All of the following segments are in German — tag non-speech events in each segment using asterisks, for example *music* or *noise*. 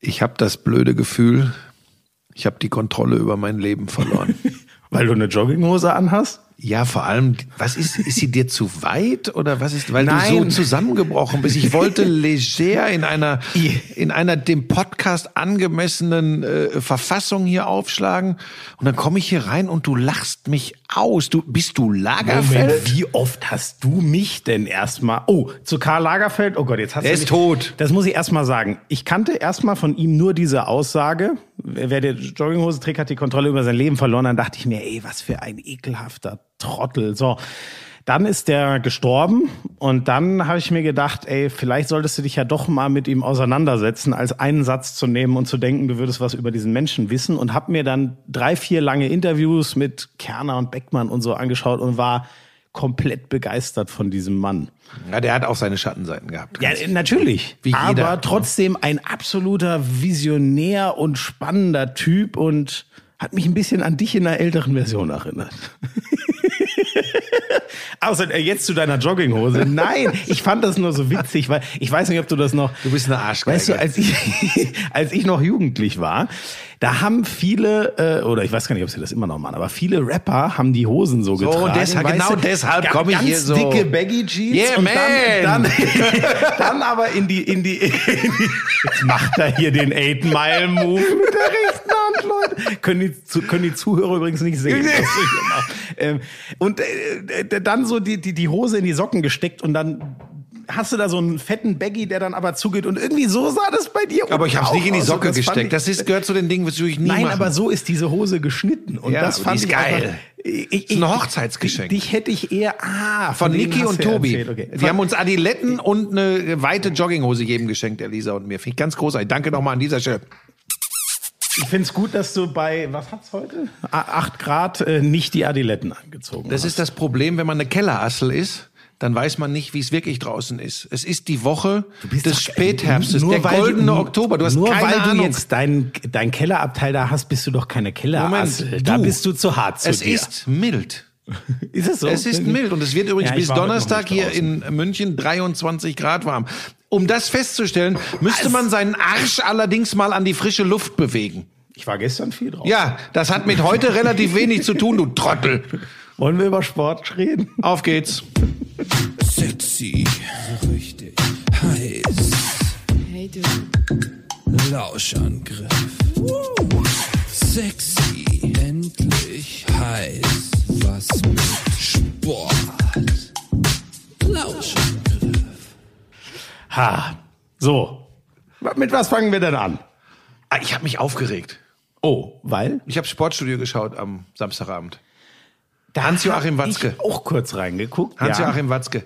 Ich habe das blöde Gefühl, ich habe die Kontrolle über mein Leben verloren. *laughs* Weil du eine Jogginghose anhast? Ja, vor allem, was ist, ist sie dir zu weit oder was ist, weil Nein. du so zusammengebrochen bist? Ich wollte *laughs* leger in einer, in einer dem Podcast angemessenen äh, Verfassung hier aufschlagen und dann komme ich hier rein und du lachst mich aus. Du, bist du Lagerfeld? Moment, wie oft hast du mich denn erstmal? Oh, zu Karl Lagerfeld? Oh Gott, jetzt hast Er du ist mich- tot. Das muss ich erstmal sagen. Ich kannte erstmal von ihm nur diese Aussage. Wer der Jogginghose trägt, hat die Kontrolle über sein Leben verloren. Dann dachte ich mir, ey, was für ein ekelhafter Trottel. So. Dann ist der gestorben und dann habe ich mir gedacht, ey, vielleicht solltest du dich ja doch mal mit ihm auseinandersetzen, als einen Satz zu nehmen und zu denken, du würdest was über diesen Menschen wissen und habe mir dann drei, vier lange Interviews mit Kerner und Beckmann und so angeschaut und war komplett begeistert von diesem Mann. Ja, der hat auch seine Schattenseiten gehabt. Ja, natürlich. Wie Aber jeder. trotzdem ein absoluter Visionär und spannender Typ und hat mich ein bisschen an dich in einer älteren Version erinnert. *laughs* *laughs* Außer äh, jetzt zu deiner Jogginghose. Nein, ich fand das nur so witzig, weil ich weiß nicht, ob du das noch. Du bist eine Arschgeige. Weißt du, als ich, *laughs* als ich noch jugendlich war, da haben viele, äh, oder ich weiß gar nicht, ob sie das immer noch machen, aber viele Rapper haben die Hosen so, getragen. und deshalb- genau du, deshalb ga- komm ich hier so. dicke Baggy Jeans Yeah, und man. dann, dann, *laughs* dann aber in die, in die, in die jetzt macht er hier den Eight Mile Move *laughs* mit der rechten Hand, Leute. Können die, zu- können die Zuhörer übrigens nicht sehen. was ich ähm, und äh, dann so die, die, die Hose in die Socken gesteckt und dann hast du da so einen fetten Baggy, der dann aber zugeht und irgendwie so sah das bei dir aber ich habe es nicht in die aus. Socke das gesteckt. Das ist, gehört zu den Dingen, was ich nie Nein, machen. aber so ist diese Hose geschnitten und Ja, das die fand ist ich geil. einfach- Ich, ich, ist ein Hochzeitsgeschenk. Dich hätte ich eher ah Von denen Niki und Tobi. erzählt, Okay. Die haben uns Adiletten und eine weite Jogginghose jedem geschenkt, der Lisa und mir. Finde ich ganz großartig. Danke nochmal an dieser Stelle. Ich finde es gut, dass du bei, was hat's heute? Acht Grad äh, nicht die Adiletten angezogen Das hast. ist das Problem, wenn man eine Kellerassel ist, dann weiß man nicht, wie es wirklich draußen ist. Es ist die Woche des Spätherbstes, nur der weil goldene du, Oktober. Du hast nur keine weil du Ahnung. jetzt dein, dein Kellerabteil da hast, bist du doch keine Kellerassel. Moment, da du. bist du zu hart zu es dir. ist mild. *laughs* ist es so? Es ist mild und es wird übrigens Ja, bis Donnerstag hier in München 23 Grad warm. Um das festzustellen, müsste man seinen Arsch allerdings mal an die frische Luft bewegen. Ich war gestern viel drauf. Ja, das hat mit heute relativ wenig zu tun, du Trottel. Wollen wir über Sport reden? Auf geht's. Sexy, richtig heiß. Hey du, Lauschangriff. Sexy, endlich heiß. Was mit Sport? Lauschangriff. Ha. So. Mit was fangen wir denn an? Ah, Ich habe mich aufgeregt. Oh, weil? Ich habe Sportstudio geschaut am Samstagabend. Hans-Joachim Watzke. Ich auch kurz reingeguckt. Hans-Joachim Watzke.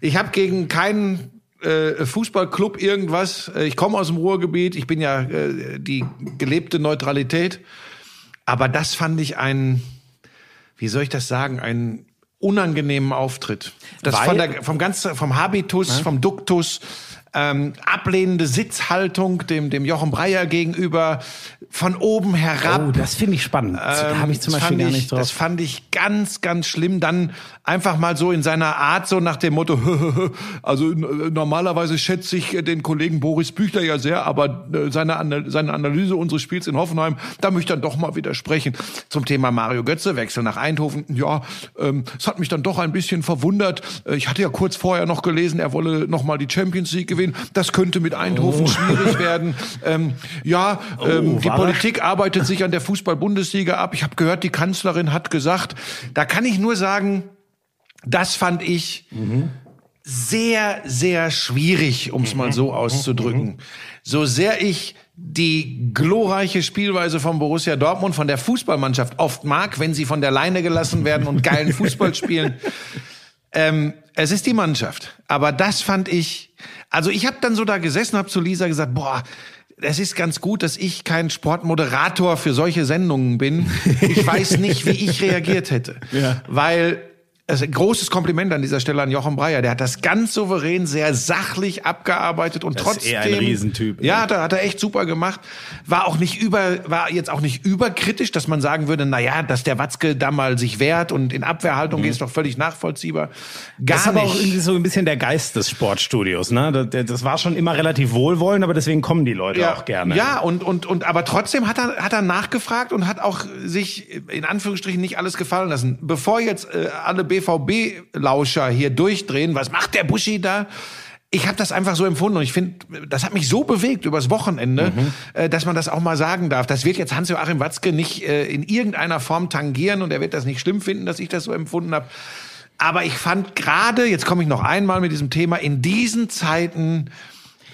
Ich habe gegen keinen äh, Fußballclub irgendwas. Äh, Ich komme aus dem Ruhrgebiet. Ich bin ja äh, die gelebte Neutralität. Aber das fand ich einen, wie soll ich das sagen, einen unangenehmen Auftritt. Das Weil- von der, vom ganzen, vom Habitus, vom Duktus, ähm, ablehnende Sitzhaltung dem, dem Jochen Breyer gegenüber, von oben herab. Oh, das finde ich spannend. da habe ich zum Ähm, Beispiel gar ich, nicht drauf. Das fand ich ganz, ganz schlimm. Dann einfach mal so in seiner Art, so nach dem Motto, *laughs* also äh, normalerweise schätze ich äh, den Kollegen Boris Büchler ja sehr, aber äh, seine, seine Analyse unseres Spiels in Hoffenheim, da möchte ich dann doch mal widersprechen. Zum Thema Mario Götze, Wechsel nach Eindhoven. Ja, ähm, es hat mich dann doch ein bisschen verwundert. Ich hatte ja kurz vorher noch gelesen, er wolle noch mal die Champions League gewinnen. Das könnte mit Eindhoven schwierig *laughs* werden. Ähm, ja, ähm, die war das? Politik arbeitet sich an der Fußball-Bundesliga ab. Ich habe gehört, die Kanzlerin hat gesagt, da kann ich nur sagen, das fand ich sehr, sehr schwierig, um es mal so auszudrücken. So sehr ich die glorreiche Spielweise von Borussia Dortmund, von der Fußballmannschaft oft mag, wenn sie von der Leine gelassen werden und geilen Fußball spielen. *laughs* Ähm, es ist die Mannschaft. Aber das fand ich, also ich habe dann so da gesessen, habe zu Lisa gesagt, boah, es ist ganz gut, dass ich kein Sportmoderator für solche Sendungen bin. Ich weiß nicht, wie ich reagiert hätte. *laughs* Ja. Weil also großes Kompliment an dieser Stelle an Jochen Breyer. Der hat das ganz souverän, sehr sachlich abgearbeitet und Das ist trotzdem. eher ein Riesentyp, Ja, ne? hat er, hat er echt super gemacht. War auch nicht über, war jetzt auch nicht überkritisch, dass man sagen würde, na ja, dass der Watzke da mal sich wehrt und in Abwehrhaltung geht, ist doch völlig nachvollziehbar. Gar Das ist aber auch irgendwie so ein bisschen der Geist des Sportstudios. Ne? Das, das war schon immer relativ wohlwollend, aber deswegen kommen die Leute auch gerne. Ja, und, und, und, aber trotzdem hat er, hat er nachgefragt und hat auch sich in Anführungsstrichen nicht alles gefallen lassen. Bevor jetzt äh, alle BVB-Lauscher hier durchdrehen, was macht der Buschi da? Ich habe das einfach so empfunden und ich finde, das hat mich so bewegt übers Wochenende, äh, dass man das auch mal sagen darf. Das wird jetzt Hans-Joachim Watzke nicht äh, in irgendeiner Form tangieren und er wird das nicht schlimm finden, dass ich das so empfunden habe. Aber ich fand gerade, jetzt komme ich noch einmal mit diesem Thema, in diesen Zeiten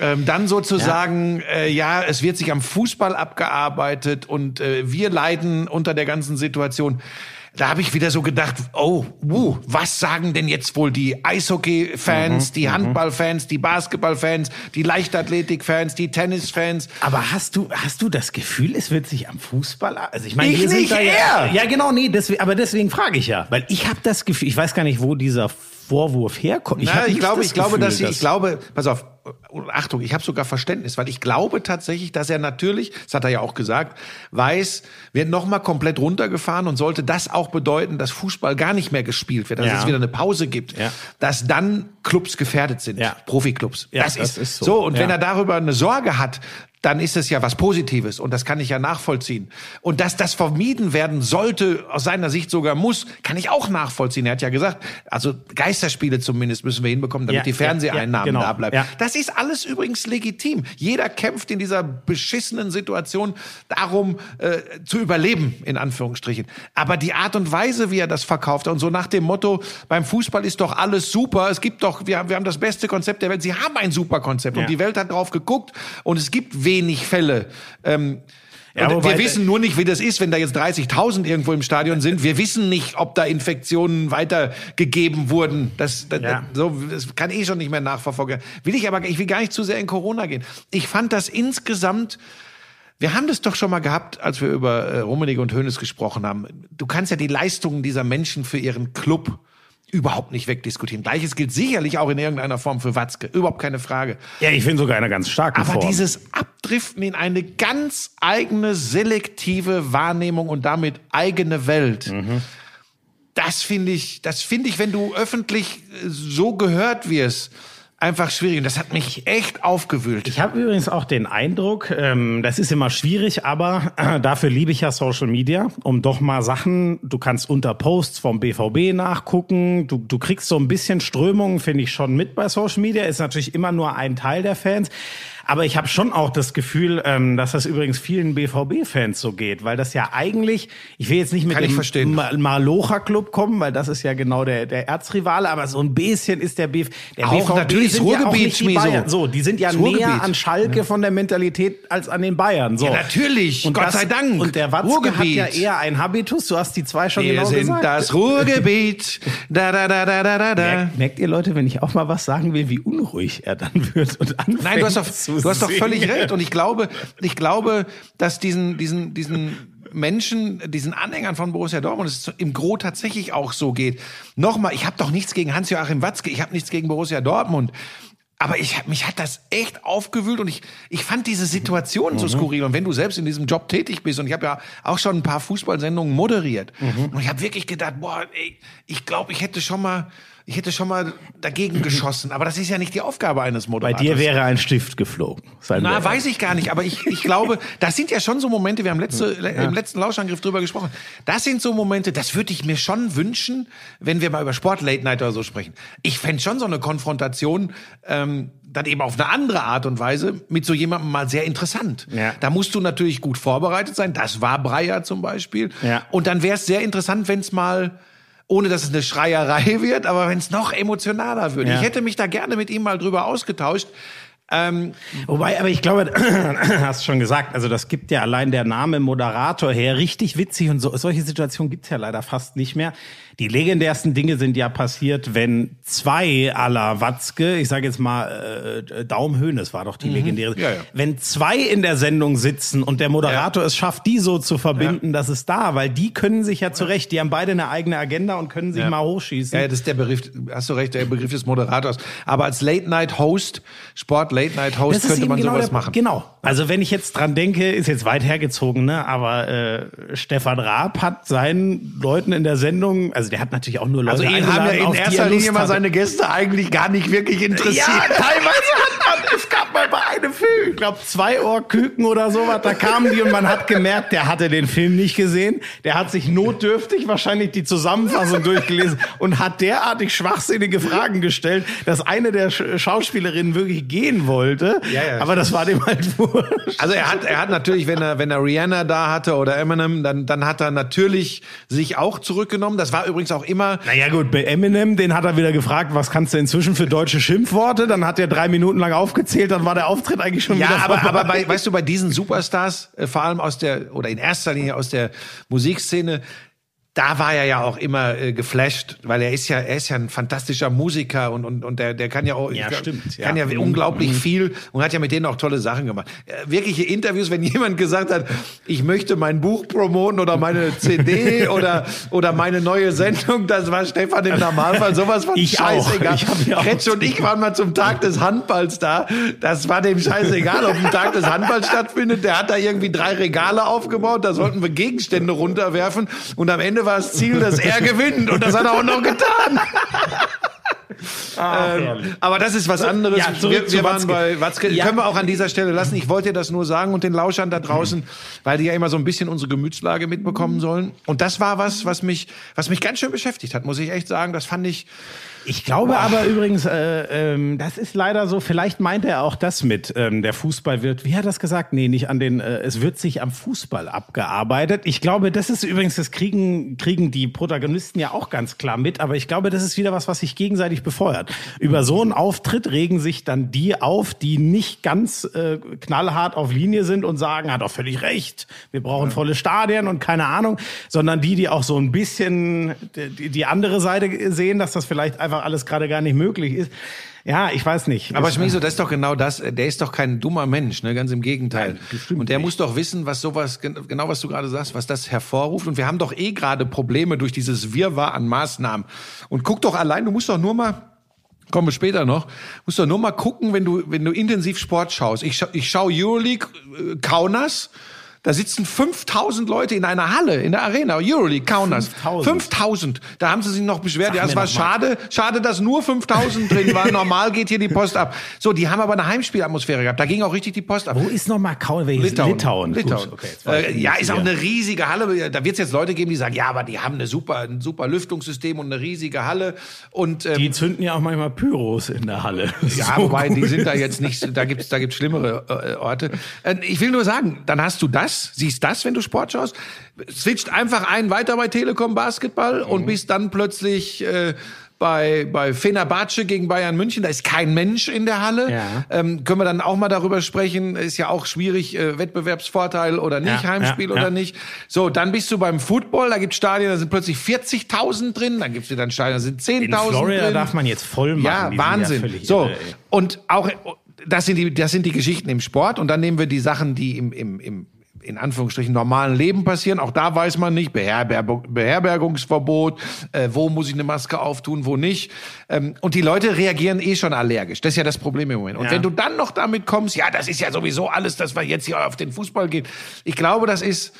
ähm, dann sozusagen, ja. Äh, ja, es wird sich am Fußball abgearbeitet und äh, wir leiden unter der ganzen Situation. Da habe ich wieder so gedacht, oh, wuh, was sagen denn jetzt wohl die Eishockey-Fans, Mhm, die Handball-Fans, die Basketball-Fans, die Leichtathletik-Fans, die Tennis-Fans? Aber hast du, hast du das Gefühl, es wird sich am Fußball, also ich meine, Ich nicht, da ja, er! ja genau, nee, deswegen, aber deswegen frage ich ja, weil ich habe das Gefühl, ich weiß gar nicht, wo dieser Vorwurf herkommt. Ich, Na, ich glaube, ich glaube, Gefühl, dass sie, ich glaube, pass auf, Achtung, ich habe sogar Verständnis, weil ich glaube tatsächlich, dass er natürlich, das hat er ja auch gesagt, weiß, wird nochmal komplett runtergefahren und sollte das auch bedeuten, dass Fußball gar nicht mehr gespielt wird, dass Ja. es wieder eine Pause gibt, Ja. dass dann Clubs gefährdet sind, Ja. Profiklubs. Ja, das, das ist, ist so. so. Und wenn er darüber eine Sorge hat, dann ist es ja was Positives und das kann ich ja nachvollziehen. Und dass das vermieden werden sollte, aus seiner Sicht sogar muss, kann ich auch nachvollziehen. Er hat ja gesagt, also Geisterspiele zumindest müssen wir hinbekommen, damit Ja, die Fernseheinnahmen ja, genau. da bleiben. Das ist alles übrigens legitim. Jeder kämpft in dieser beschissenen Situation darum, äh, zu überleben, in Anführungsstrichen. Aber die Art und Weise, wie er das verkauft und so nach dem Motto, beim Fußball ist doch alles super, es gibt doch, wir haben, wir haben das beste Konzept der Welt. Sie haben ein super Konzept Ja. und die Welt hat drauf geguckt und es gibt wenig Fälle. Ähm, Ja, und wir wissen nur nicht, wie das ist, wenn da jetzt 30.000 irgendwo im Stadion sind. Wir wissen nicht, ob da Infektionen weitergegeben wurden. Das, das, Ja. so, das kann eh schon nicht mehr nachverfolgen. Will ich aber, ich will gar nicht zu sehr in Corona gehen. Ich fand das insgesamt, wir haben das doch schon mal gehabt, als wir über äh, Rummenigge und Hoeneß gesprochen haben. Du kannst ja die Leistungen dieser Menschen für ihren Club überhaupt nicht wegdiskutieren. Gleiches gilt sicherlich auch in irgendeiner Form für Watzke. Überhaupt keine Frage. Ja, ich finde sogar eine ganz starke Aber Form. dieses Abdriften in eine ganz eigene selektive Wahrnehmung und damit eigene Welt, Mhm. das finde ich, das finde ich, wenn du öffentlich so gehört wirst, einfach schwierig. Und das hat mich echt aufgewühlt. Ich habe übrigens auch den Eindruck, ähm, das ist immer schwierig, aber äh, dafür liebe ich ja Social Media, um doch mal Sachen, du kannst unter Posts vom BVB nachgucken, du, du kriegst so ein bisschen Strömungen, finde ich schon mit bei Social Media, ist natürlich immer nur ein Teil der Fans. Aber ich habe schon auch das Gefühl, ähm, dass das übrigens vielen BVB-Fans so geht, weil das ja eigentlich, ich will jetzt nicht mit dem verstehen. Ma- Malocha-Club kommen, weil das ist ja genau der, der Erzrivale, aber so ein bisschen ist der, BV, der Auch natürlich sind ja auch Ruhrgebiet, nicht die. Bayern. So, die sind ja näher Ruhrgebiet. an Schalke von der Mentalität als an den Bayern. So. Ja, natürlich. Gott das, sei Dank. Und der Watzke Ruhrgebiet. hat ja eher ein Habitus. Du hast die zwei schon Wir genau sind gesagt. das Ruhrgebiet. Da, da, da, da, da, da, da. Merkt, merkt ihr Leute, wenn ich auch mal was sagen will, wie unruhig er dann wird und anfängt Nein, du hast doch, zu du hast doch völlig recht. Und ich glaube, ich glaube, dass diesen, diesen, diesen Menschen, diesen Anhängern von Borussia Dortmund es im Gro tatsächlich auch so geht. Nochmal, ich habe doch nichts gegen Hans-Joachim Watzke, ich habe nichts gegen Borussia Dortmund. Aber ich, mich hat das echt aufgewühlt und ich, ich fand diese Situation Mhm. so skurril. Und wenn du selbst in diesem Job tätig bist, und ich habe ja auch schon ein paar Fußballsendungen moderiert, Mhm. und ich habe wirklich gedacht, boah, ey, ich glaube, ich hätte schon mal, ich hätte schon mal dagegen geschossen. Aber das ist ja nicht die Aufgabe eines Bei Moderators. dir wäre ein Stift geflogen. Na, wäre. weiß ich gar nicht, aber ich, ich glaube, das sind ja schon so Momente, wir haben letzte, im letzten Lauschangriff drüber gesprochen, das sind so Momente, das würde ich mir schon wünschen, wenn wir mal über Sport Late Night oder so sprechen. Ich fänd schon so eine Konfrontation, ähm, dann eben auf eine andere Art und Weise mit so jemandem mal sehr interessant. Ja. Da musst du natürlich gut vorbereitet sein, das war Breyer zum Beispiel. Ja. Und dann wäre es sehr interessant, wenn es mal ohne dass es eine Schreierei *laughs* wird, aber wenn es noch emotionaler wird. Ja. Ich hätte mich da gerne mit ihm mal drüber ausgetauscht. Ähm, Wobei, aber ich glaube, *clears throat* hast schon gesagt, also das gibt ja allein der Name Moderator her richtig witzig und so, solche Situationen gibt's ja leider fast nicht mehr. Die legendärsten Dinge sind ja passiert, wenn zwei aller Watzke, ich sage jetzt mal äh, Daum Höhnes war doch die legendäre, Mhm. Ja, ja. wenn zwei in der Sendung sitzen und der Moderator es schafft, die so zu verbinden, dass es da, weil die können sich ja zurecht, die haben beide eine eigene Agenda und können sich Ja. mal hochschießen. Ja, das ist der Begriff, hast du recht, der Begriff des Moderators. Aber als Late-Night-Host, Sport-Late-Night-Host, könnte man genau sowas der, machen. Genau. Also wenn ich jetzt dran denke, ist jetzt weit hergezogen, ne? Aber äh, Stefan Raab hat seinen Leuten in der Sendung, also der hat natürlich auch nur Leute Also ihn haben ja in erster er Linie mal seine Gäste eigentlich gar nicht wirklich interessiert. Ja, teilweise hat man, es gab mal bei einem Film, ich glaube zwei Ohrküken oder sowas, da kamen die und man hat gemerkt, der hatte den Film nicht gesehen, der hat sich notdürftig wahrscheinlich die Zusammenfassung durchgelesen und hat derartig schwachsinnige Fragen gestellt, dass eine der Sch Schauspielerinnen wirklich gehen wollte, Ja, ja, aber das war dem halt wurscht. Also er hat, er hat natürlich, wenn er, wenn er Rihanna da hatte oder Eminem, dann, dann hat er natürlich sich auch zurückgenommen. Das war übrigens auch immer, Naja gut, bei Eminem, den hat er wieder gefragt, was kannst du inzwischen für deutsche Schimpfworte? Dann hat er drei Minuten lang aufgezählt, dann war der Auftritt eigentlich schon Ja, wieder aber, vorbei. aber bei, weißt du, bei diesen Superstars, äh, vor allem aus der, oder in erster Linie aus der Musikszene, da war er ja auch immer äh, geflasht, weil er ist ja, er ist ja ein fantastischer Musiker und, und, und der, der kann ja auch, Ja, ich, stimmt, kann ja, ja. Mhm. unglaublich viel und hat ja mit denen auch tolle Sachen gemacht. Äh, wirkliche Interviews, wenn *laughs* jemand gesagt hat, ich möchte mein Buch promoten oder meine *laughs* CD oder, oder meine neue Sendung, das war Stefan im Normalfall sowas von Ich auch. scheißegal. Ich hab ja auch- Kretsch und ich waren mal zum Tag des Handballs da. Das war dem scheißegal, ob ein Tag des Handballs stattfindet. Der hat da irgendwie drei Regale aufgebaut. Da sollten wir Gegenstände runterwerfen. Und am Ende war das Ziel, dass er gewinnt. Und das hat er auch noch getan. ähm, aber das ist was anderes. Ja, wir wir waren Watzke. bei Watzke. Ja. Können wir auch an dieser Stelle lassen. Ich wollte das nur sagen und den Lauschern da draußen, weil die ja immer so ein bisschen unsere Gemütslage mitbekommen sollen. Und das war was, was mich, was mich ganz schön beschäftigt hat, muss ich echt sagen. Das fand ich, Ich glaube aber übrigens, äh, ähm, das ist leider so, vielleicht meint er auch das mit, ähm, der Fußball wird, wie hat er das gesagt? Nee, nicht an den, äh, es wird sich am Fußball abgearbeitet. Ich glaube, das ist übrigens, das kriegen, kriegen die Protagonisten ja auch ganz klar mit, aber ich glaube, das ist wieder was, was sich gegenseitig befeuert. Über so einen Auftritt regen sich dann die auf, die nicht ganz äh, knallhart auf Linie sind und sagen, hat doch völlig recht, wir brauchen volle Stadien und keine Ahnung, sondern die, die auch so ein bisschen die, die andere Seite sehen, dass das vielleicht einfach alles gerade gar nicht möglich ist. Ja, ich weiß nicht. Aber Schmiso, das ist doch genau das. Der ist doch kein dummer Mensch, ne? Ganz im Gegenteil. und der muss doch wissen, was sowas, gen- genau was du gerade sagst, was das hervorruft. Und wir haben doch eh gerade Probleme durch dieses Wirrwarr an Maßnahmen. Und guck doch allein, du musst doch nur mal Kommen wir später noch. Musst doch nur mal gucken, wenn du, wenn du intensiv Sport schaust. Ich, scha ich schaue Euroleague, äh, Kaunas. Da sitzen 5000 Leute in einer Halle, in der Arena. Euroleague, Kaunas. 5000. 5000. Da haben sie sich noch beschwert. Ja, es war schade, schade, dass nur 5000 drin waren. Normal geht hier die Post ab. So, die haben aber eine Heimspielatmosphäre gehabt. Da ging auch richtig die Post ab. Wo ist noch mal Kaun? Welches? Litauen. Litauen. Litauen. Okay, äh, ja, ist auch eine riesige Halle. Da wird es jetzt Leute geben, die sagen, ja, aber die haben eine super, ein super Lüftungssystem und eine riesige Halle. Und ähm, Die zünden ja auch manchmal Pyros in der Halle. *laughs* ja, So wobei die gut. sind da jetzt nicht, da gibt's da gibt's schlimmere äh, Orte. Äh, ich will nur sagen, dann hast du das, siehst das, wenn du Sport schaust, switcht einfach ein weiter bei Telekom Basketball und Mhm. bist dann plötzlich äh, bei, bei Fenerbahce gegen Bayern München, da ist kein Mensch in der Halle. Ja. Ähm, können wir dann auch mal darüber sprechen, ist ja auch schwierig, äh, Wettbewerbsvorteil oder nicht, Ja, Heimspiel ja, oder nicht. So, dann bist du beim Football, da gibt's Stadien, da sind plötzlich 40.000 drin, dann gibt's wieder ein Stadion, da sind 10.000 In Florida drin. darf man jetzt voll machen. Ja, Wahnsinn. so irre, und auch das sind die das sind die Geschichten im Sport und dann nehmen wir die Sachen, die im im im in Anführungsstrichen normalen Leben passieren. Auch da weiß man nicht, Beherbergung, Beherbergungsverbot, äh, wo muss ich eine Maske auftun, wo nicht. Ähm, und die Leute reagieren eh schon allergisch. Das ist ja das Problem im Moment. Und Ja. wenn du dann noch damit kommst, ja, das ist ja sowieso alles, dass wir jetzt hier auf den Fußball gehen. Ich glaube, das ist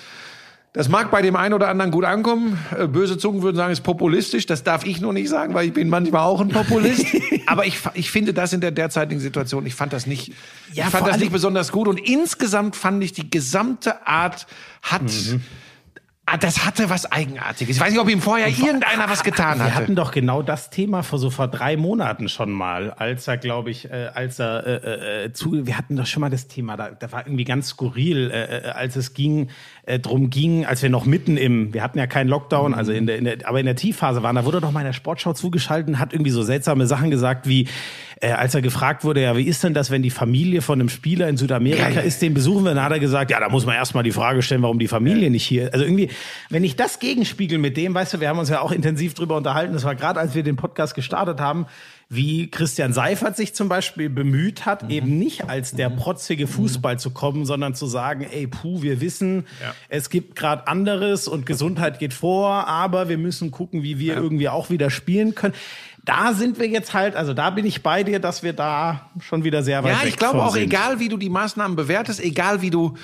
das mag bei dem einen oder anderen gut ankommen. Äh, Böse Zungen würden sagen, es ist populistisch. Das darf ich nur nicht sagen, weil ich bin manchmal auch ein Populist. *laughs* Aber ich, ich finde das in der derzeitigen Situation, ich fand das nicht, Ja, ich fand das nicht besonders gut. Und insgesamt fand ich, die gesamte Art hat, ah, das hatte was Eigenartiges. Ich weiß nicht, ob ihm vorher irgendeiner was getan Wir hatte. hatten doch genau das Thema vor so vor drei Monaten schon mal, als er, glaube ich, äh, als er äh, äh, zu, wir hatten doch schon mal das Thema, da, da war irgendwie ganz skurril, äh, äh, als es ging, äh, drum ging, als wir noch mitten im, wir hatten ja keinen Lockdown, also in der, in der, aber in der Tiefphase waren, da wurde doch mal in der Sportschau zugeschaltet und hat irgendwie so seltsame Sachen gesagt wie, äh, als er gefragt wurde, ja, wie ist denn das, wenn die Familie von einem Spieler in Südamerika Ja, ja. ist, den besuchen wir, dann hat er gesagt, ja, da muss man erstmal die Frage stellen, warum die Familie nicht hier. Also irgendwie, wenn ich das gegenspiegel mit dem, weißt du, wir haben uns ja auch intensiv drüber unterhalten, das war gerade, als wir den Podcast gestartet haben, wie Christian Seifert sich zum Beispiel bemüht hat, Mhm. eben nicht als der protzige Fußball zu kommen, sondern zu sagen, ey, puh, wir wissen, es gibt gerade anderes und Gesundheit geht vor, aber wir müssen gucken, wie wir irgendwie auch wieder spielen können. Da sind wir jetzt halt, also da bin ich bei dir, dass wir da schon wieder sehr weit Ja, weg ich glaube auch, sind. egal wie du die Maßnahmen bewertest, egal wie du,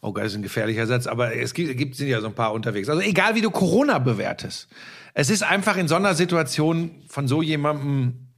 oh Gott, das ist ein gefährlicher Satz, aber es gibt, gibt sind ja so ein paar unterwegs. Also egal wie du Corona bewertest. Es ist einfach in so einer Situation von so jemandem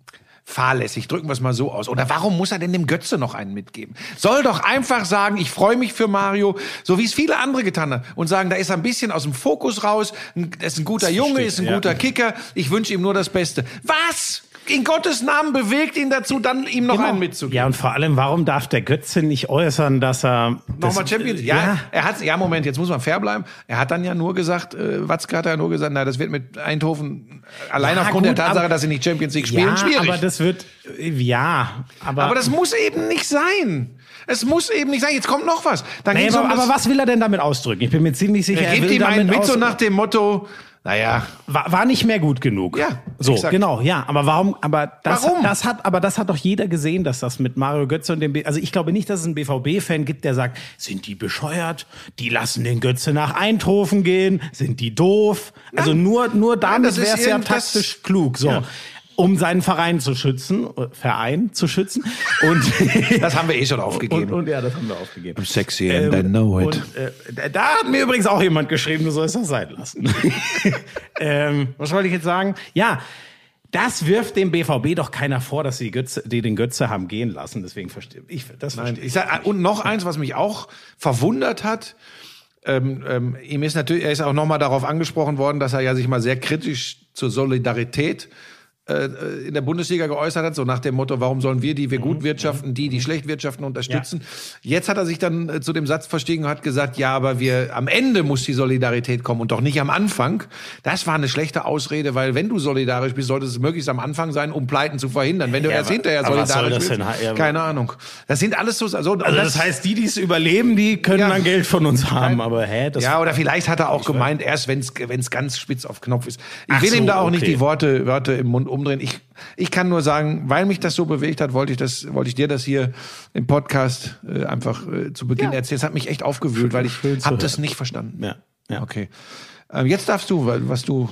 fahrlässig, drücken wir es mal so aus. Oder warum muss er denn dem Götze noch einen mitgeben? Soll doch einfach sagen, ich freue mich für Mario, so wie es viele andere getan haben. Und sagen, da ist er ein bisschen aus dem Fokus raus, ist ein guter Junge, ist ein guter Kicker, ich wünsche ihm nur das Beste. Was? In Gottes Namen bewegt ihn dazu, dann ihm noch einen mitzugeben. Genau. Ja, und vor allem, warum darf der Götze nicht äußern, dass er das- Nochmal Champions Ja, Ja, er hat, ja, Moment, jetzt muss man fair bleiben. Er hat dann ja nur gesagt, äh, Watzke hat ja nur gesagt, na, das wird mit Eindhoven allein Ja, aufgrund gut, der Tatsache, aber- dass sie nicht Champions League spielen, ja, schwierig. aber das wird, ja, aber, aber das muss eben nicht sein. Es muss eben nicht sein. Jetzt kommt noch was. Dann nee, aber, um das- aber was will er denn damit ausdrücken? Ich bin mir ziemlich sicher, Er er gibt will ihm einen mit so nach dem Motto, naja, war, war nicht mehr gut genug. Ja, so exakt. genau, ja. Aber warum? Aber das, Warum? das hat, aber das hat doch jeder gesehen, dass das mit Mario Götze und dem, B also ich glaube nicht, dass es einen BVB-Fan gibt, der sagt, sind die bescheuert? Die lassen den Götze nach Eindhoven gehen? Sind die doof? Also nur, nur damit wäre es ja taktisch klug. So. Ja. Um seinen Verein zu schützen, äh, Verein zu schützen. Und, *laughs* das haben wir eh schon und, aufgegeben. und ja, das haben wir aufgegeben. sexy Ähm, it. Und, äh, da hat mir übrigens auch jemand geschrieben, du sollst das sein lassen. *laughs* ähm, was wollte ich jetzt sagen? Ja, das wirft dem BVB doch keiner vor, dass sie Götze, die den Götze haben gehen lassen. Deswegen verstehe ich das. Nein, verstehe ich sag, und noch eins, was mich auch verwundert hat. Ähm, ähm, ihm ist natürlich, er ist auch nochmal darauf angesprochen worden, dass er ja sich mal sehr kritisch zur Solidarität äh, in der Bundesliga geäußert hat, so nach dem Motto, warum sollen wir, die wir gut wirtschaften, die, die schlecht wirtschaften, unterstützen. Jetzt hat er sich dann äh, zu dem Satz verstiegen und hat gesagt, ja, aber wir, am Ende muss die Solidarität kommen und doch nicht am Anfang. Das war eine schlechte Ausrede, weil wenn du solidarisch bist, sollte es möglichst am Anfang sein, um Pleiten zu verhindern. Wenn du Ja, erst aber- hinterher solidarisch das bist? Ja, keine Ahnung. Das sind alles so, also, Also das heißt, die, die es überleben, die können Ja. dann Geld von uns haben. Aber hä, das ja, oder vielleicht hat er auch gemeint, erst wenn es ganz spitz auf Knopf ist. Ich Ach will ihm so, da auch nicht okay. die Worte, Wörter im Mund umdrehen. Ich, ich kann nur sagen, weil mich das so bewegt hat, wollte ich das, wollte ich dir das hier im Podcast äh, einfach äh, zu Beginn erzählen. Es hat mich echt aufgewühlt, weil ich habe das nicht verstanden. Ja, ja. Okay. Ähm, jetzt darfst du, weil- was du.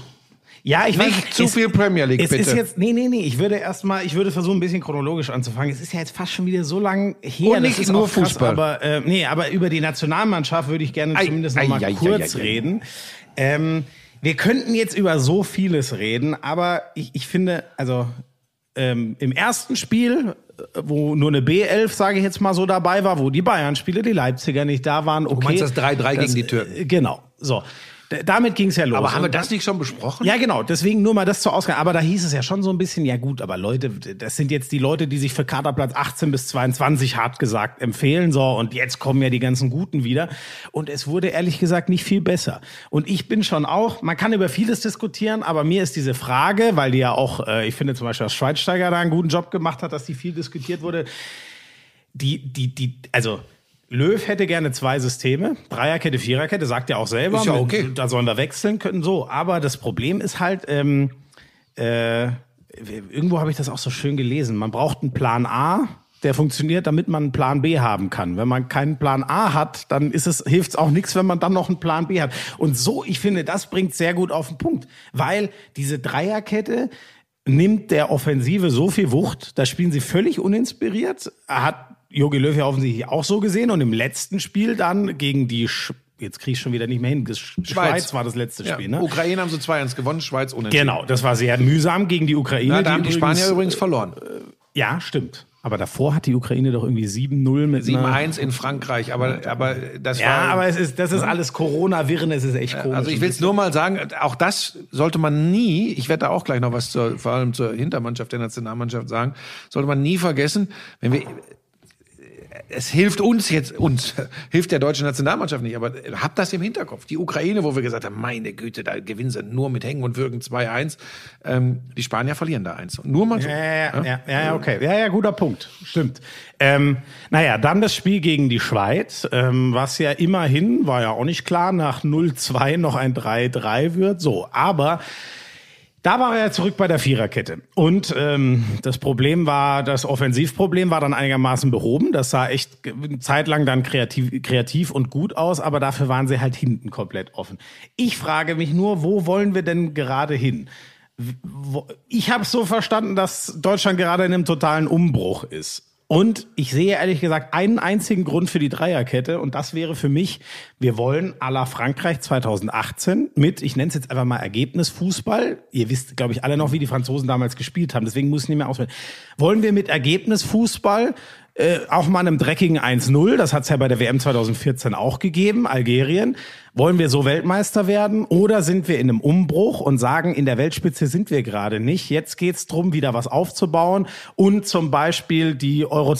Ja, ich Nicht weiß, zu es- viel Premier League, es bitte. Ist jetzt, nee, nee, nee. Ich würde erstmal, ich würde versuchen, ein bisschen chronologisch anzufangen. Es ist ja jetzt fast schon wieder so lang her. Und das nicht ist nur krass, Fußball. Aber, äh, nee, aber über die Nationalmannschaft würde ich gerne Ei, zumindest ei, noch mal ei, ei, kurz ei, ei. reden. Ähm, wir könnten jetzt über so vieles reden, aber ich, ich finde, also ähm, im ersten Spiel, äh, wo nur eine B11, sage ich jetzt mal so, dabei war, wo die Bayern-Spiele, die Leipziger nicht da waren, okay. meinst das 3-3 gegen die Türken? äh, Genau, so. Damit ging es ja los. Aber haben wir das nicht schon besprochen? ja, genau. Deswegen nur mal das zur Ausgabe. Aber da hieß es ja schon so ein bisschen, ja gut, aber Leute, das sind jetzt die Leute, die sich für Kaderplatz 18 bis 22 hart gesagt empfehlen. So, und jetzt kommen ja die ganzen Guten wieder. Und es wurde ehrlich gesagt nicht viel besser. Und ich bin schon auch, man kann über vieles diskutieren, aber mir ist diese Frage, weil die ja auch, äh, ich finde zum Beispiel, dass Schweizsteiger da einen guten Job gemacht hat, dass die viel diskutiert wurde. Die, die, die, also, Löw hätte gerne zwei Systeme, Dreierkette, Viererkette, sagt er auch selber. Ist ja Mit- okay. Da sollen wir wechseln können, so. Aber das Problem ist halt, ähm, äh, irgendwo habe ich das auch so schön gelesen. Man braucht einen Plan A, der funktioniert, damit man einen Plan B haben kann. Wenn man keinen Plan A hat, dann ist es, hilft es auch nichts, wenn man dann noch einen Plan B hat. Und so, ich finde, das bringt sehr gut auf den Punkt. Weil diese Dreierkette nimmt der Offensive so viel Wucht, da spielen sie völlig uninspiriert. Hat Jogi Löw ja offensichtlich auch so gesehen. Und im letzten Spiel dann gegen die, Sch jetzt kriege ich schon wieder nicht mehr hin, Sch Schweiz, war das letzte Ja, Spiel, ne? Ukraine haben sie 2-1 gewonnen, Schweiz unentschieden. Genau, das war sehr mühsam gegen die Ukraine. Na, da haben die übrigens- Spanier übrigens verloren. Ja, stimmt. Aber davor hat die Ukraine doch irgendwie 7-0 mit einer- 7-1 in Frankreich, aber, aber das Ja, war... aber es ist, das ist alles Corona-Wirren, es ist echt komisch. Also ich will es nur mal sagen, auch das sollte man nie, ich werde da auch gleich noch was zur, vor allem zur Hintermannschaft der Nationalmannschaft sagen, sollte man nie vergessen, wenn wir es hilft uns jetzt, uns *laughs* hilft der deutschen Nationalmannschaft nicht, aber habt das im Hinterkopf. Die Ukraine, wo wir gesagt haben, meine Güte, da gewinnen sie nur mit Hängen und Würgen 2-1. Ähm, die Spanier verlieren da 1. Nur mal so. Ja, ja, ja, ja, ja, okay. Ja, ja, guter Punkt. Stimmt. Ähm, naja, dann das Spiel gegen die Schweiz, ähm, was ja immerhin, war ja auch nicht klar, nach 0-2 noch ein 3-3 wird. So, aber da war er zurück bei der Viererkette. Und ähm, das Problem war, das Offensivproblem war dann einigermaßen behoben. Das sah echt eine Zeit lang dann kreativ, kreativ und gut aus, aber dafür waren sie halt hinten komplett offen. Ich frage mich nur, wo wollen wir denn gerade hin? Ich habe so verstanden, dass Deutschland gerade in einem totalen Umbruch ist. Und ich sehe ehrlich gesagt einen einzigen Grund für die Dreierkette und das wäre für mich, wir wollen à la Frankreich 2018 mit, ich nenne es jetzt einfach mal Ergebnisfußball. Ihr wisst, glaube ich, alle noch, wie die Franzosen damals gespielt haben, deswegen muss ich nicht mehr auswählen. Wollen wir mit Ergebnisfußball äh, auch mal einem dreckigen 1-0, das hat es ja bei der WM 2014 auch gegeben, Algerien. Wollen wir so Weltmeister werden oder sind wir in einem Umbruch und sagen, in der Weltspitze sind wir gerade nicht. Jetzt geht's drum, wieder was aufzubauen und zum Beispiel die Euro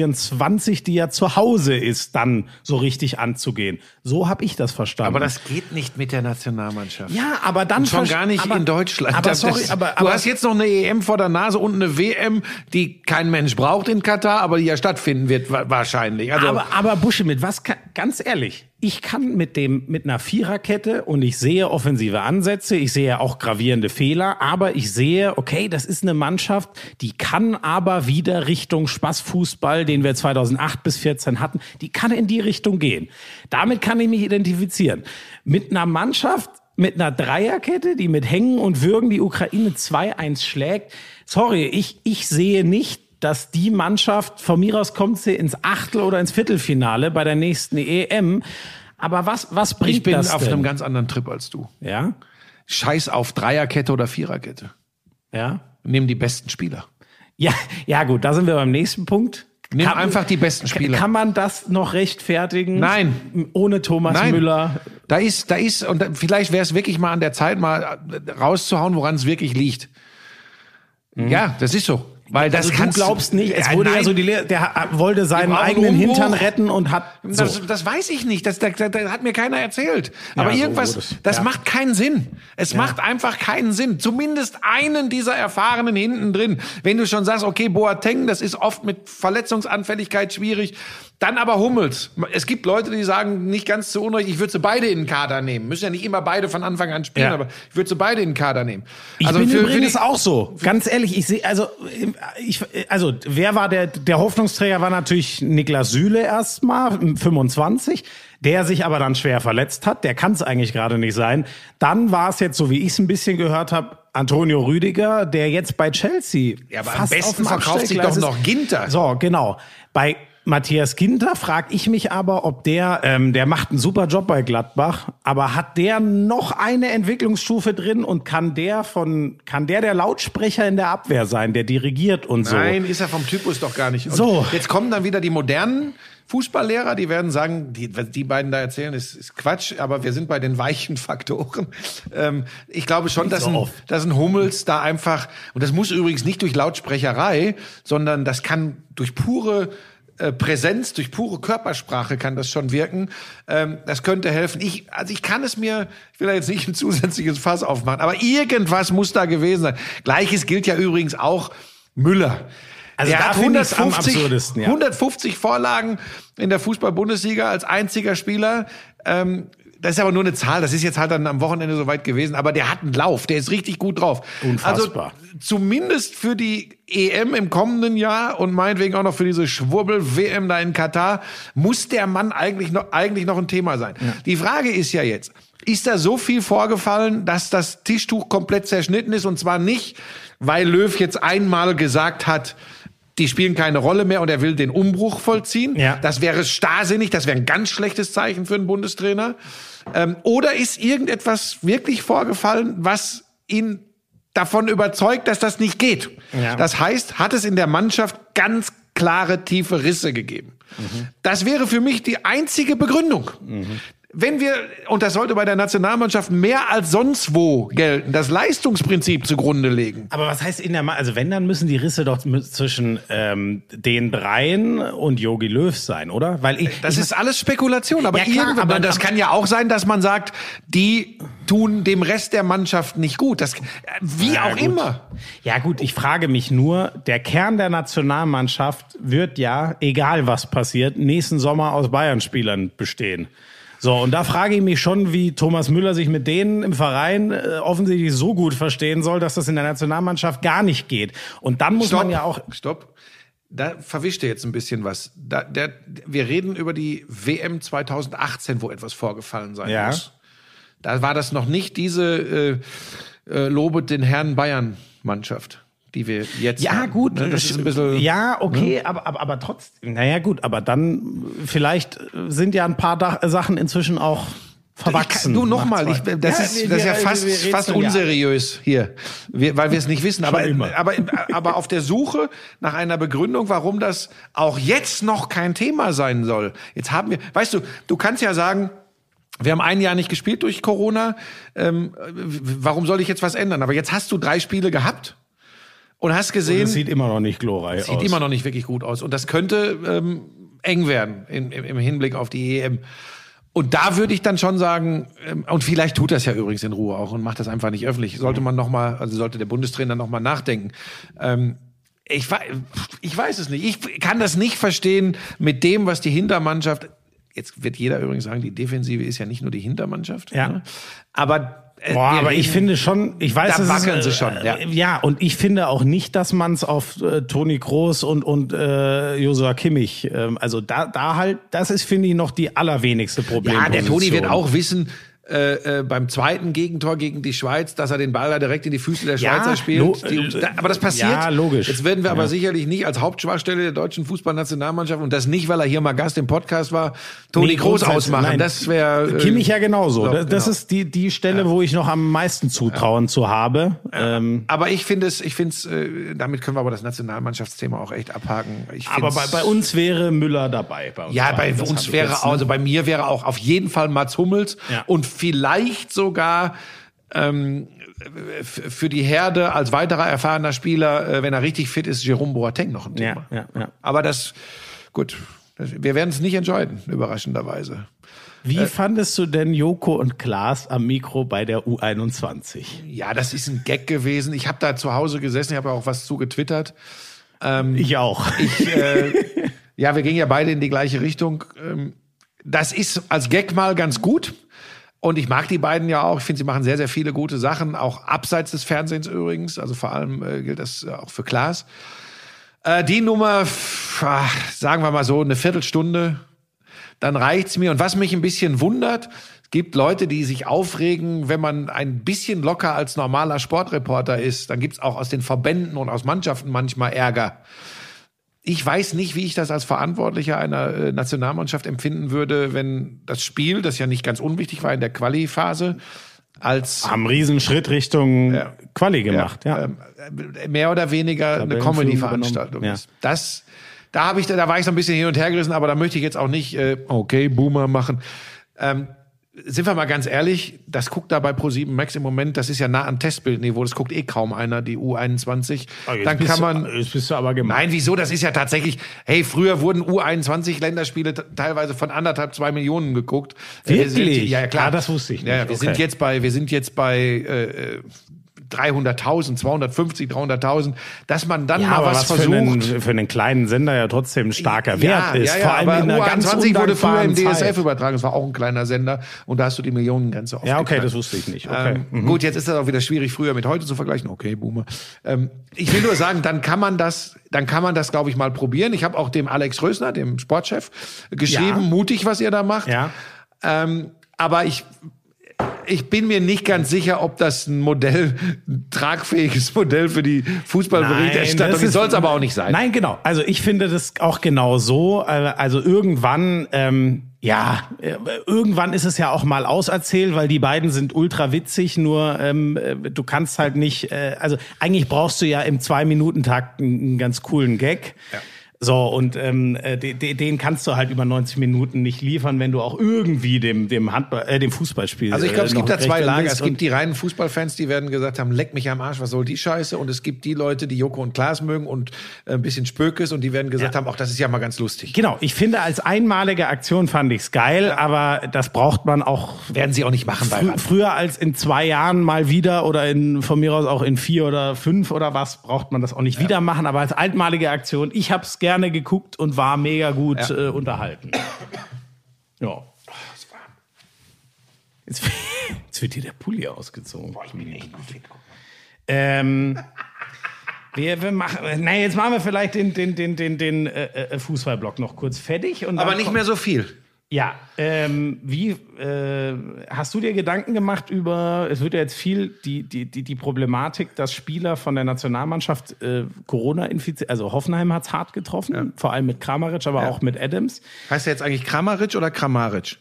2024, die ja zu Hause ist, dann so richtig anzugehen. So habe ich das verstanden. Aber das geht nicht mit der Nationalmannschaft. ja, aber dann Und schon gar nicht aber, in Deutschland. Aber Das- sorry, das, aber, du aber hast jetzt noch eine EM vor der Nase und eine WM, die kein Mensch braucht in Katar, aber die ja stattfinden wird wa- wahrscheinlich. Also aber, aber Busche, mit was kann, ganz ehrlich, ich kann mit dem, mit einer Viererkette und ich sehe offensive Ansätze, ich sehe auch gravierende Fehler, aber ich sehe, okay, das ist eine Mannschaft, die kann aber wieder Richtung Spaßfußball, den wir 2008 bis 14 hatten, die kann in die Richtung gehen. Damit kann ich mich identifizieren. Mit einer Mannschaft, mit einer Dreierkette, die mit Hängen und Würgen die Ukraine 2-1 schlägt. Sorry, ich, ich sehe nicht, dass die Mannschaft, von mir aus kommt sie ins Achtel- oder ins Viertelfinale bei der nächsten EM. Aber was, was bringt ich bin das auf denn? einem ganz anderen Trip als du. ja? Scheiß auf Dreierkette oder Viererkette. Ja? Nimm die besten Spieler. Ja, ja gut, da sind wir beim nächsten Punkt. Nimm einfach die besten Spieler. Kann man das noch rechtfertigen? Nein. Ohne Thomas Nein. Müller. Da ist, da ist, und da- vielleicht wäre es wirklich mal an der Zeit, mal rauszuhauen, woran es wirklich liegt. Ja, das ist so. Weil das also du kannst glaubst nicht, es Ja, wurde ja nein. so die Lehre, der wollte seinen eigenen Umbruch. Hintern retten und hat so. Das, das weiß ich nicht. Das, das, das hat mir keiner erzählt. Aber so irgendwas, es. das Ja. macht keinen Sinn. Es macht einfach keinen Sinn. Zumindest einen dieser Erfahrenen hinten drin. Wenn du schon sagst, okay, Boateng, das ist oft mit Verletzungsanfälligkeit schwierig. Dann aber Hummels. Es gibt Leute, die sagen, nicht ganz zu Unrecht, ich würde sie beide in den Kader nehmen. Müssen ja nicht immer beide von Anfang an spielen, Ja. aber ich würde sie beide in den Kader nehmen. Ich Also bin für- für übrigens die- auch so. Ganz ehrlich, ich sehe, also, ich, also, wer war der, der Hoffnungsträger war natürlich Niklas Süle erstmal, 25, der sich aber dann schwer verletzt hat. Der kann es eigentlich gerade nicht sein. Dann war es jetzt, so wie ich es ein bisschen gehört habe, Antonio Rüdiger, der jetzt bei Chelsea Ja, aber am fast besten auf dem verkauft sich doch noch Ginter. So, genau. Bei Matthias Ginter frage ich mich aber, ob der, ähm, der macht einen super Job bei Gladbach, aber hat der noch eine Entwicklungsstufe drin und kann der von, kann der der Lautsprecher in der Abwehr sein, der dirigiert und so? Nein, ist er vom Typus doch gar nicht. Und So. Jetzt kommen dann wieder die modernen Fußballlehrer, die werden sagen, die, was die beiden da erzählen, ist, ist Quatsch, aber wir sind bei den weichen Faktoren. Ähm, ich glaube schon, dass ein, dass ein Hummels da einfach, und das muss übrigens nicht durch Lautsprecherei, sondern das kann durch pure äh, Präsenz, durch pure Körpersprache kann das schon wirken. Ähm, das könnte helfen. Ich, also ich kann es mir, ich will da jetzt nicht ein zusätzliches Fass aufmachen, aber irgendwas muss da gewesen sein. Gleiches gilt ja übrigens auch Müller. Also Der da hat finde ich's am 150, absurdesten, ja. 150 Vorlagen in der Fußball-Bundesliga als einziger Spieler. Ähm, das ist aber nur eine Zahl, das ist jetzt halt dann am Wochenende soweit gewesen, aber der hat einen Lauf, der ist richtig gut drauf. Unfassbar. Also zumindest für die EM im kommenden Jahr und meinetwegen auch noch für diese Schwurbel-WM da in Katar, muss der Mann eigentlich noch, eigentlich noch ein Thema sein. Die Frage ist ja jetzt, ist da so viel vorgefallen, dass das Tischtuch komplett zerschnitten ist und zwar nicht, weil Löw jetzt einmal gesagt hat, die spielen keine Rolle mehr und er will den Umbruch vollziehen. Ja. Das wäre starrsinnig, das wäre ein ganz schlechtes Zeichen für einen Bundestrainer. Ähm, oder ist irgendetwas wirklich vorgefallen, was ihn davon überzeugt, dass das nicht geht? Ja. Das heißt, hat es in der Mannschaft ganz klare tiefe Risse gegeben. Das wäre für mich die einzige Begründung. Wenn wir, und das sollte bei der Nationalmannschaft mehr als sonst wo gelten, das Leistungsprinzip zugrunde legen. Aber was heißt in der, Ma also wenn, dann müssen die Risse doch zwischen ähm, den dreien und Yogi Löw sein, oder? Weil ich, Das ich, ist alles Spekulation, aber, Ja, klar, irgendwann, aber- das kann ja auch sein, dass man sagt, die tun dem Rest der Mannschaft nicht gut. Das, wie Ja, auch gut. immer. Ja gut, ich frage mich nur, der Kern der Nationalmannschaft wird ja, egal was passiert, nächsten Sommer aus Bayern-Spielern bestehen. So, und da frage ich mich schon, wie Thomas Müller sich mit denen im Verein äh, offensichtlich so gut verstehen soll, dass das in der Nationalmannschaft gar nicht geht. Und dann muss man ja auch... Stopp. Da verwischt ihr jetzt ein bisschen was. Da, der, wir reden über die WM 2018, wo etwas vorgefallen sein Ja. muss. Da war das noch nicht diese äh, äh, Lobet den Herrn Bayern-Mannschaft, die wir jetzt Ja, haben. gut. Ne, Das ist ein bisschen. ja, okay, aber, aber, aber trotzdem. Naja, gut, aber dann vielleicht sind ja ein paar da Sachen inzwischen auch verwachsen. Du nochmal, das, Ja, ist, das ist ja wir- fast, fast ja. unseriös hier, wir, weil wir es nicht wissen. Aber, aber, aber auf der Suche nach einer Begründung, warum das auch jetzt noch kein Thema sein soll. Jetzt haben wir, weißt du, du kannst ja sagen, wir haben ein Jahr nicht gespielt durch Corona. Ähm, warum soll ich jetzt was ändern? Aber jetzt hast du drei Spiele gehabt und hast gesehen, Das sieht immer noch nicht glorreich sieht aus. immer noch nicht wirklich gut aus. Und das könnte ähm, eng werden im, im Hinblick auf die EM. Und da würde ich dann schon sagen, ähm, und vielleicht tut das ja übrigens in Ruhe auch und macht das einfach nicht öffentlich. Sollte man noch mal, also sollte der Bundestrainer noch mal nachdenken. Ähm, ich, ich weiß es nicht. Ich kann das nicht verstehen mit dem, was die Hintermannschaft. Jetzt wird jeder übrigens sagen, die Defensive ist ja nicht nur die Hintermannschaft. Ja. ne? Aber Boah, wir aber ich reden- finde schon, ich weiß, Da es wackeln ist, sie schon, ja. äh, ja, und ich finde auch nicht, dass man es auf äh, Toni Kroos und und äh, Josua Kimmich, ähm, also da da halt, das ist finde ich noch die allerwenigste Problem. Ja, der Toni wird auch wissen, äh, äh, beim zweiten Gegentor gegen die Schweiz, dass er den Ball da direkt in die Füße der Ja, Schweizer spielt. lo- Die, äh, aber das passiert. ja, logisch. Jetzt werden wir aber Ja. sicherlich nicht als Hauptschwachstelle der deutschen Fußballnationalmannschaft und das nicht, weil er hier mal Gast im Podcast war, Toni Nee, Groß ausmachen. nein. Das wäre äh, Kimmich ja genauso. so, das, das genau. ist die die Stelle, wo ich noch am meisten Zutrauen zu habe. Ähm, Aber ich finde es, ich finde es, äh, damit können wir aber das Nationalmannschaftsthema auch echt abhaken. Aber bei, bei uns wäre Müller dabei. Bei uns Ja, bei uns wäre, also bei mir wäre auch auf jeden Fall Mats Hummels Ja. und vielleicht sogar ähm, für die Herde als weiterer erfahrener Spieler, äh, wenn er richtig fit ist, Jerome Boateng noch ein Ja, Thema. ja, ja. Aber das, gut, das, wir werden es nicht entscheiden, überraschenderweise. Wie Äh, fandest du denn Joko und Klaas am Mikro bei der U21? Ja, das ist ein Gag gewesen. Ich habe da zu Hause gesessen, ich habe auch was zu getwittert. Ich auch. Ich, äh, ja, wir gingen ja beide in die gleiche Richtung. Ähm, das ist als Gag mal ganz gut. Und ich mag die beiden ja auch. Ich finde, sie machen sehr, sehr viele gute Sachen, auch abseits des Fernsehens übrigens. Also vor allem äh, gilt das äh, auch für Klaas. Äh, die Nummer, ah, sagen wir mal so, eine Viertelstunde, dann reicht's mir. Und was mich ein bisschen wundert, es gibt Leute, die sich aufregen, wenn man ein bisschen locker als normaler Sportreporter ist. Dann gibt's auch aus den Verbänden und aus Mannschaften manchmal Ärger. Ich weiß nicht, wie ich das als Verantwortlicher einer äh, Nationalmannschaft empfinden würde, wenn das Spiel, das ja nicht ganz unwichtig war in der Quali-Phase, als Haben einen Riesenschritt Richtung Ja. Quali gemacht. Ja, ähm, äh, mehr oder weniger eine Comedy-Veranstaltung übernommen. ist. Das, da habe ich, da war ich so ein bisschen hin und her gerissen, aber da möchte ich jetzt auch nicht, äh, okay, Boomer machen. Ähm, sind wir mal ganz ehrlich, das guckt da bei Pro7 Max im Moment, das ist ja nah an Testbildniveau, das guckt eh kaum einer, die U21. Oh, jetzt Dann kann man, Du, jetzt bist du aber gemein. Nein, wieso? Das ist ja tatsächlich, hey, früher wurden U21-Länderspiele t- teilweise von anderthalb, zwei Millionen geguckt. Äh, wir Wirklich? Sind, ja, ja, klar. Ah, das wusste ich Ja, ja, nicht. wir Okay. sind jetzt bei, wir sind jetzt bei, äh, äh, 300.000, 250, 300.000, dass man dann Ja, mal aber was, was, für, versucht. einen, für einen kleinen Sender ja trotzdem ein starker ja, Wert ist. ja, ja, Vor allem aber in ganz U21 wurde früher im DSF Zeit. übertragen, das war auch ein kleiner Sender und da hast du die Millionengrenze Ja, okay, das wusste ich nicht. Okay. Ähm, Gut, jetzt ist das auch wieder schwierig, früher mit heute zu vergleichen. Okay, Boomer. Ähm, ich will nur sagen, dann kann man das, dann kann man das, glaube ich, mal probieren. Ich habe auch dem Alex Rösner, dem Sportchef, geschrieben, Ja. mutig, was ihr da macht. Ja. Ähm, aber ich, ich bin mir nicht ganz sicher, ob das ein Modell, ein tragfähiges Modell für die Fußballberichterstattung ist. Soll es aber auch nicht sein. Nein, genau. Also ich finde das auch genau so. Äh, Also irgendwann, ähm, ja, äh, irgendwann ist es ja auch mal auserzählt, weil die beiden sind ultra witzig. Nur ähm, äh, du kannst halt nicht. Äh, also eigentlich brauchst du ja im zwei Minuten Takt einen, einen ganz coolen Gag. So, und ähm, äh, de, de, den kannst du halt über 90 Minuten nicht liefern, wenn du auch irgendwie dem, dem Handball, äh, dem Fußballspiel. Also ich glaube, äh, es gibt da zwei Lager. Es gibt die reinen Fußballfans, die werden gesagt haben, leck mich am Arsch, was soll die Scheiße? Und es gibt die Leute, die Joko und Klaas mögen und äh, ein bisschen Spökes und die werden gesagt Ja. haben, auch das ist ja mal ganz lustig. Genau, ich finde, als einmalige Aktion fand ich's geil, aber das braucht man auch Werden sie auch nicht machen bei früher als in zwei Jahren mal wieder oder in, von mir aus auch in vier oder fünf oder was, braucht man das auch nicht wieder machen, aber als einmalige Aktion, ich hab's gerne geguckt und war mega gut Ja. äh, unterhalten. Ja. Jetzt, *laughs* jetzt wird hier der Pulli ausgezogen. ich bin echt. Ähm, wir, wir machen, na, jetzt machen wir vielleicht den, den, den, den, den äh, äh, Fußballblock noch kurz fertig. Und Aber nicht kommt- mehr so viel. Ja, ähm, wie äh, hast du dir Gedanken gemacht über, es wird ja jetzt viel die, die, die, die Problematik, dass Spieler von der Nationalmannschaft äh, Corona infiziert, also Hoffenheim hat's hart getroffen, vor allem mit Kramaric, aber Ja. auch mit Adams. Heißt der jetzt eigentlich Kramaric oder Kramaric?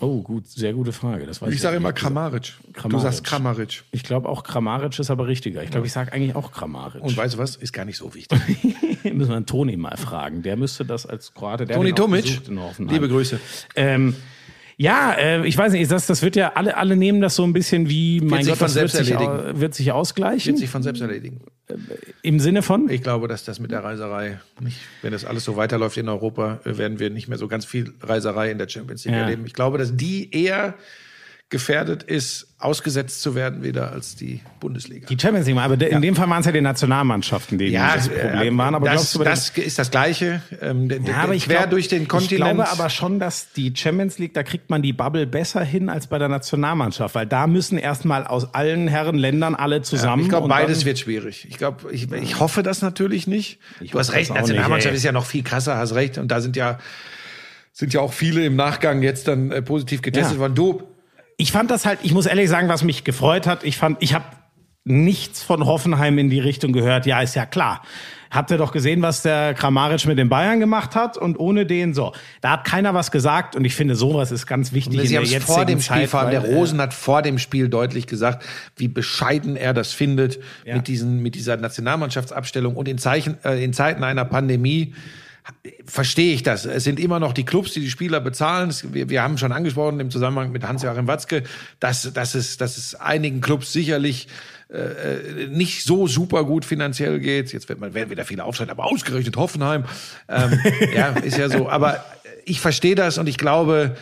Oh, gut, sehr gute Frage. Das weiß Ich sage ehrlich immer gesagt. Kramaric. Du Kramaric. sagst Kramaric. Ich glaube auch Kramaric ist aber richtiger. Ich glaube, ich sage eigentlich auch Kramaric. Und weißt du was? Ist gar nicht so wichtig. *laughs* Müssen wir einen Toni mal fragen. Der müsste das als Kroate. Der Toni Tomic, liebe Grüße. Ähm, ja, äh, ich weiß nicht, das, das wird ja, alle, alle nehmen das so ein bisschen wie, mein sich Gott, von das wird selbst sich, wird sich ausgleichen. Wird sich von selbst erledigen. Im Sinne von? Ich glaube, dass das mit der Reiserei nicht, wenn das alles so weiterläuft in Europa, äh, werden wir nicht mehr so ganz viel Reiserei in der Champions League Ja. erleben. Ich glaube, dass die eher gefährdet ist, ausgesetzt zu werden wieder als die Bundesliga. Die Champions League, aber in dem Fall waren es ja die Nationalmannschaften, die das Problem äh, waren. Aber das, du, das ist das Gleiche. Ähm, ja, aber ich quer glaub, durch den Kontinent. Ich glaube aber schon, dass die Champions League, da kriegt man die Bubble besser hin als bei der Nationalmannschaft, weil da müssen erstmal aus allen Herrenländern alle zusammen. ich glaube, beides wird schwierig. Ich glaube, ich, ich hoffe das natürlich nicht. du hoffe hast recht, das nicht, Nationalmannschaft ey. ist ja noch viel krasser, hast recht. Und da sind ja, sind ja auch viele im Nachgang jetzt dann äh, positiv getestet Ja. worden. Du, ich fand das halt, ich muss ehrlich sagen, was mich gefreut hat, ich fand, ich habe nichts von Hoffenheim in die Richtung gehört. Ja, ist ja klar. Habt ihr doch gesehen, was der Kramaric mit den Bayern gemacht hat und ohne den so. Da hat keiner was gesagt und ich finde, sowas ist ganz wichtig in Sie der haben es vor dem Spiel, vor allem der weil, äh, Rosen hat vor dem Spiel deutlich gesagt, wie bescheiden er das findet Ja. mit diesen, mit dieser Nationalmannschaftsabstellung und in Zeichen, äh, in Zeiten einer Pandemie. Verstehe ich das. Es sind immer noch die Clubs, die die Spieler bezahlen. Wir, wir haben schon angesprochen im Zusammenhang mit Hans-Joachim Watzke, dass, dass, es, dass es einigen Clubs sicherlich äh, nicht so super gut finanziell geht. Jetzt wird man werden wieder viele aufschreien, aber ausgerechnet Hoffenheim. Ähm, *laughs* ja, ist ja so. Aber ich verstehe das und ich glaube,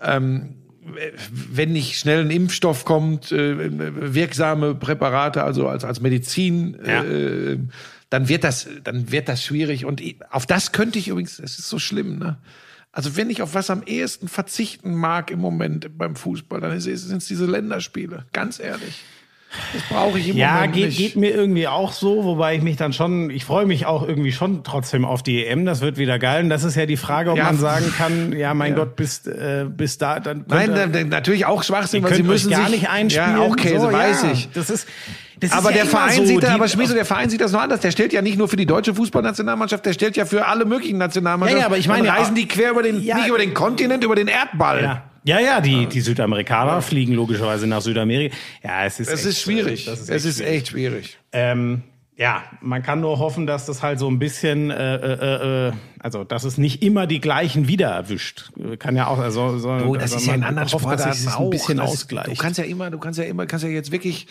wenn nicht schnell ein Impfstoff kommt, äh, wirksame Präparate, also als, als Medizin, Ja. äh, dann wird das, dann wird das schwierig. Und auf das könnte ich übrigens, es ist so schlimm, ne? Also wenn ich auf was am ehesten verzichten mag im Moment beim Fußball, dann sind es diese Länderspiele. Ganz ehrlich. Das brauche ich im Ja, Moment geht, nicht. geht mir irgendwie auch so, wobei ich mich dann schon, ich freue mich auch irgendwie schon trotzdem auf die EM, das wird wieder geil. Und das ist ja die Frage, ob Ja. man sagen kann, ja, mein Ja. Gott, bis, äh, bis da, dann könnt Nein, ihr- na- na- natürlich auch Schwachsinn, weil sie könnt müssen gar sich, nicht einspielen. Ja, auch Käse, so, weiß ja. ich. Das ist, das Aber ist ja der Verein so, sieht, die- aber Schmieso, der Verein sieht das noch anders. Der stellt ja nicht nur für die deutsche Fußballnationalmannschaft, der stellt ja für alle möglichen Nationalmannschaften. Ja, ja, aber ich meine Dann ja reisen die quer über den, Ja. nicht über den Kontinent, über den Erdball. Ja. Ja, ja, die, die Südamerikaner fliegen logischerweise nach Südamerika. Ja, es ist Es echt, ist schwierig. Das ist es ist echt schwierig. Ähm, ja, man kann nur hoffen, dass das halt so ein bisschen, äh, äh, äh, also dass es nicht immer die gleichen wieder erwischt. Kann ja auch, also, so, Oh, das also ist ja in man anderen hofft, dass Sportarten sich das auch. ein bisschen Das- ausgleicht. Du kannst ja immer, du kannst ja immer, kannst ja jetzt wirklich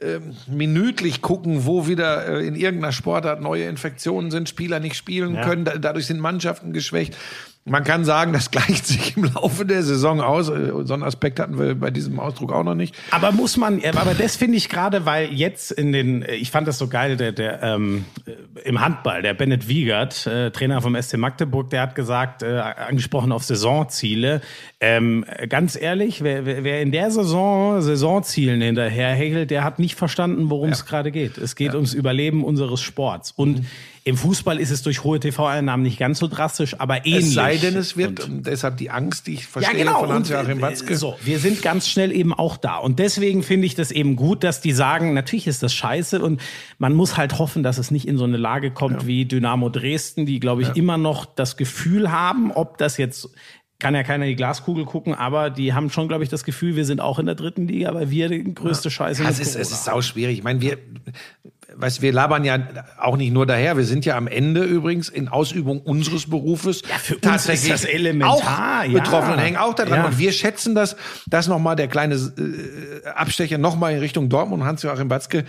ähm, minütlich gucken, wo wieder äh, in irgendeiner Sportart neue Infektionen sind, Spieler nicht spielen Ja. können, da, dadurch sind Mannschaften geschwächt. Man kann sagen, das *laughs* gleicht sich im Laufe der Saison aus. Äh, So einen Aspekt hatten wir bei diesem Ausdruck auch noch nicht. Aber muss man, ja, aber das finde ich gerade, weil jetzt in den, ich fand das so geil, der, der ähm, äh, im Handball, der Bennett Wiegert, äh, Trainer vom SC Magdeburg, der hat gesagt, äh, angesprochen auf Saisonziele, ähm, ganz ehrlich, wer, wer, in der Saison Saisonzielen hinterherhechelt, der hat nicht verstanden, worum es gerade geht. Es geht ums Überleben unseres Sports. Und Mhm. Im Fußball ist es durch hohe TV-Einnahmen nicht ganz so drastisch, aber ähnlich. Es sei denn, es wird, Und- und deshalb die Angst, die ich verstehe ja, genau. von Hans-Joachim Und, Watzke. äh, So, wir sind ganz schnell eben auch da. Und deswegen finde ich das eben gut, dass die sagen, natürlich ist das scheiße und man muss halt hoffen, dass es nicht in so eine Lage kommt wie Dynamo Dresden, die, glaube ich, immer noch das Gefühl haben, ob das jetzt kann ja keiner in die Glaskugel gucken, aber die haben schon, glaube ich, das Gefühl, wir sind auch in der dritten Liga, aber wir die größte Scheiße Ja, es ist, es ist sau schwierig. Ich meine, wir, weißt, wir labern ja auch nicht nur daher. Wir sind ja am Ende übrigens in Ausübung unseres Berufes ja, für uns ist das elementar, auch betroffen ja. und hängen auch daran. Ja. Und wir schätzen das, das nochmal der kleine äh, Abstecher nochmal in Richtung Dortmund, Hans-Joachim Batzke.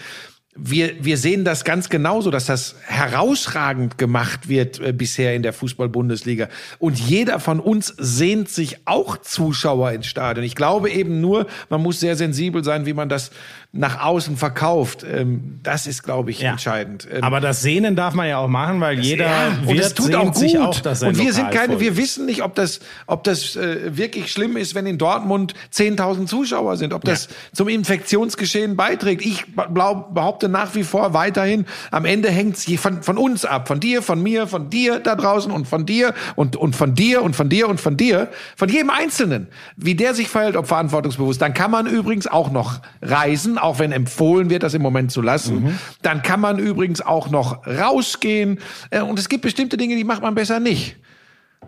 Wir, wir sehen das ganz genauso, dass das herausragend gemacht wird äh, bisher in der Fußball-Bundesliga. Und jeder von uns sehnt sich auch Zuschauer ins Stadion. Ich glaube eben nur, man muss sehr sensibel sein, wie man das nach außen verkauft. Ähm, das ist, glaube ich, Ja. entscheidend. Ähm, Aber das Sehnen darf man ja auch machen, weil jeder ja, und es tut sehnt auch gut. sich auch, und wir sind keine, wir wissen nicht, ob das, ob das äh, wirklich schlimm ist, wenn in Dortmund 10.000 Zuschauer sind, ob das zum Infektionsgeschehen beiträgt. Ich glaub, behaupte nach wie vor weiterhin, am Ende hängt es von, von uns ab, von dir, von mir, von dir da draußen und von dir und, und von dir und von dir und von dir, von jedem Einzelnen, wie der sich verhält, ob verantwortungsbewusst. Dann kann man übrigens auch noch reisen, auch wenn empfohlen wird, das im Moment zu lassen. Dann kann man übrigens auch noch rausgehen. Äh, Und es gibt bestimmte Dinge, die macht man besser nicht.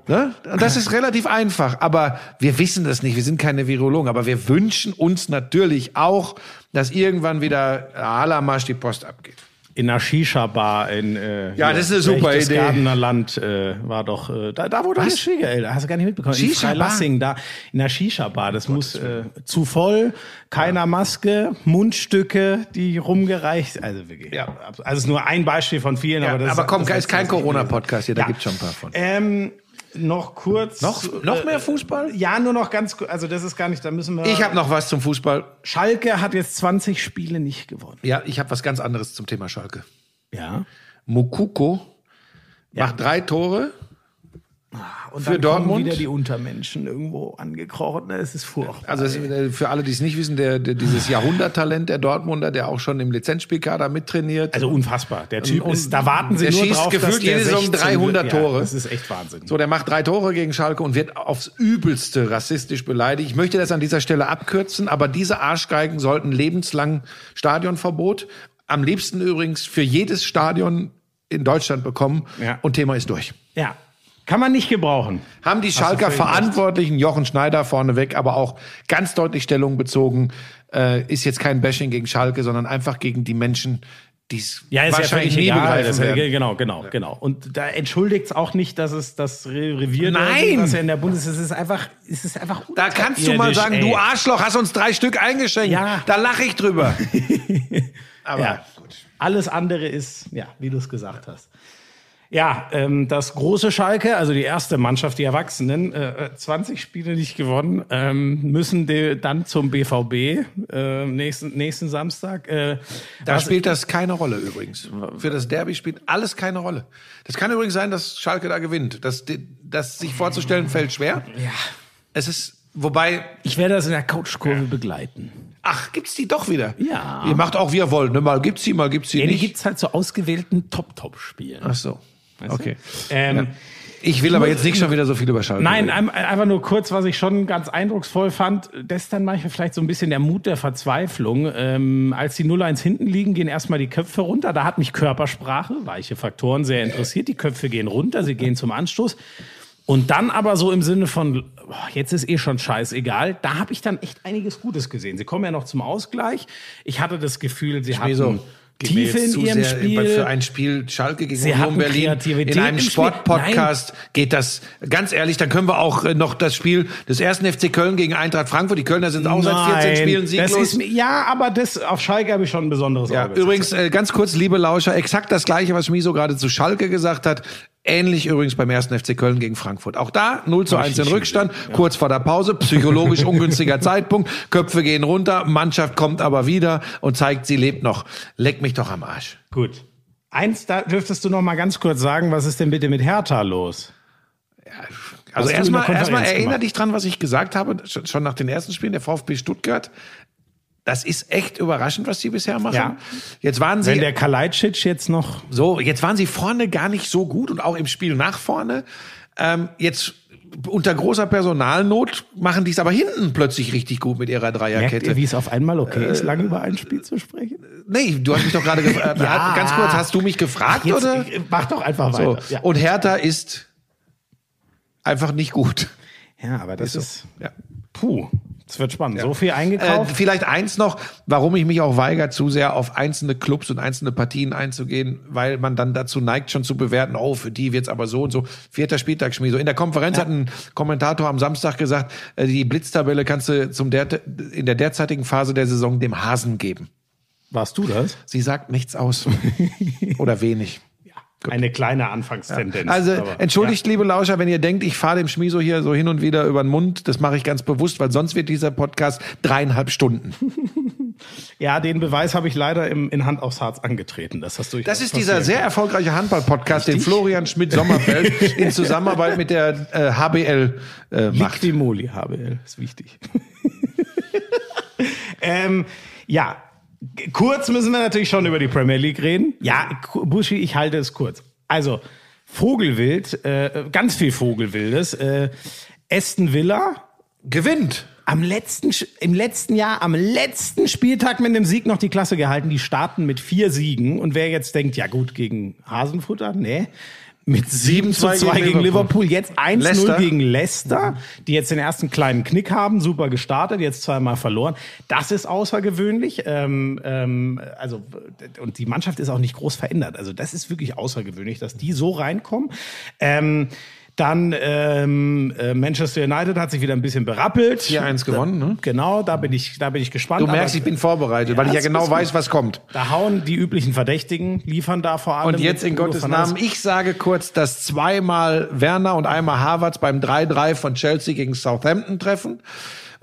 Ne? Das ist relativ einfach. Aber wir wissen das nicht. Wir sind keine Virologen. Aber wir wünschen uns natürlich auch, dass irgendwann wieder Alamarsch die Post abgeht. in einer Shisha-Bar in äh, Ja, das ist eine super Idee. Berchtesgadener Land äh, war doch äh, da, da wo deine Schwiegereltern, hast du gar nicht mitbekommen. In Shisha-Bar? Freilassing, da in einer Shisha-Bar. Das muss äh, zu voll, keiner Maske, Mundstücke, die rumgereicht. Also wirklich. Ja. Also es ist nur ein Beispiel von vielen, Ja, aber das aber komm, das ist kein das Corona-Podcast hier. Da Ja. gibt's schon ein paar von. Ähm, noch kurz. Noch, noch mehr Fußball? Ja, nur noch ganz kurz. Also das ist gar nicht, da müssen wir. Ich habe noch was zum Fußball. Schalke hat jetzt 20 Spiele nicht gewonnen. Ja, ich habe was ganz anderes zum Thema Schalke. Ja. Mukuko macht drei Tore. Und Für dann Dortmund? kommen wieder die Untermenschen irgendwo angekrochen. Es ist furchtbar. Also es, äh, für alle, die es nicht wissen, der, der dieses Jahrhunderttalent der Dortmunder, der auch schon im Lizenzspielkader mittrainiert. Also unfassbar. Der Typ Und- ist, da warten sie der nur schießt drauf, gefühlt dass der jede Saison 16 300 wird. Tore. Ja, das ist echt Wahnsinn. So, der macht drei Tore gegen Schalke und wird aufs Übelste rassistisch beleidigt. Ich möchte das an dieser Stelle abkürzen, aber diese Arschgeigen sollten lebenslang Stadionverbot, am liebsten übrigens für jedes Stadion in Deutschland bekommen Ja. und Thema ist durch. Ja. Kann man nicht gebrauchen. Haben die Schalker. Verantwortlichen, Jochen Schneider vorneweg, aber auch ganz deutlich Stellung bezogen, äh, ist jetzt kein Bashing gegen Schalke, sondern einfach gegen die Menschen, die es Ja, ist ja wahrscheinlich völlig nie egal. begreifen werden. genau, genau, genau. Und da entschuldigt es auch nicht, dass es das Re- Revier, Nein! was ja in der Bundes ist, es ist einfach, es ist einfach Da kannst du mal sagen, ey. du Arschloch, hast uns drei Stück eingeschenkt. Ja. Da lache ich drüber. *laughs* Aber Ja. Alles andere ist, ja, wie du es gesagt hast. Ja, ähm, das große Schalke, also die erste Mannschaft, die Erwachsenen, äh, äh, 20 Spiele nicht gewonnen, ähm, müssen die dann zum BVB äh, nächsten, nächsten Samstag. Äh, da spielt das keine Rolle übrigens. Für das Derby spielt alles keine Rolle. Das kann übrigens sein, dass Schalke da gewinnt. Das, das sich vorzustellen fällt schwer. ja, Es ist, wobei, ich werde das in der Coachkurve begleiten. ach, gibt's die doch wieder? Ja. Ihr macht auch, wie ihr wollt. Ne? Mal gibt's sie, mal gibt's sie Ja, die nicht. gibt's halt zu ausgewählten Top-Top-Spielen. Ach so. Okay. Ähm, Ich will aber jetzt nicht schon wieder so viel über Schalke Nein, reden. ein- einfach nur kurz, was ich schon ganz eindrucksvoll fand, das ist dann manchmal vielleicht so ein bisschen der Mut der Verzweiflung. Ähm, als die 0-1 hinten liegen, gehen erstmal die Köpfe runter. Da hat mich Körpersprache, weiche Faktoren sehr interessiert. Die Köpfe gehen runter, sie gehen zum Anstoß. Und dann aber so im Sinne von, boah, jetzt ist eh schon scheißegal, da habe ich dann echt einiges Gutes gesehen. Sie kommen ja noch zum Ausgleich. Ich hatte das Gefühl, sie hatten so. Geht mir Tiefe in ihrem Spiel. Für ein Spiel Schalke gegen Sie Union Berlin in einem. Sportpodcast geht das ganz ehrlich. Dann können wir auch äh, noch das Spiel des ersten FC Köln gegen Eintracht Frankfurt. Die Kölner sind auch seit 14 Nein, Spielen das sieglos. ist, ja, aber das auf Schalke habe ich schon ein besonderes ja, Auge. übrigens äh, ganz kurz, liebe Lauscher, exakt das gleiche, was Schmiso gerade zu Schalke gesagt hat. Ähnlich übrigens beim ersten FC Köln gegen Frankfurt. Auch da 0 zu Hab ich 1 in Rückstand, kurz vor der Pause, psychologisch *laughs* ungünstiger Zeitpunkt, Köpfe gehen runter, Mannschaft kommt aber wieder und zeigt, sie lebt noch. Leck mich doch am Arsch. Gut. Eins, da dürftest du noch mal ganz kurz sagen, was ist denn bitte mit Hertha los? Also du in erstmal, erstmal erinnere dich dran, was ich gesagt habe, schon nach den ersten Spielen der VfB Stuttgart. Das ist echt überraschend, was sie bisher machen. Ja. Jetzt waren Wenn sie der Kalajdzic jetzt noch so, jetzt waren sie vorne gar nicht so gut und auch im Spiel nach vorne. Ähm, jetzt unter großer Personalnot machen die es aber hinten plötzlich richtig gut mit ihrer merkt Dreierkette. ihr, wie es auf einmal okay ist, lange über ein Spiel zu sprechen? nee, du hast mich doch gerade gefragt. *laughs* Ja. Ganz kurz, hast du mich gefragt Jetzt, oder? Mach doch einfach So. weiter. Ja. Und Hertha ist einfach nicht gut. ja, aber das ist Ja. puh. Es wird spannend. So viel Äh, eingekauft. vielleicht eins noch, warum ich mich auch weigere, zu sehr auf einzelne Clubs und einzelne Partien einzugehen, weil man dann dazu neigt, schon zu bewerten, oh, für die wird's aber so und so. Vierter Spieltag, Schmieso. In der Konferenz hat ein Kommentator am Samstag gesagt, äh, die Blitztabelle kannst du zum der, in der derzeitigen Phase der Saison dem Hasen geben. Warst du das? Sie sagt nichts aus. Oder wenig. Eine kleine Anfangstendenz. Also aber- entschuldigt, liebe Lauscher, wenn ihr denkt, ich fahre dem Schmieso hier so hin und wieder über den Mund. Das mache ich ganz bewusst, weil sonst wird dieser Podcast dreieinhalb Stunden. *laughs* Ja, den Beweis habe ich leider im, in Hand aufs Harz angetreten. Das hast du. Das ist dieser sehr erfolgreiche Handball-Podcast, den Florian Schmidt-Sommerfeld *laughs* in Zusammenarbeit mit der äh, HBL äh, macht. Liquimoli HBL, ist wichtig. *laughs* ähm, ja, kurz müssen wir natürlich schon über die Premier League reden. Ja, Buschi, ich halte es kurz. Also, Vogelwild, äh, ganz viel Vogelwildes. Äh, Aston Villa Gewinnt. am letzten, im letzten Jahr, am letzten Spieltag mit einem Sieg noch die Klasse gehalten. Die starten mit vier Siegen. Und wer jetzt denkt, ja gut, gegen Hasenfutter, nee. Mit 7 zu 7-2 2 gegen, gegen Liverpool. Jetzt 1-0 Leicester. gegen Leicester, die jetzt den ersten kleinen Knick haben. Super gestartet, jetzt zweimal verloren. Das ist außergewöhnlich. Ähm, ähm, also, und die Mannschaft ist auch nicht groß verändert. Also, das ist wirklich außergewöhnlich, dass die so reinkommen. Ähm, dann ähm, äh, Manchester United hat sich wieder ein bisschen berappelt. 4-1 gewonnen, ne? Genau, da bin ich, da bin ich gespannt. Du merkst, Aber ich bin vorbereitet, weil ich ja genau weiß, was kommt. Da hauen die üblichen Verdächtigen, liefern da vor allem. Und jetzt in Gottes Fernandes. Namen, ich sage kurz, dass zweimal Werner und einmal Havertz beim 3-3 von Chelsea gegen Southampton treffen.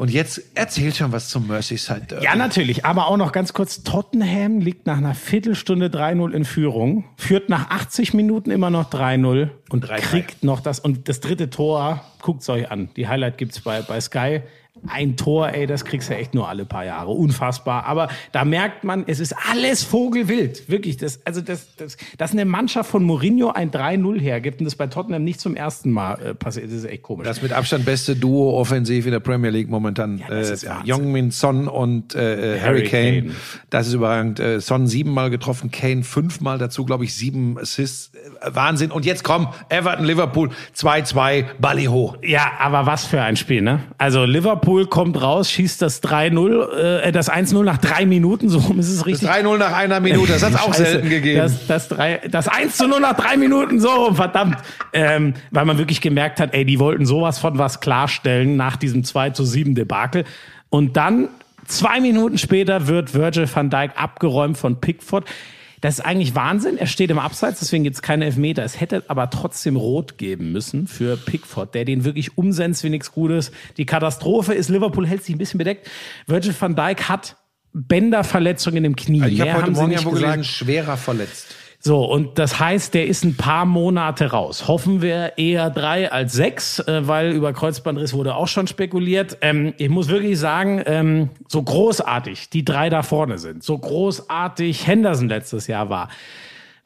Und jetzt erzählt schon was zum Merseyside Derby. Ja, natürlich. Aber auch noch ganz kurz. Tottenham liegt nach einer Viertelstunde 3-0 in Führung, führt nach 80 Minuten immer noch 3-0 und 3-3. kriegt noch das. Und das dritte Tor, guckt's euch an. Die Highlight gibt's bei, bei Sky. Ein Tor, ey, das kriegst du echt nur alle paar Jahre. Unfassbar. Aber da merkt man, es ist alles vogelwild. Wirklich. Das, also, das, das, dass eine Mannschaft von Mourinho ein 3-0 hergibt und das bei Tottenham nicht zum ersten Mal äh, passiert, das ist echt komisch. Das mit Abstand beste Duo offensiv in der Premier League momentan. das äh. Jongmin Son und äh, äh, Harry Harry Kane. Kane. Das ist überragend. Äh, Son siebenmal getroffen, Kane fünfmal dazu, glaube ich, sieben Assists. Äh, Wahnsinn. Und jetzt komm, Everton, Liverpool, 2-2, Balli hoch. Ja, aber was für ein Spiel, ne? Also Liverpool kommt raus, schießt das 3-0, äh, das 1-0 nach drei Minuten, so rum ist es richtig. 3-0 nach einer Minute, das hat auch Scheiße. selten gegeben. Das, das, drei, das 1 zu 0 nach drei Minuten, so rum, verdammt. Ähm, weil man wirklich gemerkt hat, ey, die wollten sowas von was klarstellen nach diesem 2 zu 7 Debakel. Und dann, zwei Minuten später, wird Virgil van Dijk abgeräumt von Pickford. Das ist eigentlich Wahnsinn. Er steht im Abseits, deswegen gibt's keine Elfmeter. Es hätte aber trotzdem rot geben müssen für Pickford, der den wirklich umsetzt wie nichts Gutes. Die Katastrophe ist, Liverpool hält sich ein bisschen bedeckt. Virgil van Dijk hat Bänderverletzungen im Knie. ich habe heute haben sie Morgen nicht ja wohl gesagt. gelesen, schwerer verletzt. So, und das heißt, der ist ein paar Monate raus. Hoffen wir eher drei als sechs, äh, weil über Kreuzbandriss wurde auch schon spekuliert. Ähm, ich muss wirklich sagen, ähm, so großartig die drei da vorne sind, so großartig Henderson letztes Jahr war.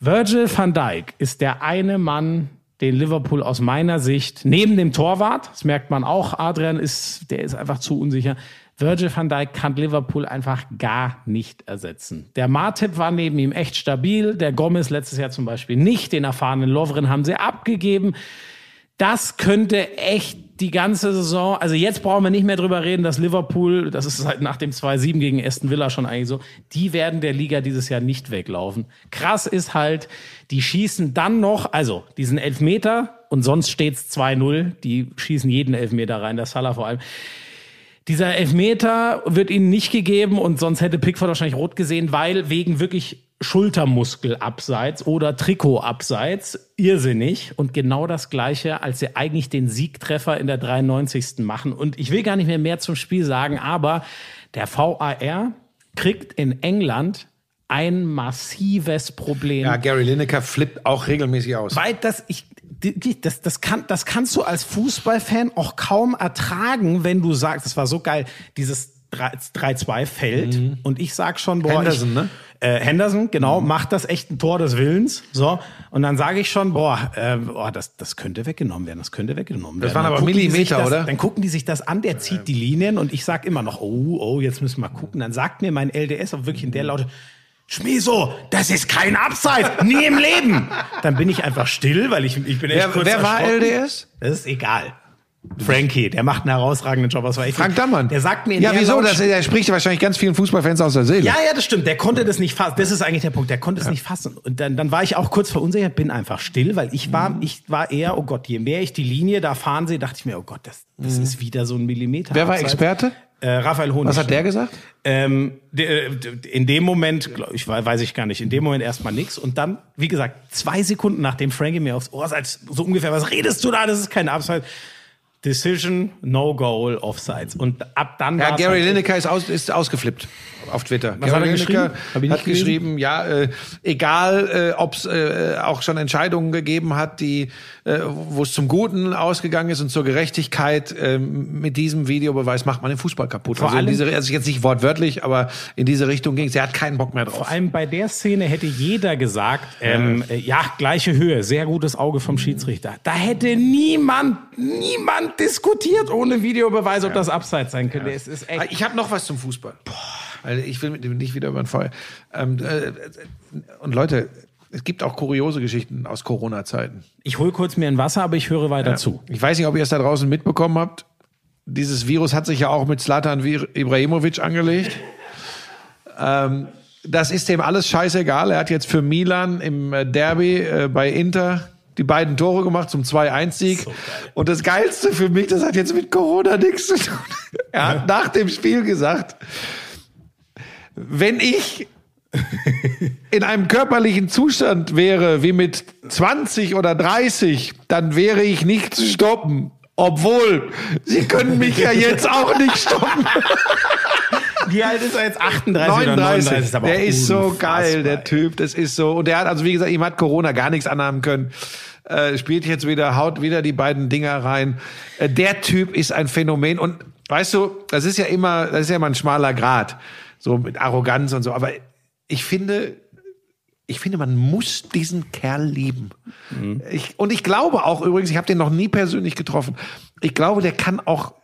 Virgil van Dijk ist der eine Mann, den Liverpool aus meiner Sicht neben dem Torwart, das merkt man auch, Adrian ist, der ist einfach zu unsicher. Virgil van Dijk kann Liverpool einfach gar nicht ersetzen. Der Martip war neben ihm echt stabil, der Gomez letztes Jahr zum Beispiel nicht, den erfahrenen Lovren haben sie abgegeben. Das könnte echt die ganze Saison, also jetzt brauchen wir nicht mehr drüber reden, dass Liverpool, das ist halt nach dem 2-7 gegen Aston Villa schon eigentlich so, die werden der Liga dieses Jahr nicht weglaufen. Krass ist halt, die schießen dann noch, also diesen Elfmeter und sonst steht's 2-0, die schießen jeden Elfmeter rein, der Salah vor allem. Dieser Elfmeter wird ihnen nicht gegeben und sonst hätte Pickford wahrscheinlich rot gesehen, weil wegen wirklich Schultermuskelabseits oder Trikotabseits irrsinnig und genau das gleiche, als sie eigentlich den Siegtreffer in der 93. machen. Und ich will gar nicht mehr mehr zum Spiel sagen, aber der VAR kriegt in England ein massives Problem. Ja, Gary Lineker flippt auch regelmäßig aus. Weil das, ich, das, das, kann, das kannst du als Fußballfan auch kaum ertragen, wenn du sagst, das war so geil, dieses 3-2 fällt und ich sag schon, boah, Henderson, ich, ne? Äh, Henderson, genau, macht das echt ein Tor des Willens. So, und dann sage ich schon, boah, äh, boah das, das könnte weggenommen werden, das könnte weggenommen werden. waren Dann aber Millimeter, das, oder? Dann gucken die sich das an, der zieht die Linien und ich sag immer noch, oh, oh, jetzt müssen wir mal gucken. Dann sagt mir mein LDS auch wirklich in der Laute, Schmieso, das ist kein Abseits, nie im Leben. Dann bin ich einfach still, weil ich, ich bin echt Wer, kurz wer war. LDS? Das ist egal. Frankie, der macht einen herausragenden Job. Das war echt Frank Dammann. Der sagt mir in Ja, der wieso? Das, der spricht wahrscheinlich ganz vielen Fußballfans aus der Seele. Ja, ja, das stimmt. Der konnte das nicht fassen. Das ist eigentlich der Punkt. Der konnte es nicht fassen. Und dann, dann war ich auch kurz verunsichert, bin einfach still, weil ich war, ich war eher, oh Gott, je mehr ich die Linie da fahren sehe, dachte ich mir, oh Gott, das, das ist wieder so ein Millimeter. Wer war. Experte? Äh, Raphael Honig. Was hat der gesagt? Ähm, de- de- in dem Moment, glaub ich wei- weiß ich gar nicht, in dem Moment erstmal nix. Und dann, wie gesagt, zwei Sekunden nachdem Frankie mir aufs Ohr sagt, so ungefähr, was redest du da? Das ist kein Abseits. Decision, no goal, offsides. Und ab dann Ja, Gary Lineker ist, aus, ist ausgeflippt auf Twitter. Was Gary hat er Lineker geschrieben? Hat gelesen. geschrieben, ja, äh, egal, äh, ob es äh, auch schon Entscheidungen gegeben hat, die, äh, wo es zum Guten ausgegangen ist und zur Gerechtigkeit. Äh, mit diesem Videobeweis macht man den Fußball kaputt. Vor also, allem- diese, also jetzt nicht wortwörtlich, aber in diese Richtung ging es. Er hat keinen Bock mehr drauf. Vor allem bei der Szene hätte jeder gesagt, ähm, äh, ja, gleiche Höhe, sehr gutes Auge vom Schiedsrichter. Da hätte niemand, niemand diskutiert ohne Videobeweis, ob das Abseits sein könnte. Es ist echt. Ich habe noch was zum Fußball. Also ich will mit dem nicht wieder über den Feuer. Ähm, äh, und Leute, es gibt auch kuriose Geschichten aus Corona-Zeiten. Ich hol kurz mir ein Wasser, aber ich höre weiter zu. Ich weiß nicht, ob ihr es da draußen mitbekommen habt. Dieses Virus hat sich ja auch mit Zlatan Ibrahimovic angelegt. Ähm, das ist dem alles scheißegal. Er hat jetzt für Milan im äh, Derby äh, bei Inter die beiden Tore gemacht zum 2-1-Sieg. Und das Geilste für mich, das hat jetzt mit Corona nichts zu tun. Er hat nach dem Spiel gesagt, wenn ich in einem körperlichen Zustand wäre wie mit 20 oder 30, dann wäre ich nicht zu stoppen. Obwohl, sie können mich ja jetzt auch nicht stoppen. *laughs* Wie alt ist er jetzt? 38 oder 39. 39? aber der ist so geil, der. Typ. Das ist so. Und der hat, also wie gesagt, ihm hat Corona gar nichts anhaben können. Äh, spielt jetzt wieder, haut wieder die beiden Dinger rein. Äh, der Typ ist ein Phänomen. Und weißt du, das ist ja immer, das ist ja immer ein schmaler Grad. So mit Arroganz und so. Aber ich finde, ich finde, man muss diesen Kerl lieben. Ich, und ich glaube auch übrigens, ich habe den noch nie persönlich getroffen. Ich glaube, der kann auch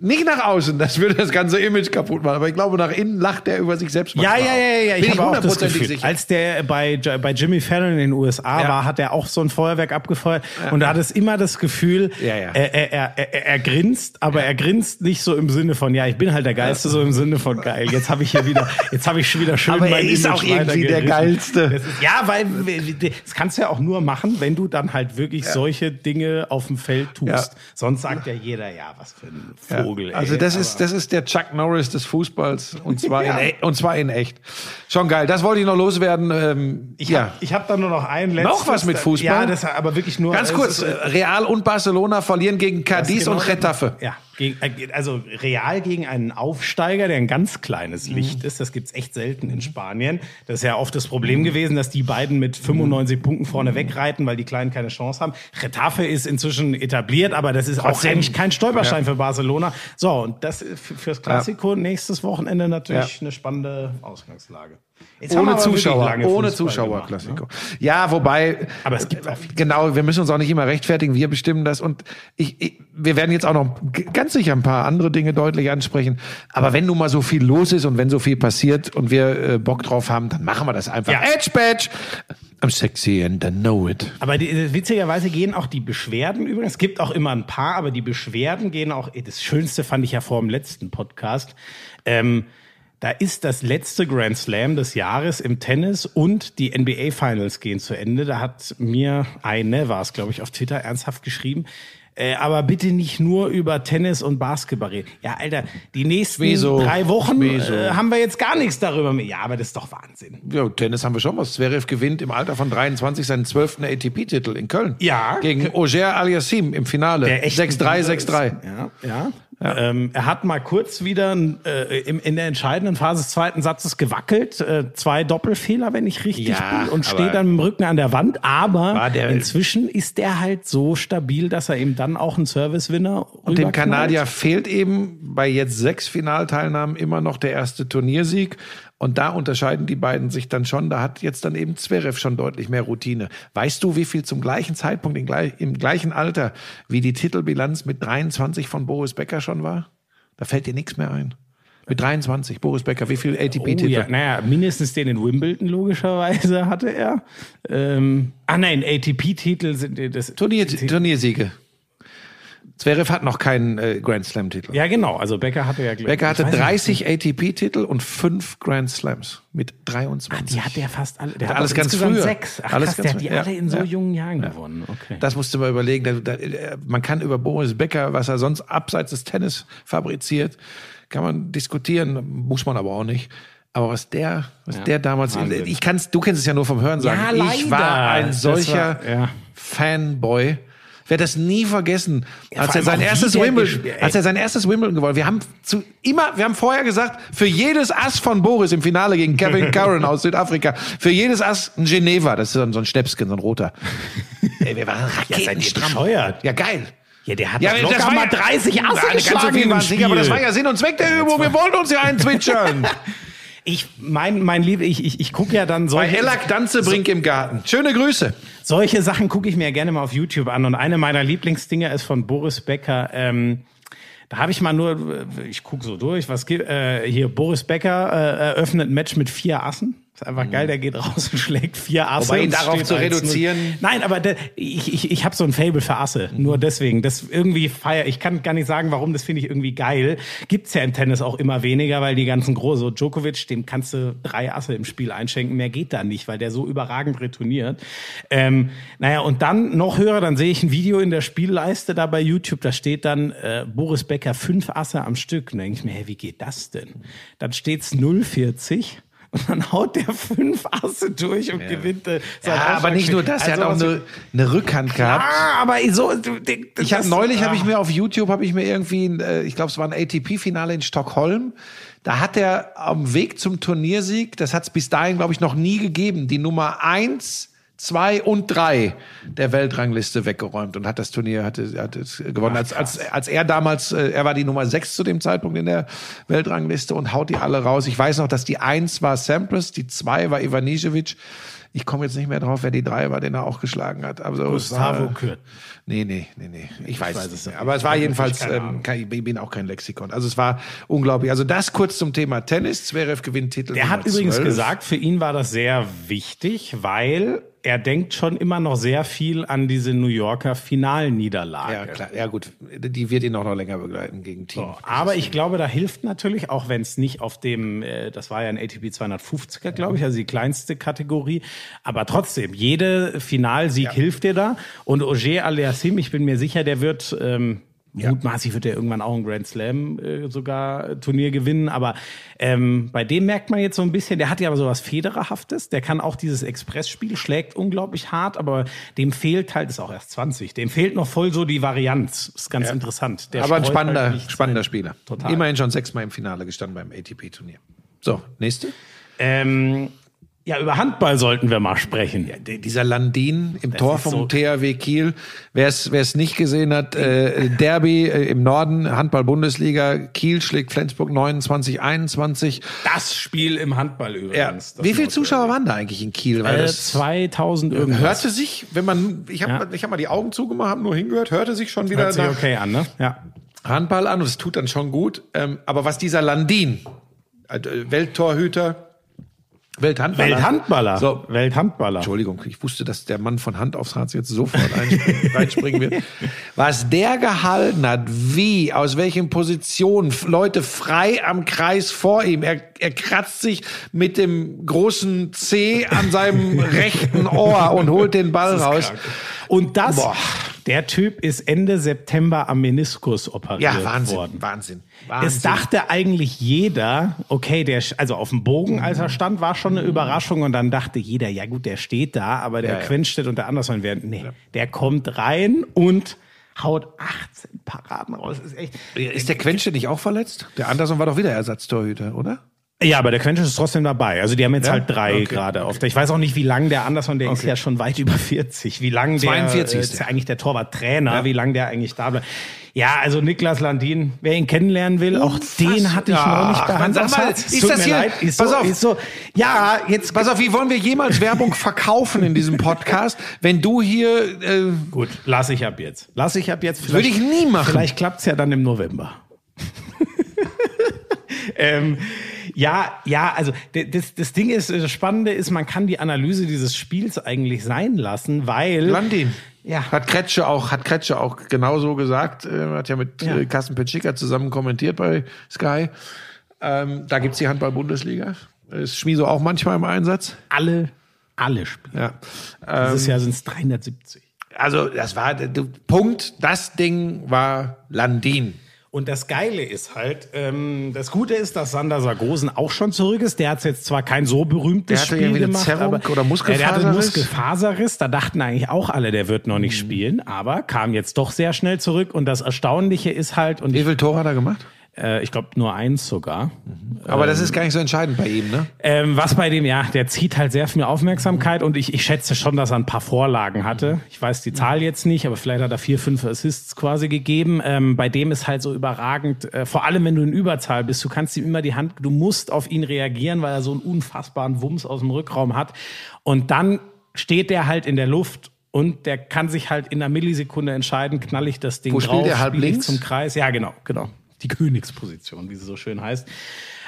nicht nach außen, das würde das ganze Image kaputt machen, aber ich glaube, nach innen lacht er über sich selbst. Ja, ja, ja, ja, ich Bin das hundertprozentig Gefühl. sicher. Als der bei, bei Jimmy Fallon in den USA Ja. war, hat er auch so ein Feuerwerk abgefeuert und da hat es immer das Gefühl, Ja, ja. Er, er, er, er, er grinst, aber er grinst nicht so im Sinne von, ja, ich bin halt der Geilste, so im Sinne von geil. Jetzt habe ich hier wieder, jetzt habe ich schon wieder schön Aber er mein ist Image auch irgendwie der. Geilste. Ist, ja, weil das kannst du ja auch nur machen, wenn du dann halt wirklich solche Dinge auf dem Feld tust. Ja. Sonst sagt ja jeder, ja, was für ein Ja. Vogel. Also ey. das ist, das ist der Chuck Norris des Fußballs und zwar, *laughs* Ja. in, e- und zwar in echt. Schon geil. Das wollte ich noch loswerden. Ähm, Ich ja. habe ich hab da nur noch ein letztes. Noch was mit Fußball? Ja, das aber wirklich nur. Ganz es kurz, ist, äh, äh, Real und Barcelona verlieren gegen Cadiz genau und Getafe. Ja, gegen, äh, also real gegen einen Aufsteiger, der ein ganz kleines Mhm. Licht ist. Das gibt's echt selten in Spanien. Das ist ja oft das Problem gewesen, dass die beiden mit 95 Punkten vorne wegreiten, weil die Kleinen keine Chance haben. Getafe ist inzwischen etabliert, aber das ist auch Trotzdem. eigentlich kein Stolperstein für Barcelona. So, und das ist für- fürs Klassiko nächstes Wochenende natürlich Ja. eine spannende Ausgangslage. Jetzt Ohne Zuschauer, ohne Fußball Zuschauer, Klassiko. ne? Ja, wobei. Aber es gibt auch viele. Genau, wir müssen uns auch nicht immer rechtfertigen, wir bestimmen das. Und ich, ich, wir werden jetzt auch noch ganz sicher ein paar andere Dinge deutlich ansprechen. Aber wenn nun mal so viel los ist und wenn so viel passiert und wir äh, Bock drauf haben, dann machen wir das einfach. Ja. Edge Badge! I'm sexy and I know it. Aber die, äh, witzigerweise gehen auch die Beschwerden übrigens. Es gibt auch immer ein paar, aber die Beschwerden gehen auch. Das Schönste fand ich ja vor dem letzten Podcast. Ähm, da ist das letzte Grand Slam des Jahres im Tennis und die NBA Finals gehen zu Ende. Da hat mir eine, war es glaube ich, auf Twitter ernsthaft geschrieben. Äh, aber bitte nicht nur über Tennis und Basketball reden. Ja, Alter, die nächsten Wieso? drei Wochen äh, haben wir jetzt gar nichts darüber mehr. Ja, aber das ist doch Wahnsinn. Ja, Tennis haben wir schon was. Zverev gewinnt im Alter von 23 seinen 12. ATP-Titel in Köln. Ja. Gegen Auger Aliassim im Finale. Der echt 6-3, ein guter 6-3. ist. Ja, ja. Ähm, er hat mal kurz wieder äh, im, in der entscheidenden Phase des zweiten Satzes gewackelt. Äh, zwei Doppelfehler, wenn ich richtig Ja, bin, und steht dann mit dem Rücken an der Wand. Aber der- inzwischen ist der halt so stabil, dass er eben dann auch einen Service-Winner Und dem. Kanadier fehlt eben bei jetzt sechs Finalteilnahmen immer noch der erste Turniersieg. Und da unterscheiden die beiden sich dann schon. Da hat jetzt dann eben Zverev schon deutlich mehr Routine. Weißt du, wie viel zum gleichen Zeitpunkt im, gleich, im gleichen Alter wie die Titelbilanz mit 23 von Boris Becker schon war? Da fällt dir nichts mehr ein. Mit 23, Boris Becker, wie viel Oh ATP-Titel? ja, naja, mindestens den in Wimbledon logischerweise hatte er. Ähm, ah nein, ATP-Titel sind das. Turnier, Turniersiege. Zverev hat noch keinen äh, Grand Slam-Titel. Ja, genau. Also Becker hatte ja, Becker hatte ich weiß nicht, 30 ATP-Titel und fünf Grand Slams mit 23. Die hat der fast alle. Der Hat hat alles ganz früher. Sechs. Ach, Alles krass, ganz der hat die früh. Ja, alle in so ja. jungen Jahren gewonnen. Okay. Das musst du mal überlegen. Da, da, man kann über Boris Becker, was er sonst abseits des Tennis fabriziert, kann man diskutieren, muss man aber auch nicht. Aber was der, was der damals, Wahnsinn. ich kann's, du kennst es ja nur vom Hören sagen. Ja, ich war ein solcher war- ja. Fanboy. Werde das nie vergessen, als vor er sein erstes Wimbledon, als er sein erstes Wimbledon gewonnen. Wir haben zu immer, wir haben vorher gesagt, für jedes Ass von Boris im Finale gegen Kevin *laughs* Curran aus Südafrika, für jedes Ass ein Geneva, das ist so ein, so ein Schnäpschen, so ein roter. *laughs* Ey, wir waren Ja, raketenstramm. bescheuert? Ja, geil. Ja, der hat Ja, doch locker mal 30 Asse ganz so geschlagen viel im es nicht, aber das Spiel. war ja Sinn und Zweck der Übung. Wir wollten uns ja *laughs* einzwitschern. Ich, mein, mein Lieb, ich, ich, ich gucke ja dann Bei solche, Ellak Danzebrink im Garten. Schöne Grüße. solche Sachen gucke ich mir gerne mal auf YouTube an. Und eine meiner Lieblingsdinger ist von Boris Becker. Ähm, da habe ich mal nur, ich gucke so durch, was gibt, äh, hier Boris Becker äh, eröffnet ein Match mit vier Assen. Ist einfach geil, der geht raus und schlägt vier Asse. Wobei, ihn darauf zu 1-0. reduzieren- Nein, aber der, ich, ich, ich habe so ein Fable für Asse. Nur deswegen. Das irgendwie feier. Ich kann gar nicht sagen, warum. Das finde ich irgendwie geil. Gibt's ja im Tennis auch immer weniger, weil die ganzen großen, so Djokovic, dem kannst du drei Asse im Spiel einschenken. Mehr geht da nicht, weil der so überragend retourniert. Ähm, naja, und dann noch höher, dann sehe ich ein Video in der Spielleiste da bei YouTube. Da steht dann äh, Boris Becker fünf Asse am Stück. Und dann denke ich mir, hey, wie geht das denn? Dann steht's 0,40. Und dann haut der fünf Asse durch und gewinnt. Äh, Ja, aber nicht nur das, er hat auch Also, eine, eine Rückhand gehabt. Ah, aber so. Ich habe das- neulich habe ich ah. mir auf YouTube habe ich mir irgendwie, äh, ich glaube es war ein ATP-Finale in Stockholm. Da hat er am Weg zum Turniersieg, das hat es bis dahin glaube ich noch nie gegeben, die Nummer eins, zwei und drei der Weltrangliste weggeräumt und hat das Turnier hat, es- hat es gewonnen. als, als, als er damals, äh, er war die Nummer sechs zu dem Zeitpunkt in der Weltrangliste und haut die alle raus. Ich weiß noch, dass die eins war Sampras, die zwei war Ivanisevic. Ich komme jetzt nicht mehr drauf, wer die drei war, den er auch geschlagen hat. Also, Gustavo war- Kürt. Nee, nee, nee, nee. Ich weiß, weiß es nicht. Aber es war Ich jedenfalls, ähm, kein, ich bin auch kein Lexikon. Also es war unglaublich. Also das kurz zum Thema Tennis. Zverev gewinnt Titel. Der hat übrigens 12. gesagt, für ihn war das sehr wichtig, weil er denkt schon immer noch sehr viel an diese New Yorker Finalniederlage. Ja, klar. Ja, gut. Die wird ihn auch noch länger begleiten gegen Team. So, aber ich glaube, da hilft natürlich, auch wenn es nicht auf dem, äh, das war ja ein ATP 250er, glaube ich, also die kleinste Kategorie. Aber trotzdem, jede Finalsieg hilft dir da. Und Ogier Aliassim, ich bin mir sicher, der wird, ähm, mutmaßlich wird er irgendwann auch ein Grand Slam äh, sogar Turnier gewinnen. Aber ähm, bei dem merkt man jetzt so ein bisschen, der hat ja aber sowas Federerhaftes. Der kann auch dieses Expressspiel, schlägt unglaublich hart, aber dem fehlt halt, ist auch erst 20, dem fehlt noch voll so die Varianz. Ist ganz interessant. Der aber ein spannender, halt spannender. Spieler. Total. Immerhin schon sechsmal im Finale gestanden beim ATP-Turnier. So, nächste. Ähm, ja, über Handball sollten wir mal sprechen. D- Dieser Landin im Tor ist vom so- THW Kiel. Wer es nicht gesehen hat, äh, Derby äh, im Norden, Handball-Bundesliga. Kiel schlägt Flensburg 29, 21. Das Spiel im Handball Ja. übrigens. Das Wie viele Zuschauer waren da eigentlich in Kiel? Weil Äh, das 2000 irgendwas. hörte sich, wenn man, ich habe Ja. ich hab mal die Augen zugemacht, habe nur hingehört, hörte sich schon wieder Hört sich okay an, ne? Ja. Handball an und es tut dann schon gut. Ähm, aber was dieser Landin, äh, Welttorhüter, Welthandballer. Welthandballer. So, Welthandballer. Entschuldigung, ich wusste, dass der Mann von Hand aufs Harz jetzt sofort einspringen, *laughs* reinspringen wird. Was der gehalten hat, wie, aus welchen Positionen, Leute frei am Kreis vor ihm. Er, er kratzt sich mit dem großen C an seinem *laughs* rechten Ohr und holt den Ball raus. Krank. Und das, Boah. der Typ ist Ende September am Meniskus operiert Ja, Wahnsinn, worden. Wahnsinn, Wahnsinn. Es dachte eigentlich jeder, okay, der, also auf dem Bogen, als er stand, war schon eine Überraschung und dann dachte jeder, ja gut, der steht da, aber der Ja, ja. Quenstedt und der Andersson werden, nee, der kommt rein und haut 18 Paraden raus. Ist echt. Ist der Quenstedt nicht auch verletzt? Der Anderson war doch wieder Ersatztorhüter, oder? Ja, aber der Quentin ist trotzdem dabei. Also die haben jetzt Ja? halt drei Okay. gerade auf der. Ich weiß auch nicht, wie lang der Anderson, der ist Okay. ja schon weit über 40. Wie lang der 42 äh, ist ist ja eigentlich der Torwarttrainer, wie lang der eigentlich da bleibt. Ja, also Niklas Landin, wer ihn kennenlernen will, auch den hatte ich noch nicht bei Hand sag mal, ist das hier- leid. Ist pass so, auf. Ist so, ja, jetzt Pass auf, wie wollen wir jemals Werbung verkaufen in diesem Podcast, wenn du hier äh, gut, lass ich ab jetzt. Lass ich ab jetzt. Würde ich nie machen. Vielleicht klappt's ja dann im November. *laughs* ähm, Ja, ja, also das, das Ding ist, das Spannende ist, man kann die Analyse dieses Spiels eigentlich sein lassen, weil. Landin. Ja. Hat Kretsche auch, hat Kretsche auch genauso gesagt, äh, hat ja mit Ja. äh, Carsten Petschika zusammen kommentiert bei Sky. Ähm, da gibt's die Handball-Bundesliga. Ist Schmieso auch manchmal im Einsatz. alle, alle Spiele. Ja. Ähm, Dieses Jahr sind es 370. also, das war der Punkt. Das Ding war Landin. Und das Geile ist halt, ähm, das Gute ist, dass Sander Sargosen auch schon zurück ist. Der hat jetzt zwar kein so berühmtes Der hatte Spiel irgendwie gemacht, Zerrung aber oder Ja, der hatte einen Muskelfaserriss. Muskelfaserriss. Da dachten eigentlich auch alle, der wird noch Mhm. nicht spielen, aber kam jetzt doch sehr schnell zurück. Und das Erstaunliche ist halt, und Wie viel Tore hat er gemacht? Äh, ich glaube nur eins sogar. Aber das ist gar nicht so entscheidend bei ihm, ne? Ähm, was bei dem, ja, der zieht halt sehr viel Aufmerksamkeit und ich, ich schätze schon, dass er ein paar Vorlagen hatte. Ich weiß die Zahl jetzt nicht, aber vielleicht hat er vier, fünf Assists quasi gegeben. Ähm, bei dem ist halt so überragend, äh, vor allem wenn du in Überzahl bist, du kannst ihm immer die Hand, du musst auf ihn reagieren, weil er so einen unfassbaren Wumms aus dem Rückraum hat. Und dann steht der halt in der Luft und der kann sich halt in einer Millisekunde entscheiden, knall ich das Ding Wo spielt drauf, der, halb spiel ich links? zum Kreis. Ja, genau, genau. Die Königsposition, wie sie so schön heißt.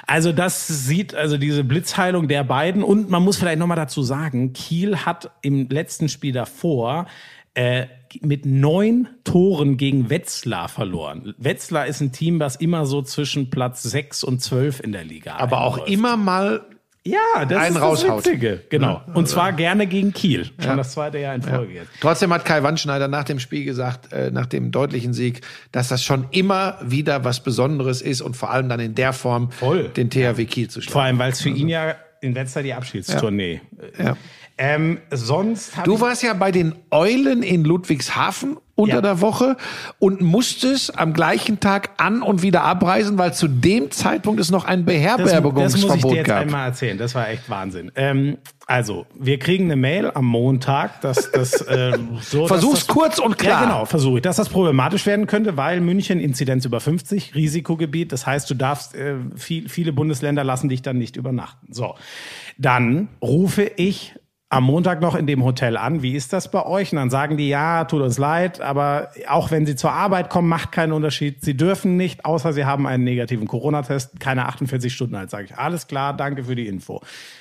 Also das sieht, also diese Blitzheilung der beiden und man muss vielleicht nochmal dazu sagen, Kiel hat im letzten Spiel davor äh, mit neun Toren gegen Wetzlar verloren. Wetzlar ist ein Team, was immer so zwischen Platz sechs und zwölf in der Liga Aber auch einläuft. immer mal ja, das einen ist raushaut. das Witzige. Genau. Und zwar gerne gegen Kiel. Schon das zweite Jahr in Folge jetzt. Trotzdem hat Kai Wandschneider nach dem Spiel gesagt, äh, nach dem deutlichen Sieg, dass das schon immer wieder was Besonderes ist und vor allem dann in der Form Voll. den THW Kiel zu Vor schlagen. allem, weil es für ihn ja in Wetzlar die Abschiedstournee. Ja. Ähm, sonst Du warst ja bei den Eulen in Ludwigshafen unter Ja. der Woche und musstest am gleichen Tag an und wieder abreisen, weil zu dem Zeitpunkt es noch ein Das, das muss ich Beherbergungsverbot dir jetzt gab. einmal erzählen. Das war echt Wahnsinn. Ähm, also, wir kriegen eine Mail am Montag, dass das äh, so. *laughs* Versuch's dass das, kurz und klar. Ja, genau, versuche ich. Dass das problematisch werden könnte, weil München Inzidenz über 50, Risikogebiet. Das heißt, du darfst, äh, viel, viele Bundesländer lassen dich dann nicht übernachten. So. Dann rufe ich am Montag noch in dem Hotel an. Wie ist das bei euch? Und dann sagen die, ja, tut uns leid, aber auch wenn sie zur Arbeit kommen, macht keinen Unterschied. Sie dürfen nicht, außer sie haben einen negativen Corona-Test, keine 48 Stunden alt. Sage ich, alles klar, danke für die Info.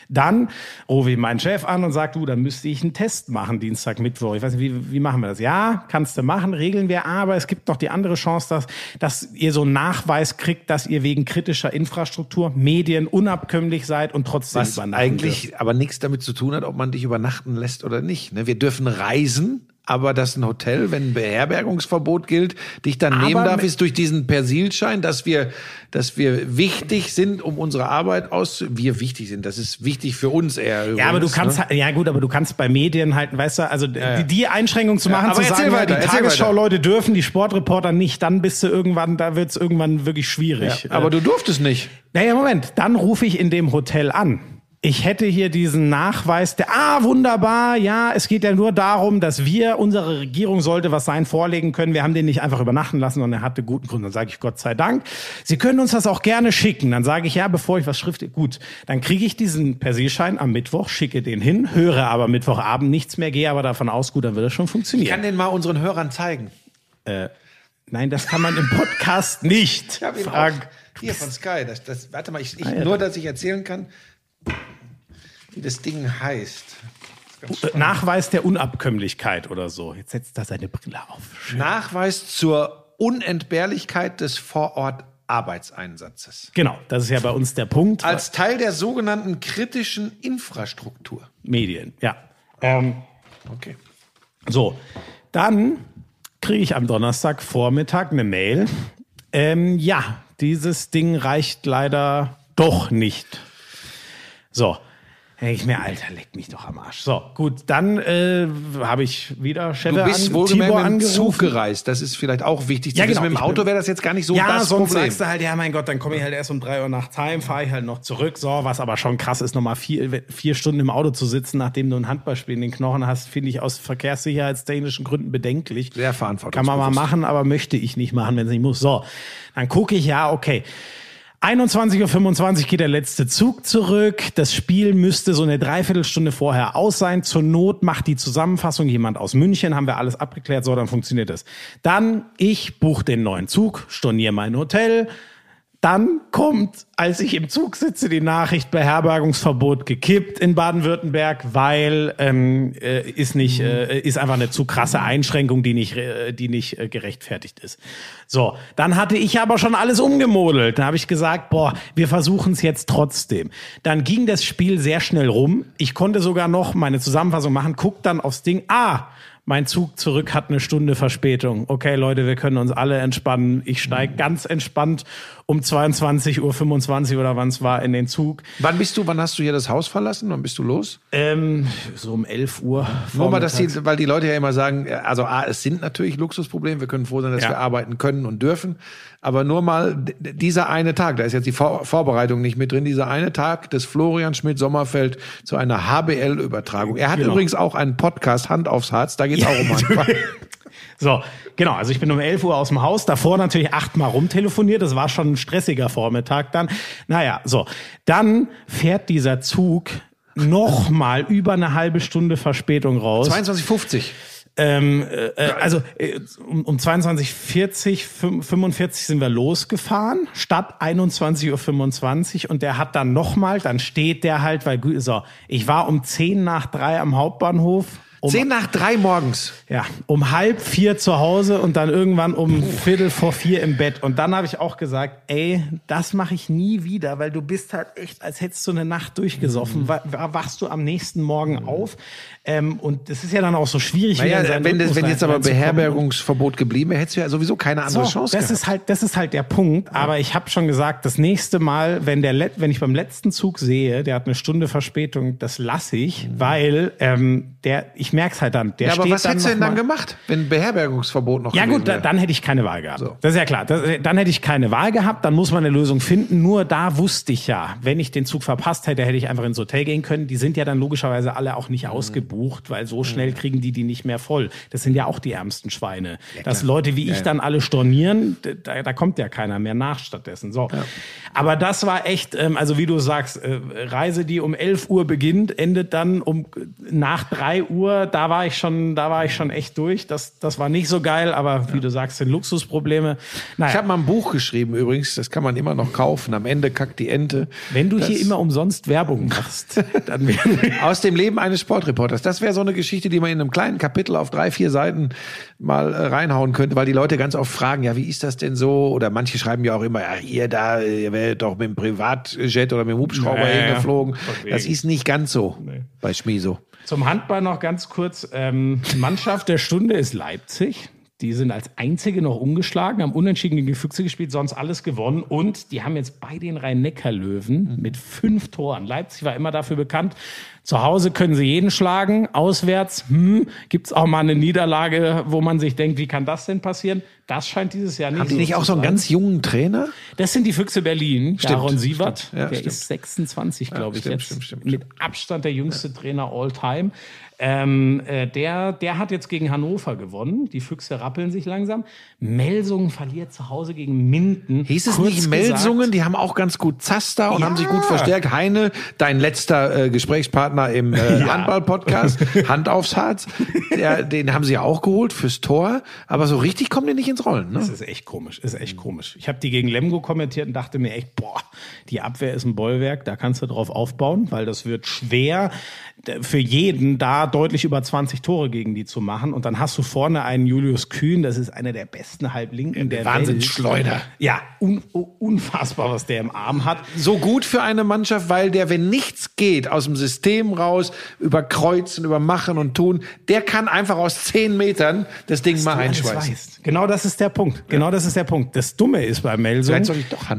Dann rufe ich meinen Chef an und sage, du, dann müsste ich einen Test machen, Dienstag, Mittwoch. Ich weiß nicht, wie, wie machen wir das? Ja, kannst du machen, regeln wir, aber es gibt noch die andere Chance, dass, dass ihr so einen Nachweis kriegt, dass ihr wegen kritischer Infrastruktur, Medien unabkömmlich seid und trotzdem Was übernachten eigentlich dürft. aber nichts damit zu tun hat, ob man dich übernachten lässt oder nicht. ne? Wir dürfen reisen, aber dass ein Hotel, wenn ein Beherbergungsverbot gilt, dich dann Aber nehmen darf, ist durch diesen Persilschein, dass wir, dass wir wichtig sind, um unsere Arbeit aus, wir wichtig sind. Das ist wichtig für uns eher. Ja, aber du übrigens, kannst, ne? halt- ja gut, aber du kannst bei Medien halt, weißt du, also die, die Einschränkung zu machen, aber zu sagen, ja, weiter, die Tagesschau-Leute dürfen, die Sportreporter nicht, dann bist du irgendwann, da wird's irgendwann wirklich schwierig. Ja, aber du durftest nicht. Naja, Moment, dann rufe ich in dem Hotel an. Ich hätte hier diesen Nachweis, der, ah, wunderbar, ja, es geht ja nur darum, dass wir, unsere Regierung sollte was sein vorlegen können. Wir haben den nicht einfach übernachten lassen, sondern er hatte guten Grund. Dann sage ich, Gott sei Dank. Sie können uns das auch gerne schicken. Dann sage ich, ja, bevor ich was schriftlich, gut. Dann kriege ich diesen Persilschein am Mittwoch, schicke den hin, höre aber Mittwochabend nichts mehr, gehe aber davon aus, gut, dann wird das schon Ich funktionieren. kann den mal unseren Hörern zeigen. Nein, das kann man im Podcast nicht. Ich habe ihn Frank. hier von Sky. Das, das, warte mal, ich, ich, Ah, nur, dass ich erzählen kann, wie das Ding heißt. Nachweis der Unabkömmlichkeit oder so. Jetzt setzt er seine Brille auf. Nachweis zur Unentbehrlichkeit des Vorort-Arbeitseinsatzes. Genau, das ist ja bei uns der Punkt. Als Teil der sogenannten kritischen Infrastruktur. Medien, ja. Ähm, Okay. so, dann kriege ich am Donnerstagvormittag eine Mail. Ähm, ja, dieses Ding reicht leider doch nicht. So. Denke ich mir, Alter, leck mich doch am Arsch. So, gut, dann äh, habe ich wieder Chef Du bist an, wohlgemerkt Tibor mit dem Zug gereist. Das ist vielleicht auch wichtig zu Ja, wissen. genau. Mit dem Auto wäre das jetzt gar nicht so ja, das sonst Problem. sagst du halt, ja, mein Gott, dann komme ich halt erst um drei Uhr nachts heim, fahre ich halt noch zurück. So, was aber schon krass ist, nochmal vier, vier Stunden im Auto zu sitzen, nachdem du ein Handballspiel in den Knochen hast, finde ich aus verkehrssicherheitstechnischen Gründen bedenklich. Sehr Kann man mal verantwortungsbewusst. machen, aber möchte ich nicht machen, wenn es nicht muss. So, dann gucke ich, ja, okay. 21.25 Uhr geht der letzte Zug zurück. Das Spiel müsste so eine Dreiviertelstunde vorher aus sein. Zur Not macht die Zusammenfassung jemand aus München. Haben wir alles abgeklärt. So, dann funktioniert es. Dann, ich buche den neuen Zug, storniere mein Hotel, Dann kommt, als ich im Zug sitze, die Nachricht Beherbergungsverbot gekippt in Baden-Württemberg, weil ähm, äh, ist nicht äh, ist einfach eine zu krasse Einschränkung, die nicht äh, die nicht äh, gerechtfertigt ist. So, dann hatte ich aber schon alles umgemodelt. Da habe ich gesagt, boah, wir versuchen es jetzt trotzdem. Dann ging das Spiel sehr schnell rum. Ich konnte sogar noch meine Zusammenfassung machen. Guck dann aufs Ding. Ah, mein Zug zurück hat eine Stunde Verspätung. Okay, Leute, wir können uns alle entspannen. Ich steige ganz entspannt um 22.25 Uhr oder wann es war in den Zug. Wann bist du, wann hast du hier das Haus verlassen? Wann bist du los? Ähm, so um 11 Uhr. Nur mal, dass die, weil die Leute ja immer sagen, also A, es sind natürlich Luxusprobleme, wir können froh sein, dass Ja. wir arbeiten können und dürfen. Aber nur mal dieser eine Tag, da ist jetzt die Vor Vorbereitung nicht mit drin, dieser eine Tag des Florian Schmidt-Sommerfeld zu einer HBL-Übertragung. Er hat Genau. übrigens auch einen Podcast, Hand aufs Harz, da geht es auch um *laughs* einen So, genau. Also ich bin um 11 Uhr aus dem Haus. Davor natürlich achtmal rumtelefoniert. Das war schon ein stressiger Vormittag dann. Naja, so. Dann fährt dieser Zug noch mal über eine halbe Stunde Verspätung raus. 22,50. Ähm, äh, also äh, um, um 22.40, 45 sind wir losgefahren, statt 21.25 Uhr und der hat dann nochmal, dann steht der halt, weil, so, ich war um 10 nach 3 am Hauptbahnhof. Um, Zehn nach drei morgens. ja, um halb vier zu Hause und dann irgendwann um Viertel vor vier im Bett. Und dann habe ich auch gesagt, ey, das mache ich nie wieder, weil du bist halt echt, als hättest du eine Nacht durchgesoffen. Wa- Wachst du am nächsten Morgen auf? Ähm, und das ist ja dann auch so schwierig. Naja, wenn, das, wenn jetzt aber. Beherbergungsverbot geblieben wäre, hättest du ja sowieso keine andere So, Chance das gehabt. ist halt, das ist halt der Punkt. Aber ich habe schon gesagt, das nächste Mal, wenn der, wenn ich beim letzten Zug sehe, der hat eine Stunde Verspätung, das lasse ich, weil ähm, der, ich merk's halt dann. Der Mhm. ja, aber steht was hättest du denn dann gemacht, wenn Beherbergungsverbot noch Ja gut, da, dann hätte ich keine Wahl gehabt. So. Das ist ja klar. Das, dann hätte ich keine Wahl gehabt. Dann muss man eine Lösung finden. Nur da wusste ich ja, wenn ich den Zug verpasst hätte, hätte ich einfach ins Hotel gehen können. Die sind ja dann logischerweise alle auch Mhm. nicht ausgebucht, weil so schnell kriegen die die nicht mehr voll. Das sind ja auch die ärmsten Schweine. Dass Leute wie ich dann alle stornieren, da, da kommt ja keiner mehr nach stattdessen. So. Aber das war echt, ähm, also wie du sagst, äh, Reise, die um 11 Uhr beginnt, endet dann um nach 3 Uhr. Da war ich schon, da war ich schon echt durch. Das, das war nicht so geil, aber wie du sagst, sind Luxusprobleme. Naja, Ich habe mal ein Buch geschrieben übrigens, das kann man immer noch kaufen. Am Ende kackt die Ente. wenn du das, hier immer umsonst Werbung machst, *laughs* dann Aus dem Leben eines Sportreporters. Das wäre so eine Geschichte, die man in einem kleinen Kapitel auf drei, vier Seiten mal äh, reinhauen könnte, weil die Leute ganz oft fragen, ja, wie ist das denn so? Oder manche schreiben ja auch immer, ja, ihr da, ihr werdet doch mit dem Privatjet oder mit dem Hubschrauber Ja, ja, ja. hingeflogen. Das ist nicht ganz so bei Schmiso. Zum Handball noch ganz kurz. Ähm, Mannschaft der Stunde ist Leipzig. Die sind als einzige noch ungeschlagen, haben unentschieden gegen Füchse gespielt, sonst alles gewonnen. Und die haben jetzt bei den Rhein-Neckar-Löwen mit fünf Toren. Leipzig war immer dafür bekannt. Zu Hause können sie jeden schlagen. Auswärts hm, gibt es auch mal eine Niederlage, wo man sich denkt, wie kann das denn passieren? Das scheint dieses Jahr nicht Haben die nicht so auch so einen sein. ganz jungen Trainer? Das sind die Füchse Berlin. Stimmt, Aaron Sievert, stimmt. Ja, der stimmt. ist 26, glaube ich, stimmt, jetzt. stimmt, stimmt, mit Abstand der jüngste Trainer all time. Ähm, äh, der, der hat jetzt gegen Hannover gewonnen. Die Füchse rappeln sich langsam. Melsungen verliert zu Hause gegen Minden. Hieß es Kurz nicht gesagt- Melsungen? Die haben auch ganz gut Zaster und Ja. haben sich gut verstärkt. Heine, dein letzter äh, Gesprächspartner im äh, *laughs* Handball-Podcast, *laughs* Hand aufs Harz, der, den haben sie ja auch geholt fürs Tor. Aber so richtig kommen die nicht ins Rollen. Ne? Das ist echt komisch, ist echt komisch. Ich habe die gegen Lemgo kommentiert und dachte mir echt, boah, die Abwehr ist ein Bollwerk, da kannst du drauf aufbauen, weil das wird schwer für jeden da deutlich über 20 Tore gegen die zu machen. Und dann hast du vorne einen Julius Kühn, das ist einer der besten Halblinken der Wahnsinnsschleuder. Ja, un, unfassbar, was der im Arm hat. So gut für eine Mannschaft, weil der, wenn nichts geht, aus dem System raus, über Kreuzen, über Machen und Tun, der kann einfach aus zehn Metern das Ding mal du alles einschweißen. Genau das ist der Punkt. Genau das ist der Punkt. Das Dumme ist bei Melsung,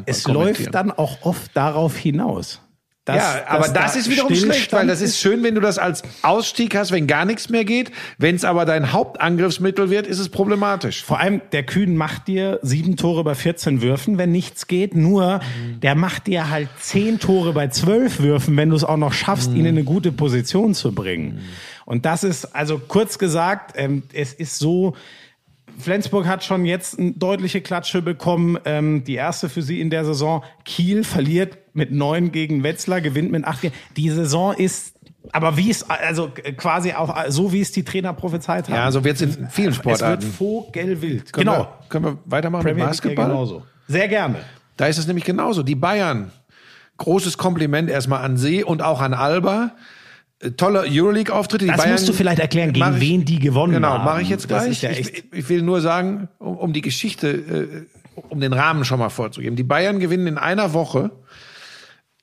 es läuft dann auch oft darauf hinaus. Dass- ja, aber das da ist wiederum schlecht, weil das ist schön, wenn du das als Ausstieg hast, wenn gar nichts mehr geht. Wenn es aber dein Hauptangriffsmittel wird, ist es problematisch. Vor allem, der Kühn macht dir sieben Tore bei 14 Würfen, wenn nichts geht. Nur, der macht dir halt zehn Tore bei zwölf Würfen, wenn du es auch noch schaffst, ihn in eine gute Position zu bringen. Und das ist, also kurz gesagt, ähm, es ist so, Flensburg hat schon jetzt eine deutliche Klatsche bekommen. Ähm, die erste für sie in der Saison. Kiel verliert mit neun gegen Wetzlar, gewinnt mit acht. Die Saison ist, aber wie es, also quasi auch so, wie es die Trainer prophezeit haben. Ja, so wird es in vielen Es wird Sportarten. vogelwild. Können Genau. Wir, können wir weitermachen Premier mit Basketball? genauso. Sehr gerne. Da ist es nämlich genauso. Die Bayern, großes Kompliment erstmal an See und auch an Alba. Äh, Tolle Euroleague-Auftritte. Das Bayern, musst du vielleicht erklären, gegen ich- wen die gewonnen Genau, haben. mache ich jetzt gleich. ja ich, ich will nur sagen, um, um die Geschichte, äh, um den Rahmen schon mal vorzugeben. Die Bayern gewinnen in einer Woche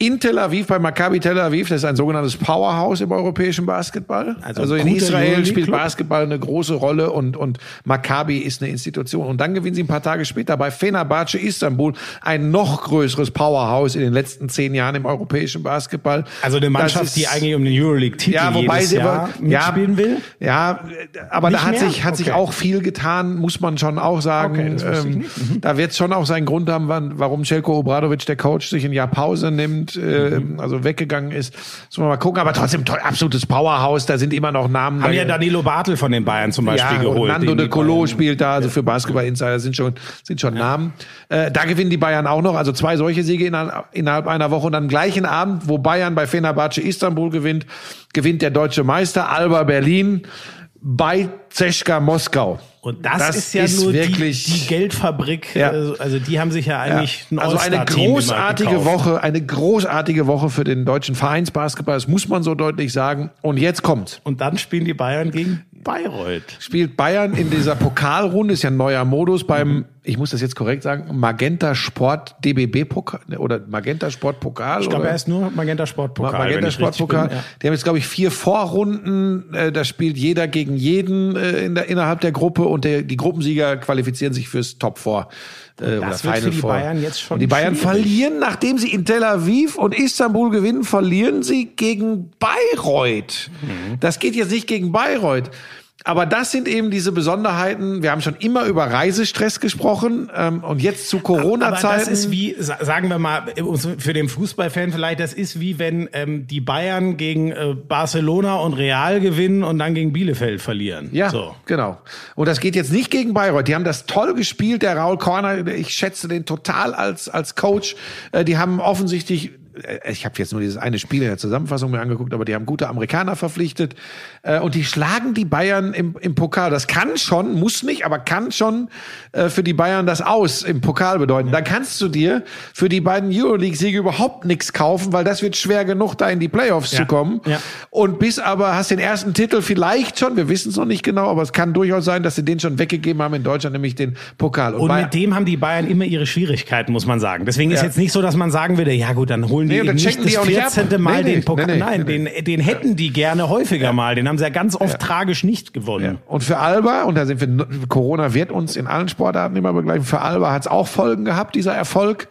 in Tel Aviv bei Maccabi Tel Aviv. Das ist ein sogenanntes Powerhouse im europäischen Basketball. Also Also, in Israel spielt. Basketball eine große Rolle und, und Maccabi ist eine Institution. Und dann gewinnen sie ein paar Tage später bei Fenerbahce Istanbul ein noch größeres Powerhouse in den letzten zehn Jahren im europäischen Basketball. Also eine Mannschaft, ist- die eigentlich um den Euroleague-Titel ja, wobei sie Jahr mitspielen will. Ja, aber Nicht da hat mehr? sich hat sich Okay. auch viel getan, muss man schon auch sagen. Okay, ähm, Da wird es schon auch seinen Grund haben, wann, warum Celko Obradovic, der Coach, sich ein Jahr Pause nimmt, äh, Mhm. also weggegangen ist. Muss man mal gucken. Aber trotzdem toll, absolutes Powerhouse. Da sind immer noch Namen. Haben ja Danilo Bartel von den Bayern zum Beispiel ja, geholt. und Nando de Colo spielt da, also für Basketball Insider sind schon, sind schon Namen. Äh, da gewinnen die Bayern auch noch, also zwei solche Siege innerhalb, innerhalb einer Woche und am gleichen Abend, wo Bayern bei Fenerbahce Istanbul gewinnt, gewinnt der deutsche Meister Alba Berlin bei Zeschka Moskau. Und das, ist ja nur wirklich die, die Geldfabrik. Ja. Also, also die haben sich ja eigentlich ein also eine großartige. Woche, eine großartige Woche für den deutschen Vereinsbasketball, das muss man so deutlich sagen. Und jetzt kommt. Und dann spielen die Bayern gegen Bayreuth. spielt Bayern in dieser Pokalrunde, ist ja ein neuer Modus beim, ich muss das jetzt korrekt sagen, Magenta Sport DBB Pokal oder Magenta Sport Pokal. Ich glaube, oder? er ist nur Magenta Sportpokal. wenn Magenta ich richtig Sportpokal. bin, ja. Die haben jetzt, glaube ich, vier Vorrunden. Äh, da spielt jeder gegen jeden äh, in der, innerhalb der Gruppe und der, die Gruppensieger qualifizieren sich fürs Top 4. Äh, oder Final für die Four. Bayern jetzt schon Und die Bayern schwierig. verlieren, nachdem sie in Tel Aviv und Istanbul gewinnen, verlieren sie gegen Bayreuth. Mhm. Das geht jetzt nicht gegen Bayreuth. Aber das sind eben diese Besonderheiten. Wir haben schon immer über Reisestress gesprochen ähm, und jetzt zu Aber Corona-Zeiten. das ist wie, sa- sagen wir mal, für den Fußballfan vielleicht, das ist wie wenn ähm, die Bayern gegen äh, Barcelona und Real gewinnen und dann gegen Bielefeld verlieren. Ja, So. genau. Und das geht jetzt nicht gegen Bayreuth. Die haben das toll gespielt, der Raul Korner. Ich schätze den total als, als Coach. Äh, Die haben offensichtlich, äh, ich habe jetzt nur dieses eine Spiel in der Zusammenfassung mir angeguckt, aber die haben gute Amerikaner verpflichtet. Äh, Und die schlagen die Bayern im, im Pokal. Das kann schon, muss nicht, aber kann schon äh, für die Bayern das Aus im Pokal bedeuten. Da kannst du dir für die beiden Euroleague-Siege überhaupt nichts kaufen, weil das wird schwer genug, da in die Playoffs zu kommen. Ja. Und bis aber hast den ersten Titel vielleicht schon, wir wissen es noch nicht genau, aber es kann durchaus sein, dass sie den schon weggegeben haben in Deutschland, nämlich den Pokal. Und bei- mit dem haben die Bayern immer ihre Schwierigkeiten, muss man sagen. Deswegen ist Ja. jetzt nicht so, dass man sagen würde, ja gut, dann holen die Nee, und dann eben nicht checken das die auch nicht ab. 14. Mal Nee, den Pokal. nee, Nein, den, den hätten die gerne häufiger mal. Den haben sie ja ganz oft tragisch nicht gewonnen. und für Alba, und da sind wir, Corona wird uns in allen Sportarten immer begleiten, für Alba hat es auch Folgen gehabt, dieser Erfolg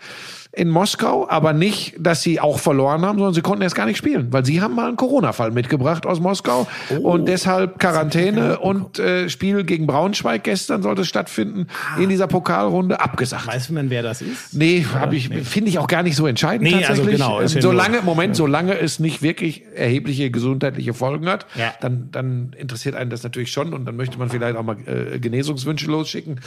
in Moskau, aber nicht, dass sie auch verloren haben, sondern sie konnten erst gar nicht spielen, weil sie haben mal einen Corona-Fall mitgebracht aus Moskau Oh. und deshalb Quarantäne und äh, Spiel gegen Braunschweig gestern sollte stattfinden in dieser Pokalrunde abgesagt. Weiß man, wer das ist? Nee, habe ich finde ich auch gar nicht so entscheidend Nee, also tatsächlich. genau, ist Ähm, solange Moment, solange es nicht wirklich erhebliche gesundheitliche Folgen hat, Ja. dann dann interessiert einen das natürlich schon und dann möchte man vielleicht auch mal äh, Genesungswünsche losschicken.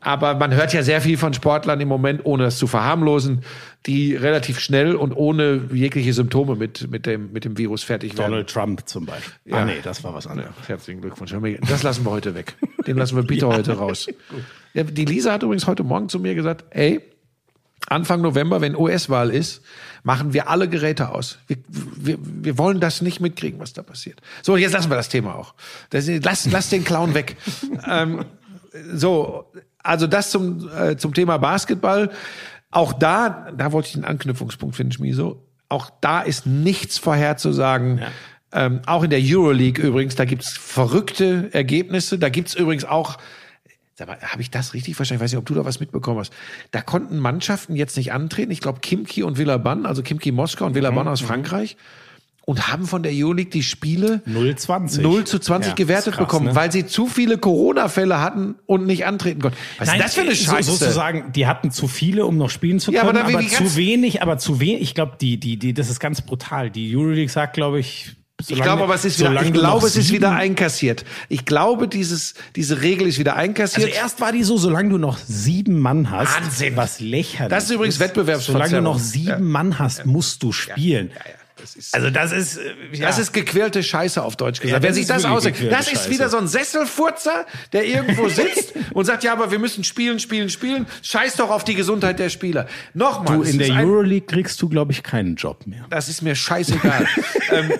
Aber man hört ja sehr viel von Sportlern im Moment, ohne es zu verharmlosen, die relativ schnell und ohne jegliche Symptome mit mit dem mit dem Virus fertig werden. Donald Trump zum Beispiel. Ja. Ah nee, das war was anderes. Herzlichen Glückwunsch. Das lassen wir heute weg. Den lassen wir bitte *laughs* heute raus. Ja, die Lisa hat übrigens heute Morgen zu mir gesagt, ey, Anfang November, wenn US-Wahl ist, machen wir alle Geräte aus. Wir, wir, wir wollen das nicht mitkriegen, was da passiert. So, jetzt lassen wir das Thema auch. Das, lass, lass den Clown weg. *laughs* ähm, so, also das zum, äh, zum Thema Basketball. Auch da, da wollte ich einen Anknüpfungspunkt finden, Schmiso. Auch da ist nichts vorherzusagen. Ähm, auch in der Euroleague übrigens, da gibt's verrückte Ergebnisse. Da gibt's übrigens auch Sag mal, habe ich das richtig verstanden? Ich weiß nicht, ob du da was mitbekommen hast. Da konnten Mannschaften jetzt nicht antreten. Ich glaube, Kimki und Villaban, also Kimki Moskau und Villaban Mhm, aus Frankreich, und haben von der Euroleague die Spiele 0,20. 0 zu 20 Ja, gewertet krass, bekommen, ne? weil sie zu viele Corona-Fälle hatten und nicht antreten konnten. Was ist das für eine so- Scheiße? Sozusagen, die hatten zu viele, um noch spielen zu Ja, können, aber aber, ganz- zu wenig, aber zu wenig. Ich glaube, die, die, die, das ist ganz brutal. Die Euroleague sagt, glaube ich, ich glaube aber, es ist wieder, solange ich glaube, es ist wieder einkassiert. Ich glaube, dieses, diese Regel ist wieder einkassiert. Also erst war die so, solange du noch sieben Mann hast, Wahnsinn. was lächerlich Das ist übrigens Wettbewerbsverzerrung. Solange du noch sieben Ja. Mann hast, musst du spielen. Das ist, Also das ist, äh, ja. das ist gequälte Scheiße auf Deutsch gesagt. Ja, Wer das sich ist das ausdenkt, das ist Scheiße. wieder so ein Sesselfurzer, der irgendwo *laughs* sitzt und sagt, ja, aber wir müssen spielen, spielen, spielen. Scheiß doch auf die Gesundheit der Spieler. Nochmal, du, in der Euroleague kriegst du, glaube ich, keinen Job mehr. das ist mir scheißegal. *laughs* ähm,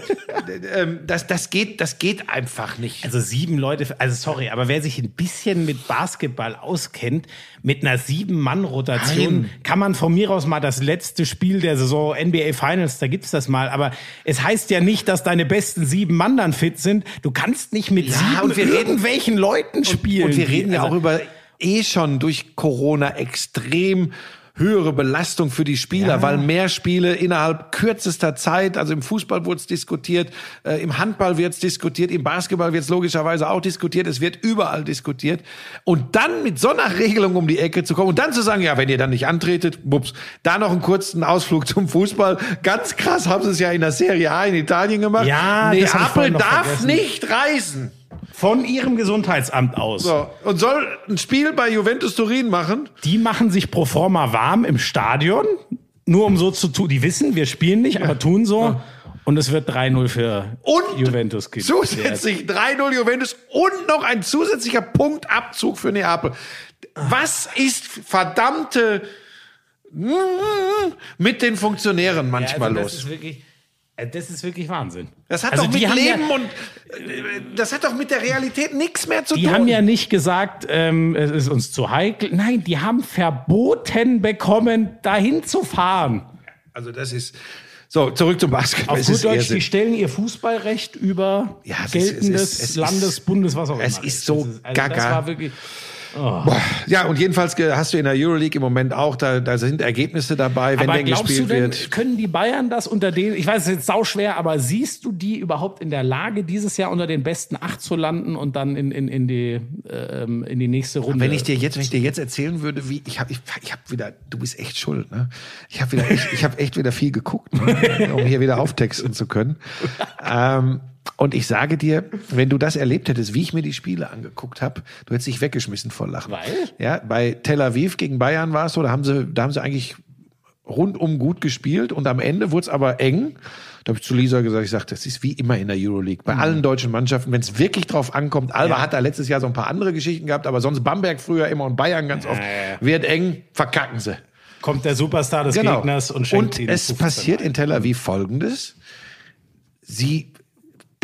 ähm, das, das, geht, das geht einfach nicht. Also sieben Leute, also sorry, aber wer sich ein bisschen mit Basketball auskennt, mit einer Sieben-Mann-Rotation, kann man von mir aus mal das letzte Spiel der Saison NBA Finals, da gibt's das mal, aber es heißt ja nicht, dass deine besten sieben Mann dann fit sind. Du kannst nicht mit Ja, sieben und wir reden- irgendwelchen Leuten spielen. Und wir reden ja Also- auch über eh schon durch Corona extrem höhere Belastung für die Spieler, weil mehr Spiele innerhalb kürzester Zeit, also im Fußball wurde es diskutiert, äh, im Handball wird es diskutiert, im Basketball wird es logischerweise auch diskutiert, es wird überall diskutiert. Und dann mit so einer Regelung um die Ecke zu kommen und dann zu sagen, ja, wenn ihr dann nicht antretet, bups, da noch einen kurzen Ausflug zum Fußball. Ganz krass haben sie es ja in der Serie A in Italien gemacht. Ja, Neapel darf vergessen. nicht reisen. Von ihrem Gesundheitsamt aus. So, und soll ein Spiel bei Juventus Turin machen. Die machen sich pro forma warm im Stadion, nur um so zu tun. Die wissen, wir spielen nicht, aber tun so. Und es wird 3-0 für Und Juventus geben. zusätzlich 3-0 Juventus und noch ein zusätzlicher Punktabzug für Neapel. Was ist verdammte mit den Funktionären manchmal also los? Das ist wirklich, äh, das ist wirklich Wahnsinn. Das hat Also doch die mit Leben ja, und äh, das hat doch mit der Realität nichts mehr zu Die tun. haben ja nicht gesagt, ähm, es ist uns zu heikel. Nein, die haben verboten bekommen, dahin zu fahren. also das ist so zurück zum Basketball. Auf Es gut ist Deutsch, die stellen ihr Fußballrecht über Ja, es ist- es geltendes ist- es ist- Landes, Bundes, was auch immer. es ist so Das also Das gaga. Wirklich. Ja, und jedenfalls hast du in der Euroleague im Moment auch, da, da sind Ergebnisse dabei, wenn aber denn glaubst du gespielt denn, wird. können die Bayern das unter den, ich weiß, es ist jetzt sauschwer, aber siehst du die überhaupt in der Lage, dieses Jahr unter den besten acht zu landen und dann in, in, in, die, ähm, in die nächste Runde? Wenn ich dir jetzt, wenn ich dir jetzt erzählen würde, wie ich habe, ich, ich habe wieder, du bist echt schuld, ne? Ich habe wieder, echt, ich habe echt wieder viel geguckt, ne? *laughs* um hier wieder auftexten zu können. Ähm, und ich sage dir, wenn du das erlebt hättest, wie ich mir die Spiele angeguckt habe, du hättest dich weggeschmissen vor Lachen. Weil? Ja, bei Tel Aviv gegen Bayern war es so, da haben sie, da haben sie eigentlich rundum gut gespielt und am Ende wurde es aber eng. Da habe ich zu Lisa gesagt, ich sage, das ist wie immer in der Euroleague. Bei allen deutschen Mannschaften, wenn es wirklich drauf ankommt, Alba Ja. hat da letztes Jahr so ein paar andere Geschichten gehabt, aber sonst Bamberg früher immer und Bayern ganz oft. Wird eng, verkacken sie. Kommt der Superstar des Genau. Gegners und schenkt ihnen es 15 passiert in Tel Aviv Folgendes. Sie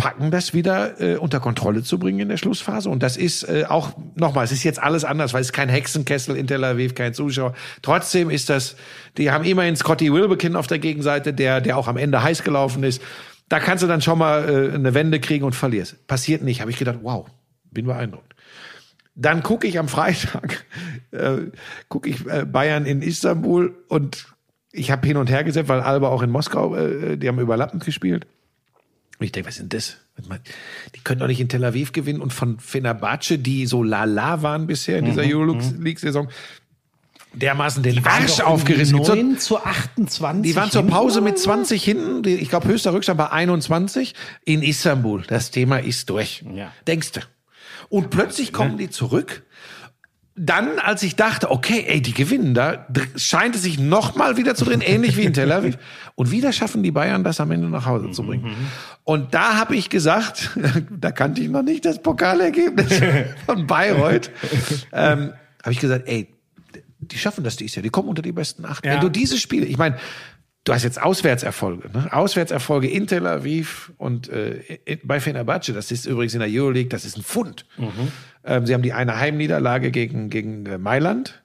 packen das wieder äh, unter Kontrolle zu bringen in der Schlussphase. Und das ist äh, auch, nochmal, es ist jetzt alles anders, weil es kein Hexenkessel in Tel Aviv, kein Zuschauer. Trotzdem ist das, die haben immerhin Scotty Wilbekin auf der Gegenseite, der, der auch am Ende heiß gelaufen ist. Da kannst du dann schon mal äh, eine Wende kriegen und verlierst. Passiert nicht. Habe ich gedacht, wow, bin beeindruckt. Dann gucke ich am Freitag, *laughs* äh, gucke ich äh, Bayern in Istanbul und ich habe hin und her gesetzt, weil Alba auch in Moskau, äh, die haben überlappend gespielt. Und ich denke, was ist denn das? Die können doch nicht in Tel Aviv gewinnen und von Fenerbahce, die so lala waren bisher in dieser Euroleague-Saison, dermaßen den Arsch aufgerissen. Gibt so- 9 zu 28. die waren zur Pause mit so? 20 hinten. Die- Ich glaube, höchster Rückstand war 21 in Istanbul. Das Thema ist durch. Ja. Denkst du? Und plötzlich kommen die zurück. Dann, als ich dachte, okay, ey, die gewinnen da, scheint es sich noch mal wieder zu drehen, ähnlich wie in Tel Aviv. *laughs* Und wieder schaffen die Bayern das am Ende nach Hause zu bringen. Und da habe ich gesagt, *laughs* da kannte ich noch nicht das Pokalergebnis *laughs* von Bayreuth, ähm, habe ich gesagt, ey, die schaffen das dieses Jahr, die kommen unter die besten acht. Ja. Wenn du diese Spiele, ich meine, du hast jetzt Auswärtserfolge, ne? Auswärtserfolge in Tel Aviv und äh, in, bei Fenerbahce, das ist übrigens in der Euroleague, das ist ein Pfund. Mhm. Ähm, sie haben die eine Heimniederlage gegen, gegen äh, Mailand.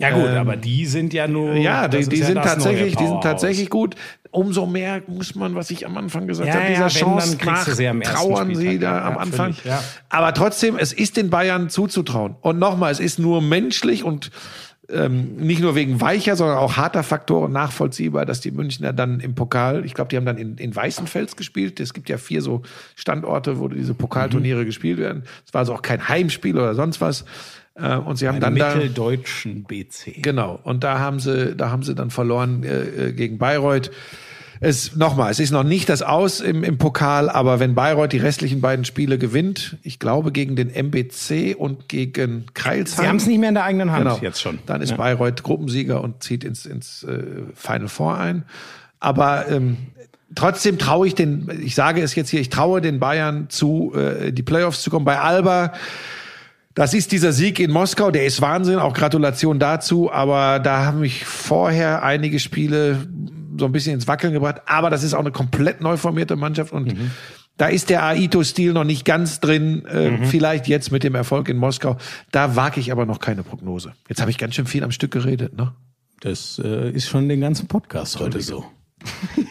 Ja gut, aber die sind ja nur. Ja, die, die ja sind tatsächlich, die sind tatsächlich gut. Umso mehr muss man, was ich am Anfang gesagt Ja, habe, ja, dieser wenn, Chance du nach sie trauern sie da Ja, am ja, Anfang. völlig, ja. Aber trotzdem, es ist den Bayern zuzutrauen. Und nochmal, es ist nur menschlich und ähm, nicht nur wegen weicher, sondern auch harter Faktoren nachvollziehbar, dass die Münchner dann im Pokal, ich glaube, die haben dann in, in Weißenfels gespielt. Es gibt ja vier so Standorte, wo diese Pokalturniere gespielt werden. Es war also auch kein Heimspiel oder sonst was. Äh, und sie haben Im dann da mitteldeutschen BC. Genau. Und da haben sie, da haben sie dann verloren äh, äh, gegen Bayreuth. Es nochmal, es ist noch nicht das Aus im, im Pokal, aber wenn Bayreuth die restlichen beiden Spiele gewinnt, ich glaube gegen den MBC und gegen Kreilsheim. Sie haben es nicht mehr in der eigenen Hand genau, jetzt schon. Dann ist ja. Bayreuth Gruppensieger und zieht ins, ins äh, Final Four ein. Aber ähm, trotzdem traue ich den, ich sage es jetzt hier, ich traue den Bayern zu, äh, die Playoffs zu kommen. Bei Alba, das ist dieser Sieg in Moskau, der ist Wahnsinn, auch Gratulation dazu, aber da haben mich vorher einige Spiele so ein bisschen ins Wackeln gebracht, aber das ist auch eine komplett neu formierte Mannschaft und da ist der Aito-Stil noch nicht ganz drin, äh, vielleicht jetzt mit dem Erfolg in Moskau. Da wage ich aber noch keine Prognose. Jetzt habe ich ganz schön viel am Stück geredet, ne? Das äh, ist schon den ganzen Podcast heute so.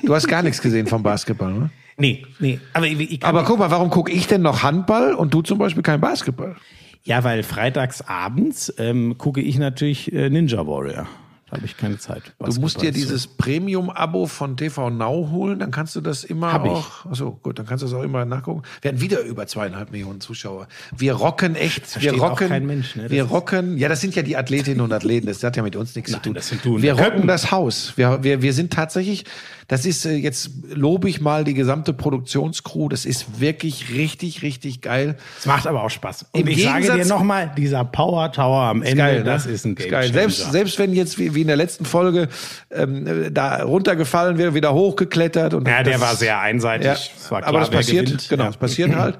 Du hast gar nichts gesehen vom Basketball, ne? *laughs* Nee, nee. Aber, ich, ich Aber guck mal, warum gucke ich denn noch Handball und du zum Beispiel kein Basketball? Ja, weil freitags abends ähm, gucke ich natürlich äh, Ninja Warrior. Da habe ich keine Zeit. Du musst dir dieses Premium-Abo von TV Now holen, dann kannst du das immer Hab ich. auch. Achso, gut, dann kannst du das auch immer nachgucken. Wir hatten wieder über zweieinhalb Millionen Zuschauer. Wir rocken echt. Wir rocken. kein Mensch, ne? Wir rocken. Ja, das sind ja die Athletinnen und Athleten. Das hat ja mit uns nichts zu tun. das sind du wir rocken das Haus. Wir, wir, wir sind tatsächlich. Das ist äh, jetzt lobe ich mal die gesamte Produktionscrew. Das ist wirklich richtig, richtig geil. Es macht aber auch Spaß. Und Im ich sage dir Gegensatz- nochmal, dieser Power Tower am Ende, geil, ne? das ist ein Game geil. Changer. Selbst, selbst wenn jetzt wie, wie in der letzten Folge ähm, äh, da runtergefallen wäre, wieder hochgeklettert und ja, der das- war sehr einseitig. Ja, Es war klar, aber das passiert, gewinnt. genau, Ja. das passiert halt.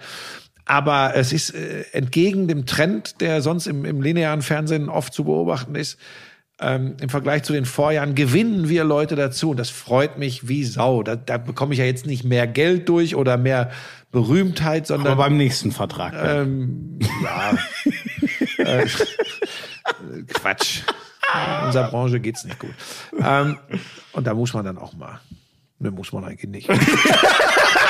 Aber es ist äh, entgegen dem Trend, der sonst im, im linearen Fernsehen oft zu beobachten ist, ähm, im Vergleich zu den Vorjahren gewinnen wir Leute dazu und das freut mich wie Sau. Da, da bekomme ich ja jetzt nicht mehr Geld durch oder mehr Berühmtheit, sondern Aber beim nächsten Vertrag. ähm, ja. *laughs* äh, Quatsch. In unserer Branche geht's nicht gut. Ähm, und da muss man dann auch mal. Ne, muss man eigentlich nicht. *laughs*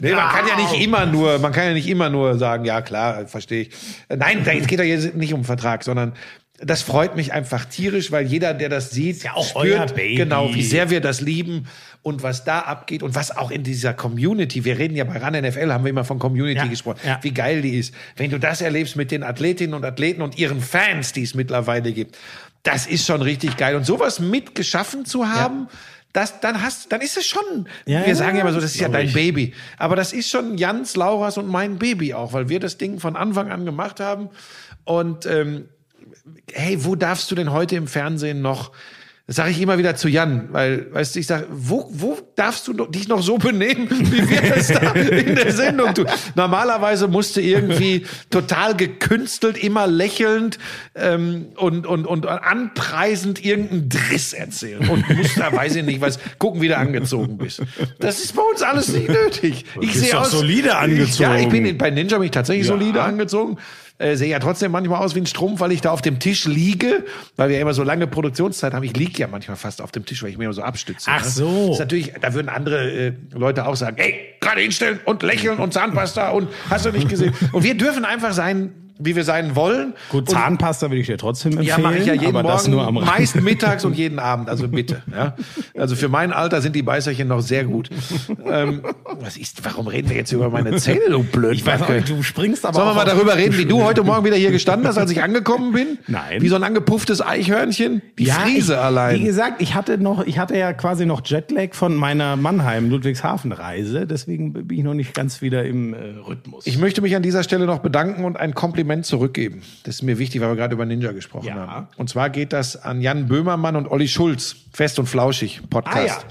Nee, man kann ja nicht immer nur, man kann ja nicht immer nur sagen, ja klar, verstehe ich. Nein, es geht doch jetzt nicht um Vertrag, sondern das freut mich einfach tierisch, weil jeder, der das sieht, ja auch Baby. genau, wie sehr wir das lieben und was da abgeht und was auch in dieser Community, wir reden ja bei RAN NFL, haben wir immer von Community Ja, gesprochen, ja. wie geil die ist. Wenn du das erlebst mit den Athletinnen und Athleten und ihren Fans, die es mittlerweile gibt, das ist schon richtig geil. Und sowas mitgeschaffen zu haben, das, dann hast, dann ist es schon, Ja, wir sagen ja immer so, das ist ja dein ich. Baby. Aber das ist schon Jans, Lauras und mein Baby auch, weil wir das Ding von Anfang an gemacht haben. Und ähm, hey, wo darfst du denn heute im Fernsehen noch, das sage ich immer wieder zu Jan, weil, weißt du, ich sage, wo, wo darfst du dich noch so benehmen, wie wir das da in der Sendung tun? Normalerweise musst du irgendwie total gekünstelt, immer lächelnd ähm, und, und, und anpreisend irgendeinen Driss erzählen und musst da, weiß ich nicht, was, gucken, wie du angezogen bist. Das ist bei uns alles nicht nötig. Ich bist sehe aus, solide Ich, ja, ich angezogen. bin bei Ninja bin ich tatsächlich Ja. solide angezogen. Äh, sehe ja trotzdem manchmal aus wie ein Strumpf, weil ich da auf dem Tisch liege, weil wir ja immer so lange Produktionszeit haben. Ich liege ja manchmal fast auf dem Tisch, weil ich mir immer so abstütze. Ach ne? so. Das ist natürlich, da würden andere äh, Leute auch sagen, ey, gerade hinstellen und lächeln und Zahnpasta und hast du nicht gesehen. Und wir dürfen einfach sein, wie wir sein wollen. Gut, und Zahnpasta würde ich dir trotzdem empfehlen. ja, mache ich ja jeden aber Morgen, das nur am Rand. meist mittags und jeden Abend. Also bitte. *laughs* Ja. Also für mein Alter sind die Beißerchen noch sehr gut. ähm, was ist? Warum reden wir jetzt über meine Zähne, du blöd? Ich weiß auch nicht, du springst aber Sollen wir mal darüber reden, wie du heute Morgen wieder hier gestanden hast, als ich angekommen bin? Nein. Wie so ein angepufftes Eichhörnchen? Die Friese ich, allein. Wie gesagt, ich hatte noch, ich hatte ja quasi noch Jetlag von meiner Mannheim Ludwigshafen Reise, deswegen bin ich noch nicht ganz wieder im äh, Rhythmus. Ich möchte mich an dieser Stelle noch bedanken und ein Kompliment zurückgeben. Das ist mir wichtig, weil wir gerade über Ninja gesprochen Ja. haben. Und zwar geht das an Jan Böhmermann und Olli Schulz, Fest und Flauschig Podcast.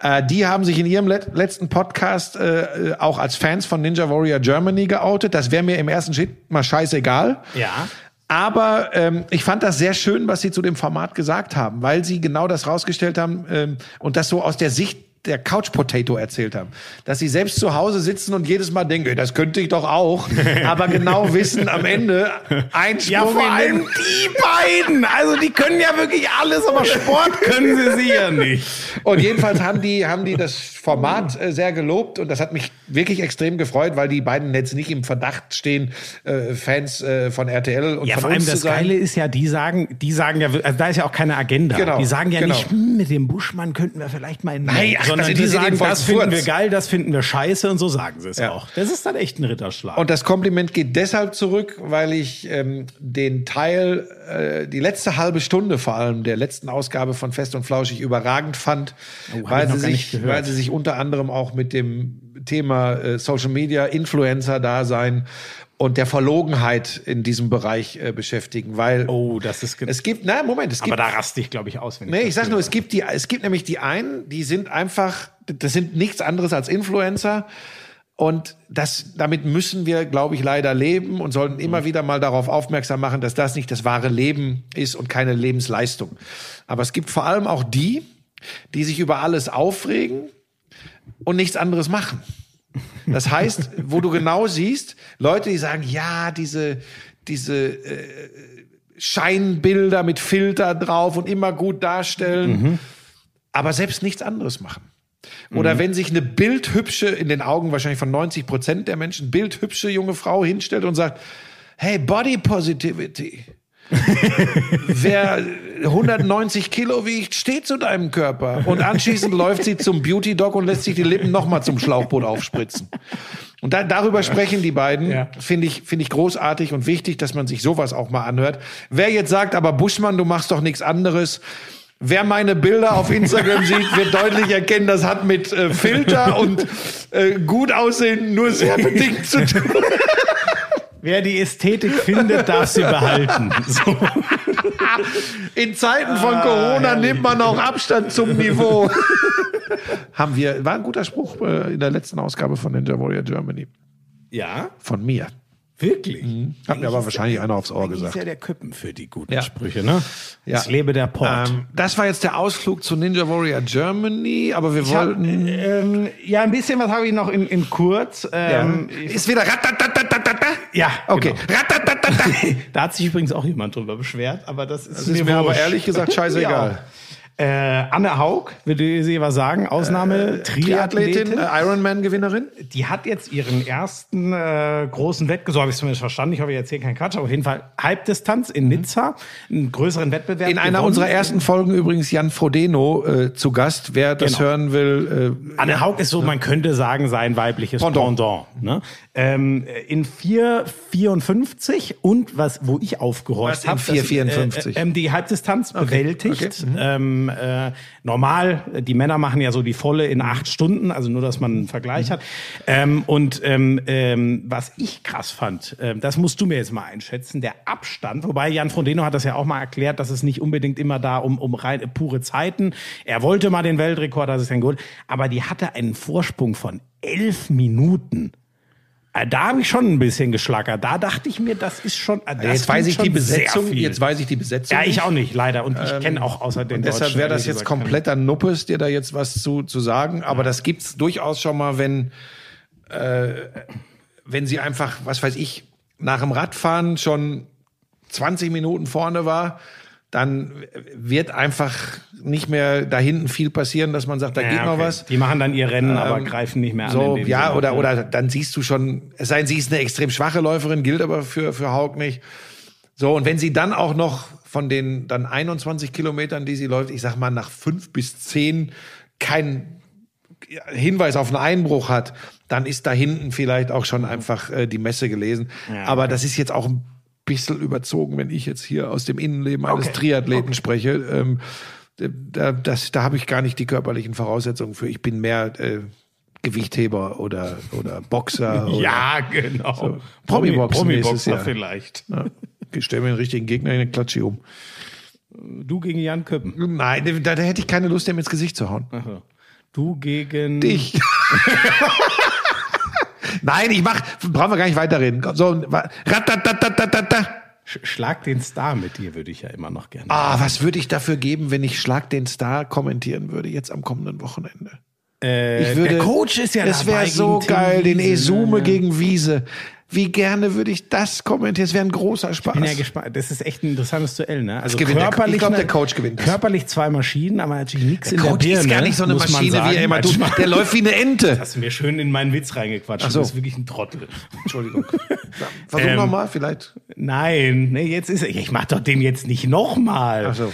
Äh, die haben sich in ihrem let letzten Podcast äh, äh, auch als Fans von Ninja Warrior Germany geoutet. Das wäre mir im ersten Schritt mal scheißegal. Ja. Aber ähm, ich fand das sehr schön, was sie zu dem Format gesagt haben, weil sie genau das rausgestellt haben ähm, und das so aus der Sicht der Couch Potato erzählt haben, dass sie selbst zu Hause sitzen und jedes Mal denken, "Ey, das könnte ich doch auch, *laughs* aber genau wissen am Ende ein Sprung ja, vor allem die beiden. Also die können ja wirklich alles, aber Sport können sie sicher nicht. Und jedenfalls haben die, haben die das Format äh, sehr gelobt und das hat mich wirklich extrem gefreut, weil die beiden jetzt nicht im Verdacht stehen, äh, Fans äh, von RTL und Ja, von vor allem das. Geile ist ja, die sagen, die sagen ja, also da ist ja auch keine Agenda. Genau, die sagen ja genau. nicht, hm, mit dem Buschmann könnten wir vielleicht mal in Nein, ach, sondern das die interessiert sagen, das finden wir Furz. geil, das finden wir scheiße und so sagen sie es Ja. auch. Das ist dann echt ein Ritterschlag. Und das Kompliment geht deshalb zurück, weil ich ähm, den Teil, äh, die letzte halbe Stunde vor allem der letzten Ausgabe von Fest und Flauschig überragend fand, Oh, weil, sie sich, weil sie sich unter anderem auch mit dem Thema äh, Social Media, Influencer-Dasein und der Verlogenheit in diesem Bereich äh, beschäftigen, weil Oh, das ist. es gibt, na Moment, es gibt aber da raste ich, glaube ich, aus. Wenn Nee, das ich sag nur, es gibt die, es gibt nämlich die einen, die sind einfach, das sind nichts anderes als Influencer. Und das, damit müssen wir, glaube ich, leider leben und sollten immer wieder mal darauf aufmerksam machen, dass das nicht das wahre Leben ist und keine Lebensleistung. Aber es gibt vor allem auch die, die sich über alles aufregen und nichts anderes machen. Das heißt, wo du genau siehst, Leute, die sagen, ja, diese, diese äh, Scheinbilder mit Filter drauf und immer gut darstellen, aber selbst nichts anderes machen. Oder wenn sich eine bildhübsche, in den Augen wahrscheinlich von 90 Prozent der Menschen, bildhübsche junge Frau hinstellt und sagt, hey, Body Positivity. *laughs* Wer 190 Kilo wiegt, steht zu deinem Körper. Und anschließend läuft sie zum Beauty Dog und lässt sich die Lippen nochmal zum Schlauchboot aufspritzen. Und da, darüber sprechen die beiden. Ja. Finde ich, finde ich großartig und wichtig, dass man sich sowas auch mal anhört. Wer jetzt sagt, aber Buschmann, du machst doch nichts anderes. Wer meine Bilder auf Instagram sieht, wird deutlich erkennen, das hat mit äh, Filter und äh, gut aussehen nur sehr bedingt zu tun. Wer die Ästhetik findet, darf sie behalten. *laughs* So. In Zeiten von Corona nimmt man auch Abstand zum Niveau. *laughs* Haben wir, war ein guter Spruch äh, in der letzten Ausgabe von Ninja Warrior Germany. Ja, Von mir. Wirklich. Hat mir aber wahrscheinlich einer aufs Ohr Ist gesagt. ja der Küppen für die guten Ja. Sprüche, ne? Ja. Es lebe der Port. Ähm, das war jetzt der Ausflug zu Ninja Warrior Germany, aber wir Ich hab, wollten. ähm, ja, ein bisschen was habe ich noch in, in kurz. Ähm, ist wieder ratatatatata? Ja, Okay. genau. *laughs* Da hat sich übrigens auch jemand drüber beschwert, aber das ist, Das ist mir aber wurscht. ehrlich gesagt *laughs* scheißegal. Äh, Anne Haug, würde sie was sagen, Ausnahme Triathletin, Triathletin. äh, Ironman-Gewinnerin. Die hat jetzt ihren ersten äh, großen Wettbewerb, so habe ich es zumindest verstanden, ich hoffe, ich erzähle keinen Quatsch, aber auf jeden Fall Halbdistanz in Nizza, einen größeren Wettbewerb. In einer gewonnen. unserer ersten Folgen übrigens Jan Frodeno äh, zu Gast. Wer das Genau. hören will, äh, Anne Haug ist so, man könnte sagen, sein weibliches Pendant. Pendant. ne? ähm, in 4,54 und was, wo ich aufgehorcht habe, 4,54? Äh, ähm, die Halbdistanz bewältigt. okay. Mhm. Ähm, äh, normal, die Männer machen ja so die volle in acht Stunden, also nur, dass man einen Vergleich Mhm. hat. Ähm, und ähm, ähm, was ich krass fand, ähm, das musst du mir jetzt mal einschätzen, der Abstand, wobei Jan Frodeno hat das ja auch mal erklärt, dass es nicht unbedingt immer da um, um rein pure Zeiten. Er wollte mal den Weltrekord, das ist ein Gold, aber die hatte einen Vorsprung von elf Minuten. Äh, Da habe ich schon ein bisschen geschlackert. Da dachte ich mir, das ist schon. äh, Das jetzt weiß ich die Besetzung. Jetzt weiß ich die Besetzung. ja, ich auch nicht, leider. Und ich kenne auch außer den Und deshalb wäre das jetzt gesagt komplett an Nuppes, dir da jetzt was zu, zu sagen. Aber das gibt's durchaus schon mal, wenn, äh, wenn sie einfach, was weiß ich, nach dem Radfahren schon 20 Minuten vorne war, dann wird einfach nicht mehr da hinten viel passieren, dass man sagt, da keinen. geht noch okay. was. Die machen dann ihr Rennen, aber Ähm, greifen nicht mehr an. So, ja, Sinne. oder, oder dann siehst du schon, es sei denn, sie ist eine extrem schwache Läuferin, gilt aber für, für Haug nicht. So, und wenn sie dann auch noch von den dann 21 Kilometern, die sie läuft, ich sag mal, nach fünf bis zehn keinen Hinweis auf einen Einbruch hat, dann ist da hinten vielleicht auch schon einfach äh, die Messe gelesen. Ja, aber okay. das ist jetzt auch ein bisschen überzogen, wenn ich jetzt hier aus dem Innenleben eines Okay. Triathleten spreche. Ähm, da, das, da habe ich gar nicht die körperlichen Voraussetzungen für. Ich bin mehr äh, Gewichtheber oder, oder Boxer. *laughs* Oder, Ja, genau. So, Promi-Boxer Jahr. vielleicht. Ja. Ich stelle mir einen richtigen Gegner in den Klatschi um. Du gegen Jan Köppen. Nein, da, da hätte ich keine Lust, dem ins Gesicht zu hauen. Aha. Du gegen. Ich. *laughs* Nein, ich mach, brauchen wir gar nicht weiterreden. So, ratatatatata. Sch- Schlag den Star mit dir, würde ich ja immer noch gerne. Ah, was würde ich dafür geben, wenn ich Schlag den Star kommentieren würde, jetzt am kommenden Wochenende? Äh, Ich würde, der Coach ist ja Das wäre so geil, den Esume ne? gegen Wiese. Wie gerne würde ich das kommentieren? Es wäre ein großer Spaß. bin ja gespannt. Das ist echt ein interessantes Duell, ne? Also gewinnt der- körperlich, ich glaub, der ne- Coach gewinnt das. Körperlich zwei Maschinen, aber natürlich nichts in Coach der Birne. ist gar nicht so eine Maschine, wie sagen. er immer tut. Der läuft wie eine Ente. Hast du mir schön in meinen Witz reingequatscht. Ach so. Du bist wirklich ein Trottel. Entschuldigung. *laughs* Ja, Versuch Ähm, nochmal, vielleicht. Nein, nee, jetzt ist er. Ich mach doch den jetzt nicht nochmal. Ach so.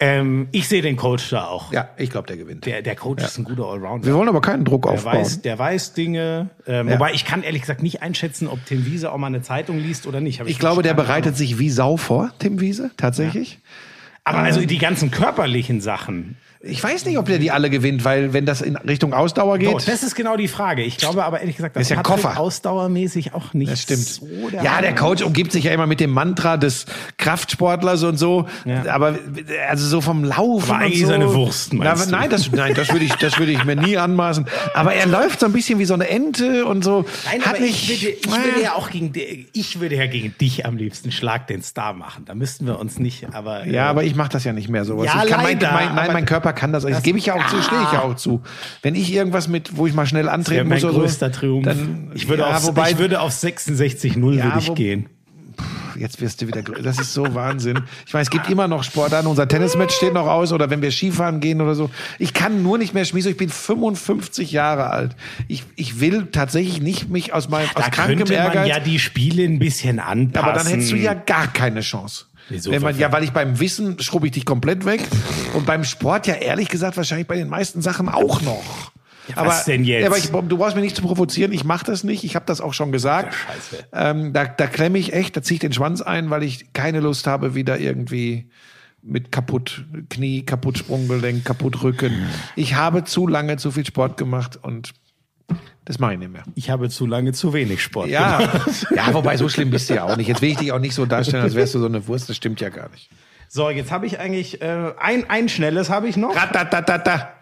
Ähm, ich sehe den Coach da auch. Ja, ich glaube, der gewinnt. Der, der Coach ist ein guter Allrounder. Wir wollen aber keinen Druck Der aufbauen. weiß, der weiß Dinge. Ähm, Ja. Wobei ich kann ehrlich gesagt nicht einschätzen, ob Tim Wiese auch mal eine Zeitung liest oder nicht. Hab Ich glaube, der bereitet Ahnung. sich wie Sau vor, Tim Wiese, tatsächlich. Aber also die ganzen körperlichen Sachen. Ich weiß nicht, ob der die alle gewinnt, weil wenn das in Richtung Ausdauer geht. So, das ist genau die Frage. Ich glaube aber ehrlich gesagt, das ist ja Patrick Koffer. ausdauermäßig auch nicht Das stimmt. so der ja, der. Coach umgibt sich ja immer mit dem Mantra des Kraftsportlers und so. Ja. Aber also so vom Laufen. Aber eigentlich so, ist er eine Wurst, meinst Na, du? Nein, das, nein, das würde ich, das würde ich mir nie anmaßen. Aber er läuft so ein bisschen wie so eine Ente und so. Nein, hat aber nicht, ich würde, ich würde ja auch gegen ich würde ja gegen dich am liebsten Schlag den Star machen. Da müssten wir uns nicht, aber äh, Ja, aber ich mache das ja nicht mehr sowas. Ja, ich kann leider, mein, mein, nein, mein Körper kann das. Das das- gebe ich ja auch zu, Ah. stehe ich ja auch zu. Wenn ich irgendwas mit, wo ich mal schnell antreten mein muss oder größter so, Triumph. dann ich würde ja, auf, wobei, ich würde auf 66-0 Ja, würde ich wo- gehen. jetzt wirst du wieder, das ist so Wahnsinn. Ich meine, es gibt immer noch Sport an. Unser Tennismatch steht noch aus oder wenn wir Skifahren gehen oder so. Ich kann nur nicht mehr schmieden. Ich bin 55 Jahre alt. Ich, ich will tatsächlich nicht mich aus meinem, aus Da krankem könnte man Ehrgeiz. ja die Spiele ein bisschen anpassen. aber dann hättest du ja gar keine Chance. Wieso Wenn man, ja, weil ich beim Wissen schrubbe ich dich komplett weg und beim Sport ja ehrlich gesagt wahrscheinlich bei den meisten Sachen auch noch. was denn jetzt? Aber ich, du brauchst mich nicht zu provozieren. Ich mache das nicht. Ich habe das auch schon gesagt. Scheiße. Ähm, da, da klemme ich echt, da ziehe ich den Schwanz ein, weil ich keine Lust habe, wieder irgendwie mit kaputt Knie, kaputt Sprunggelenk, kaputt Rücken. Ich habe zu lange zu viel Sport gemacht und das mache ich nicht mehr. Ich habe zu lange zu wenig Sport Ja, gemacht. ja, wobei so schlimm bist du ja auch nicht. Jetzt will ich dich auch nicht so darstellen, als wärst du so eine Wurst. Das stimmt ja gar nicht. So, jetzt habe ich eigentlich äh, ein, ein schnelles habe ich noch. Ratatatata.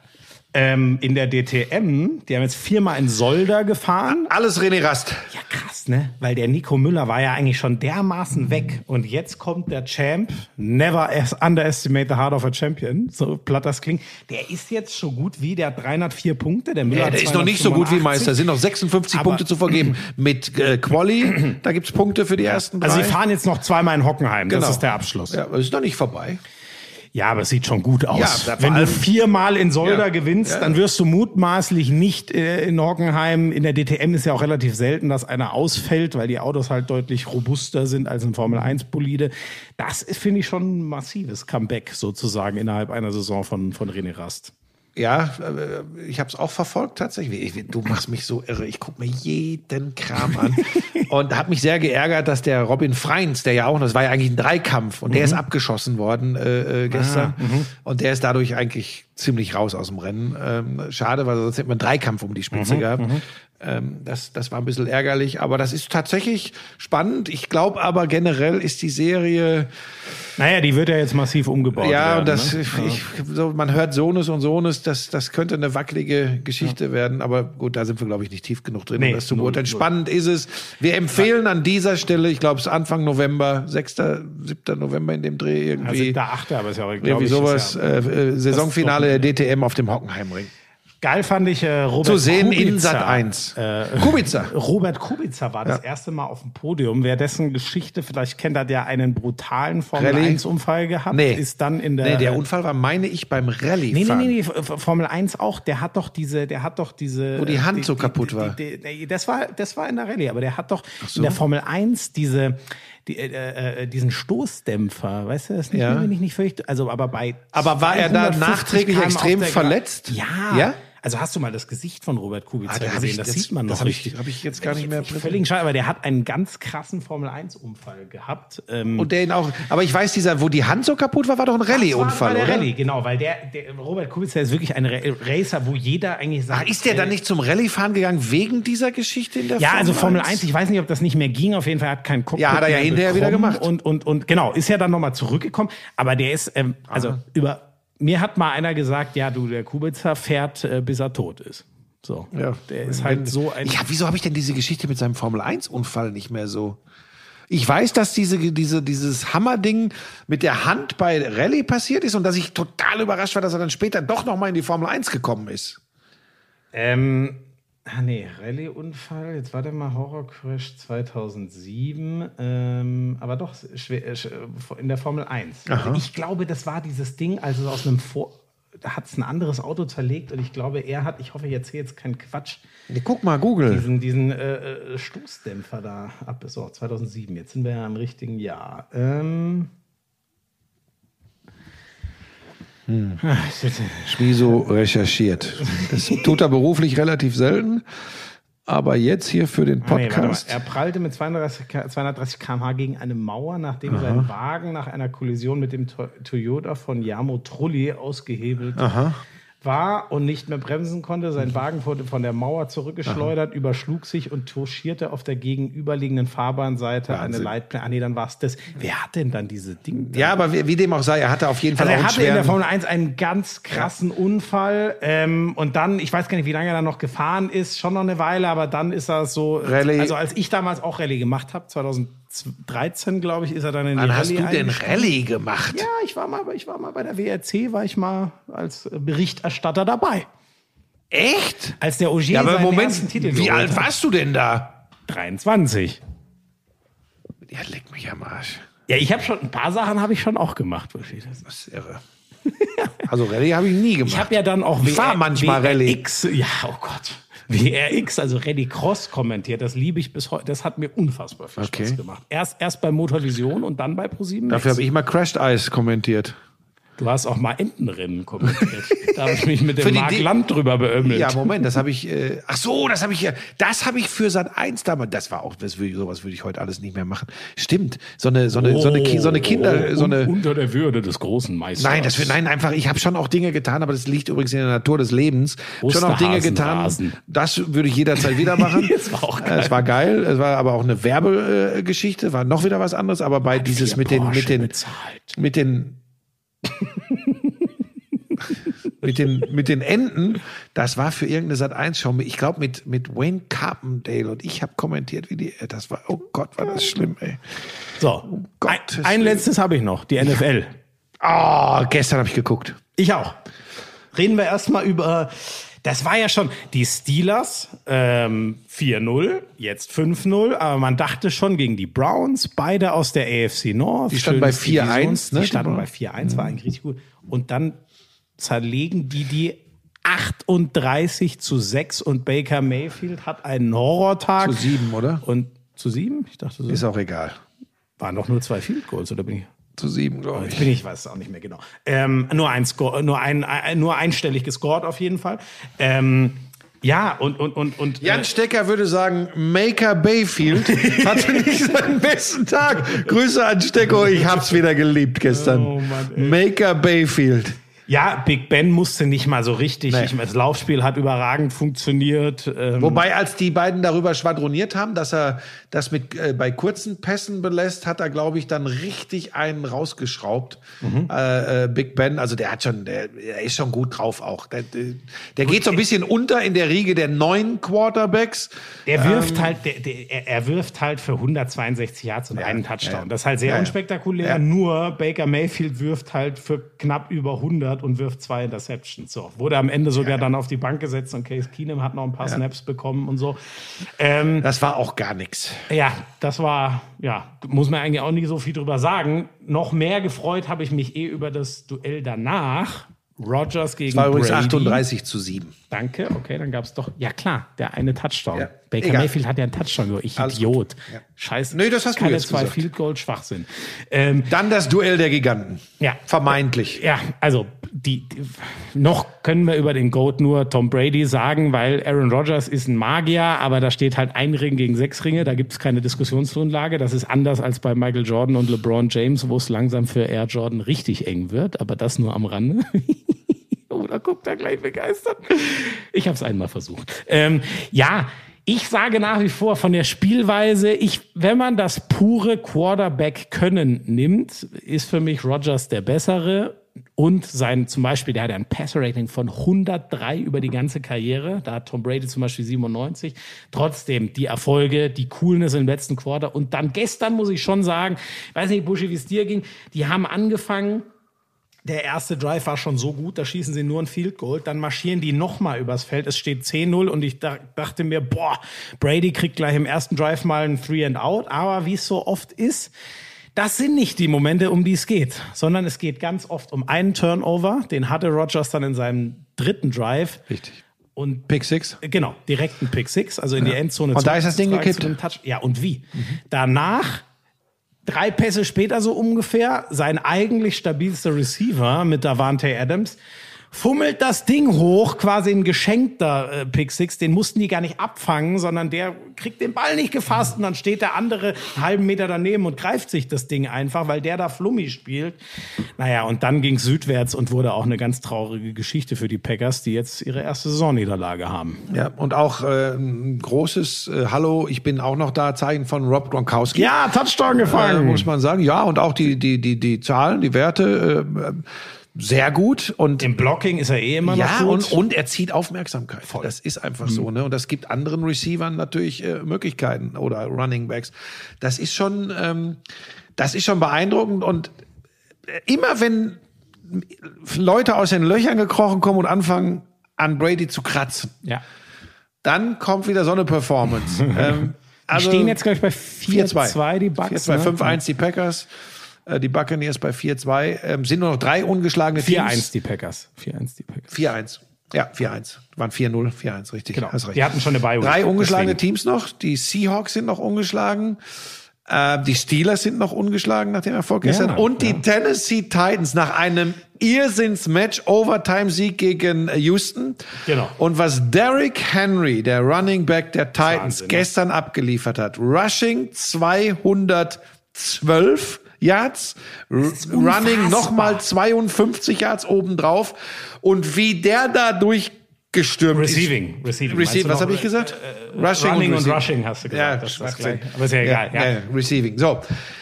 Ähm, in der DTM, die haben jetzt viermal in Solda gefahren. Alles René Rast. Ja, krass, ne? Weil der Nico Müller war ja eigentlich schon dermaßen weg. Und jetzt kommt der Champ. Never underestimate the heart of a champion. So platt das klingt. Der ist jetzt so gut wie, der hat 304 Punkte. Der Müller Ja, der ist noch nicht so gut wie 285. Meister. Es sind noch 56 Aber- Punkte zu vergeben. Mit äh, Quali, da gibt's Punkte für die ersten drei. Also sie fahren jetzt noch zweimal in Hockenheim. Genau. Das ist der Abschluss. Ja, es ist noch nicht vorbei. Ja, aber es sieht schon gut aus. Ja, Wenn du viermal in Solda Ja, gewinnst, ja. dann wirst du mutmaßlich nicht äh, in Hockenheim. In der DTM ist ja auch relativ selten, dass einer ausfällt, weil die Autos halt deutlich robuster sind als ein Formel 1 Bolide. Das ist, finde ich schon ein massives Comeback sozusagen innerhalb einer Saison von, von René Rast. Ja, äh, ich habe es auch verfolgt tatsächlich. Ich, du machst mich so irre. Ich guck mir jeden Kram an *laughs* und habe mich sehr geärgert, dass der Robin Freins, der ja auch, das war ja eigentlich ein Dreikampf und der ist abgeschossen worden äh, äh, gestern und der ist dadurch eigentlich ziemlich raus aus dem Rennen. Ähm, schade, weil sonst hätte man einen Dreikampf um die Spitze gehabt. Ähm, das, das war ein bisschen ärgerlich, aber das ist tatsächlich spannend. Ich glaube aber generell ist die Serie Naja, die wird ja jetzt massiv umgebaut. ja, werden, und das, ne? ich, so, man hört Sohnes und Sohnes, das, das könnte eine wackelige Geschichte werden, aber gut, da sind wir, glaube ich, nicht tief genug drin, Nee, um das zu beurteilen. Spannend ist es. Wir empfehlen an dieser Stelle, ich glaube, es ist Anfang November, 6., 7. November in dem Dreh Ja, irgendwie. siebter, achter, aber ist ja auch, irgendwie sowas, ja, äh, äh, Saisonfinale der DTM auf dem Hockenheimring. Geil fand ich äh, Robert Zu sehen in Kubica. Sat 1. Äh, Kubica. *laughs* Robert Kubica war das erste Mal auf dem Podium. Wer dessen Geschichte vielleicht kennt, hat ja einen brutalen Rallye? Formel-1-Unfall gehabt. Nee. Ist dann in der... Nee, der Unfall war, meine ich, beim Rallye. Nee, nee, nee, nee, Formel 1 auch. Der hat doch diese, der hat doch diese. Wo die Hand äh, so kaputt war. Die, die, die, das war, das war in der Rallye, aber der hat doch in der Formel 1 diese, die, äh, äh, diesen Stoßdämpfer, weißt du das nicht? Ja. Wenn ich nicht fürchte. Also, aber bei. Aber war er da 250 nachträglich extrem verletzt? Ja. Ja? Also hast du mal das Gesicht von Robert Kubica Ah, gesehen? das jetzt- sieht man noch das hab ich- hab ich jetzt gar nicht mehr. Völlig schade, aber der hat einen ganz krassen Formel 1 Unfall gehabt. Ähm, Und der ihn auch, aber ich weiß, dieser, wo die Hand so kaputt war, war doch ein Rallye-Unfall, oder? Rallye, genau, weil der, der Robert Kubica ist wirklich ein Ra- Racer, wo jeder eigentlich sagt. Ach, ist der äh, dann nicht zum Rallye-Fahren gegangen wegen dieser Geschichte in der Ja, also Formel 1? 1, ich weiß nicht, ob das nicht mehr ging. Auf jeden Fall hat kein Cockpit Ja, hat er ja hinterher wieder gemacht. Und, und, und genau, ist ja dann nochmal zurückgekommen. Aber der ist, ähm, also über, mir hat mal einer gesagt, ja, du, der Kubica fährt, äh, bis er tot ist. So. Ja. Der ist halt so ein. Ja, wieso habe ich denn diese Geschichte mit seinem Formel-1-Unfall nicht mehr so? Ich weiß, dass diese, diese, dieses Hammerding mit der Hand bei Rallye passiert ist und dass ich total überrascht war, dass er dann später doch noch mal in die Formel 1 gekommen ist. Ähm, ah, nee, Rallye-Unfall, jetzt warte mal, Horror-Crash 2007, ähm, aber doch schwer, äh, sch- in der Formel 1. Also ich glaube, das war dieses Ding, also aus einem Vor da hat es ein anderes Auto zerlegt und ich glaube, er hat, ich hoffe, ich erzähle jetzt keinen Quatsch, Nee, guck mal, Google. diesen, diesen äh, äh, Stoßdämpfer da ab. So, 2007, jetzt sind wir ja im richtigen Jahr. Ähm, Shit. Schmiso recherchiert. Das tut er beruflich relativ selten. Aber jetzt hier für den Ah, nee. Podcast. er prallte mit 230, K- 230 km/h gegen eine Mauer, nachdem sein Wagen nach einer Kollision mit dem To- Toyota von Yamo Trulli ausgehebelt war und nicht mehr bremsen konnte. Sein Wagen wurde von der Mauer zurückgeschleudert, überschlug sich und touchierte auf der gegenüberliegenden Fahrbahnseite eine Wahnsinn. Leitplanke. Ah, nee, dann war es das. Wer hat denn dann diese Dinge? ja, aber wie, wie dem auch sei, er hatte auf jeden Fall Also er hatte in der. Formel 1 einen ganz krassen Unfall ähm, und dann, ich weiß gar nicht, wie lange er dann noch gefahren ist, schon noch eine Weile, aber dann ist er so, Rallye. also als ich damals auch Rallye gemacht habe, 2013 glaube ich, ist er dann in die Wann hast Rallye du denn. Rallye gemacht? Ja, ich war mal, ich war mal bei der WRC, war ich mal als Berichterstatter dabei, Echt? als der Ogier Ja, aber seinen Moment, ersten Titel wie alt hat. warst du denn da? 23. Ja, leck mich am Arsch. Ja, ich habe schon ein paar Sachen habe ich schon auch gemacht, wirklich. Das ist irre. *laughs* Also Rallye habe ich nie gemacht. Ich habe ja dann auch Ich fahr manchmal Rallye. Ja, oh Gott. WRX, also Rallye Cross kommentiert, das liebe ich bis heute. Das hat mir unfassbar viel Okay. Spaß gemacht. Erst, erst bei Motorvision und dann bei ProSieben. Dafür habe ich mal Crashed Ice kommentiert. Du hast auch mal Entenrennen kommentiert. da habe ich mich mit dem Mark Land drüber beömmelt. Ja, Moment, das habe ich. Äh, ach so, das habe ich ja. Das habe ich für Sat 1 damals. Das war auch, das würde, ich- sowas würde ich heute alles nicht mehr machen. Stimmt, so eine, so eine, so eine, so eine Kinder, so eine. Oh, unter der Würde des großen Meisters. Nein, das wird, nein, einfach, ich habe schon auch Dinge getan, aber das liegt übrigens in der Natur des Lebens. Schon auch Dinge getan. Osterhasenrasen. Das würde ich jederzeit wieder machen. *laughs* Das war auch geil. Es war geil. Es war aber auch eine Werbegeschichte, war noch wieder was anderes, aber bei dieses Vier mit den, mit den, bezahlt. mit den, mit den, mit den Enten, das war für irgendeine Sat 1 Show. Ich glaube mit, mit Wayne Carpendale und ich habe kommentiert, wie die, das war, oh Gott, war das schlimm, ey. So, ein, Gottes ein Willen. letztes habe ich noch, die NFL. Oh, gestern habe ich geguckt. Ich auch. Reden wir erstmal über. Das war ja schon die Steelers ähm, 4-0, jetzt 5-0, aber man dachte schon gegen die Browns, beide aus der AFC North. Die standen bei Schönes 4-1, Divisions- ne, Die standen bei Browns. 4-1, war eigentlich richtig gut. Und dann zerlegen die die 38 zu 6 und Baker Mayfield hat einen Horrortag. Zu sieben, oder? Und zu sieben? Ich dachte, so. Ist auch egal. waren doch nur zwei Field Goals, oder bin ich? Zu sieben, glaube Jetzt ich. bin ich, weiß es auch nicht mehr genau. Ähm, nur ein Score, nur ein, ein nur einstellig gescored auf jeden Fall. Ähm, ja, und, und, und, und Jan Stecker würde sagen, Maker Bayfield *laughs* hatte nicht seinen besten Tag. Grüße an Stecko, ich hab's wieder geliebt gestern. Oh Mann. Maker Bayfield. Ja, Big Ben musste nicht mal so richtig. Nee. Ich, das Laufspiel hat überragend funktioniert. Ähm, Wobei, als die beiden darüber schwadroniert haben, dass er das mit äh, bei kurzen Pässen belässt, hat er, glaube ich, dann richtig einen rausgeschraubt. Äh, äh, Big Ben, also der hat schon, der, der ist schon gut drauf auch. Der, der, der geht so ein bisschen unter in der Riege der neuen Quarterbacks. er wirft halt, der, der, er- wirft halt für 161 Yards und einen Touchdown. ja, ja. Das ist halt sehr Ja, ja. unspektakulär. Ja. Nur Baker Mayfield wirft halt für knapp über 100 und wirft zwei Interceptions. So wurde am Ende sogar dann auf die Bank gesetzt und Case Keenum hat noch ein paar Snaps bekommen und so. Ähm, Das war auch gar nichts. Ja, das war, ja, muss man eigentlich auch nicht so viel drüber sagen. Noch mehr gefreut habe ich mich eh über das Duell danach. Rogers gegen War übrigens Brady. 38 zu 7. Danke, okay, dann gab es doch, ja klar, der eine Touchdown. Ja, Baker egal. Mayfield hat ja einen Touchdown, nur ich Alles Idiot. Ja. Scheiße. Nee, das hast du Keine jetzt zwei gesagt. Field Goal Schwachsinn. Ähm, Dann das Duell der Giganten. Ja. Vermeintlich. ja, also die, die, noch können wir über den Goat nur Tom Brady sagen, weil Aaron Rodgers ist ein Magier, aber da steht halt ein Ring gegen sechs Ringe, da gibt es keine Diskussionsgrundlage. Das ist anders als bei Michael Jordan und LeBron James, wo es langsam für Air Jordan richtig eng wird, aber das nur am Rande. *laughs* Da guckt er gleich begeistert. Ich habe es einmal versucht. Ähm, ja, ich sage nach wie vor von der Spielweise, ich, wenn man das pure Quarterback-Können nimmt, ist für mich Rogers der bessere. Und sein, zum Beispiel, der hat ein Passer-Rating von 103 über die ganze Karriere. Da hat Tom Brady zum Beispiel 97. Trotzdem die Erfolge, die Coolness im letzten Quarter. Und dann gestern muss ich schon sagen, ich weiß nicht, Buschi, wie es dir ging, die haben angefangen, der erste Drive war schon so gut, da schießen sie nur ein Field Goal, dann marschieren die nochmal übers Feld, es steht 10-0 und ich da, dachte mir, boah, Brady kriegt gleich im ersten Drive mal ein Three and Out, aber wie es so oft ist, das sind nicht die Momente, um die es geht, sondern es geht ganz oft um einen Turnover, den hatte Rogers dann in seinem dritten Drive Richtig. und Pick Six. Genau, direkten Pick Six, also in die Endzone. Und da ist das Ding gekippt. Ja, und wie? Danach, drei Pässe später so ungefähr, sein eigentlich stabilster Receiver mit Davante Adams fummelt das Ding hoch, quasi ein geschenkter äh, Pick Six. Den mussten die gar nicht abfangen, sondern der kriegt den Ball nicht gefasst und dann steht der andere einen halben Meter daneben und greift sich das Ding einfach, weil der da Flummi spielt. Naja, und dann ging südwärts und wurde auch eine ganz traurige Geschichte für die Packers, die jetzt ihre erste Saisonniederlage haben. Ja, und auch äh, ein großes äh, Hallo, ich bin auch noch da, Zeichen von Rob Gronkowski. Ja, Touchdown äh, gefallen. muss man sagen. Ja, und auch die, die, die, die Zahlen, die Werte, äh, sehr gut. Und Im Blocking ist er eh immer ja, noch gut. und, und er zieht Aufmerksamkeit. Das ist einfach so, ne? Und das gibt anderen Receivern natürlich äh, Möglichkeiten oder Running Backs. Das ist schon, ähm, das ist schon beeindruckend und äh, immer wenn Leute aus den Löchern gekrochen kommen und anfangen, an Brady zu kratzen, ja. dann kommt wieder so eine Performance. *laughs* ähm, Die stehen jetzt, glaube ich, bei 4-2, die Bucks. 4-2, ne? 5-1 die Packers. Äh, Die Buccaneers bei 4-2. Ähm, sind nur noch drei ungeschlagene 4-1 Teams. die Packers. 4-1 die Packers. 4-1. Ja, 4-1. Waren 4-0, 4-1, richtig. Genau. Hast recht. Die hatten schon eine Bye-Week, Drei ungeschlagene deswegen. Teams noch. Die Seahawks sind noch ungeschlagen. Äh, die Steelers sind noch ungeschlagen nach dem Erfolg gestern. Und die Tennessee Titans nach einem Irrsinns-Match, Overtime-Sieg gegen äh, Houston. Genau. Und was Derrick Henry, der Running Back der Titans, Wahnsinn, ne? gestern abgeliefert hat. Rushing 212 Yards, Running nochmal 52 Yards obendrauf. Und wie der da durchgestürmt ist. Receiving. Receiving. Receive, was habe ich gesagt? Running und Receiving. Rushing hast du gesagt. Ja, das ist das. Aber ist ja egal. Ja, Ja, ja, Receiving. So.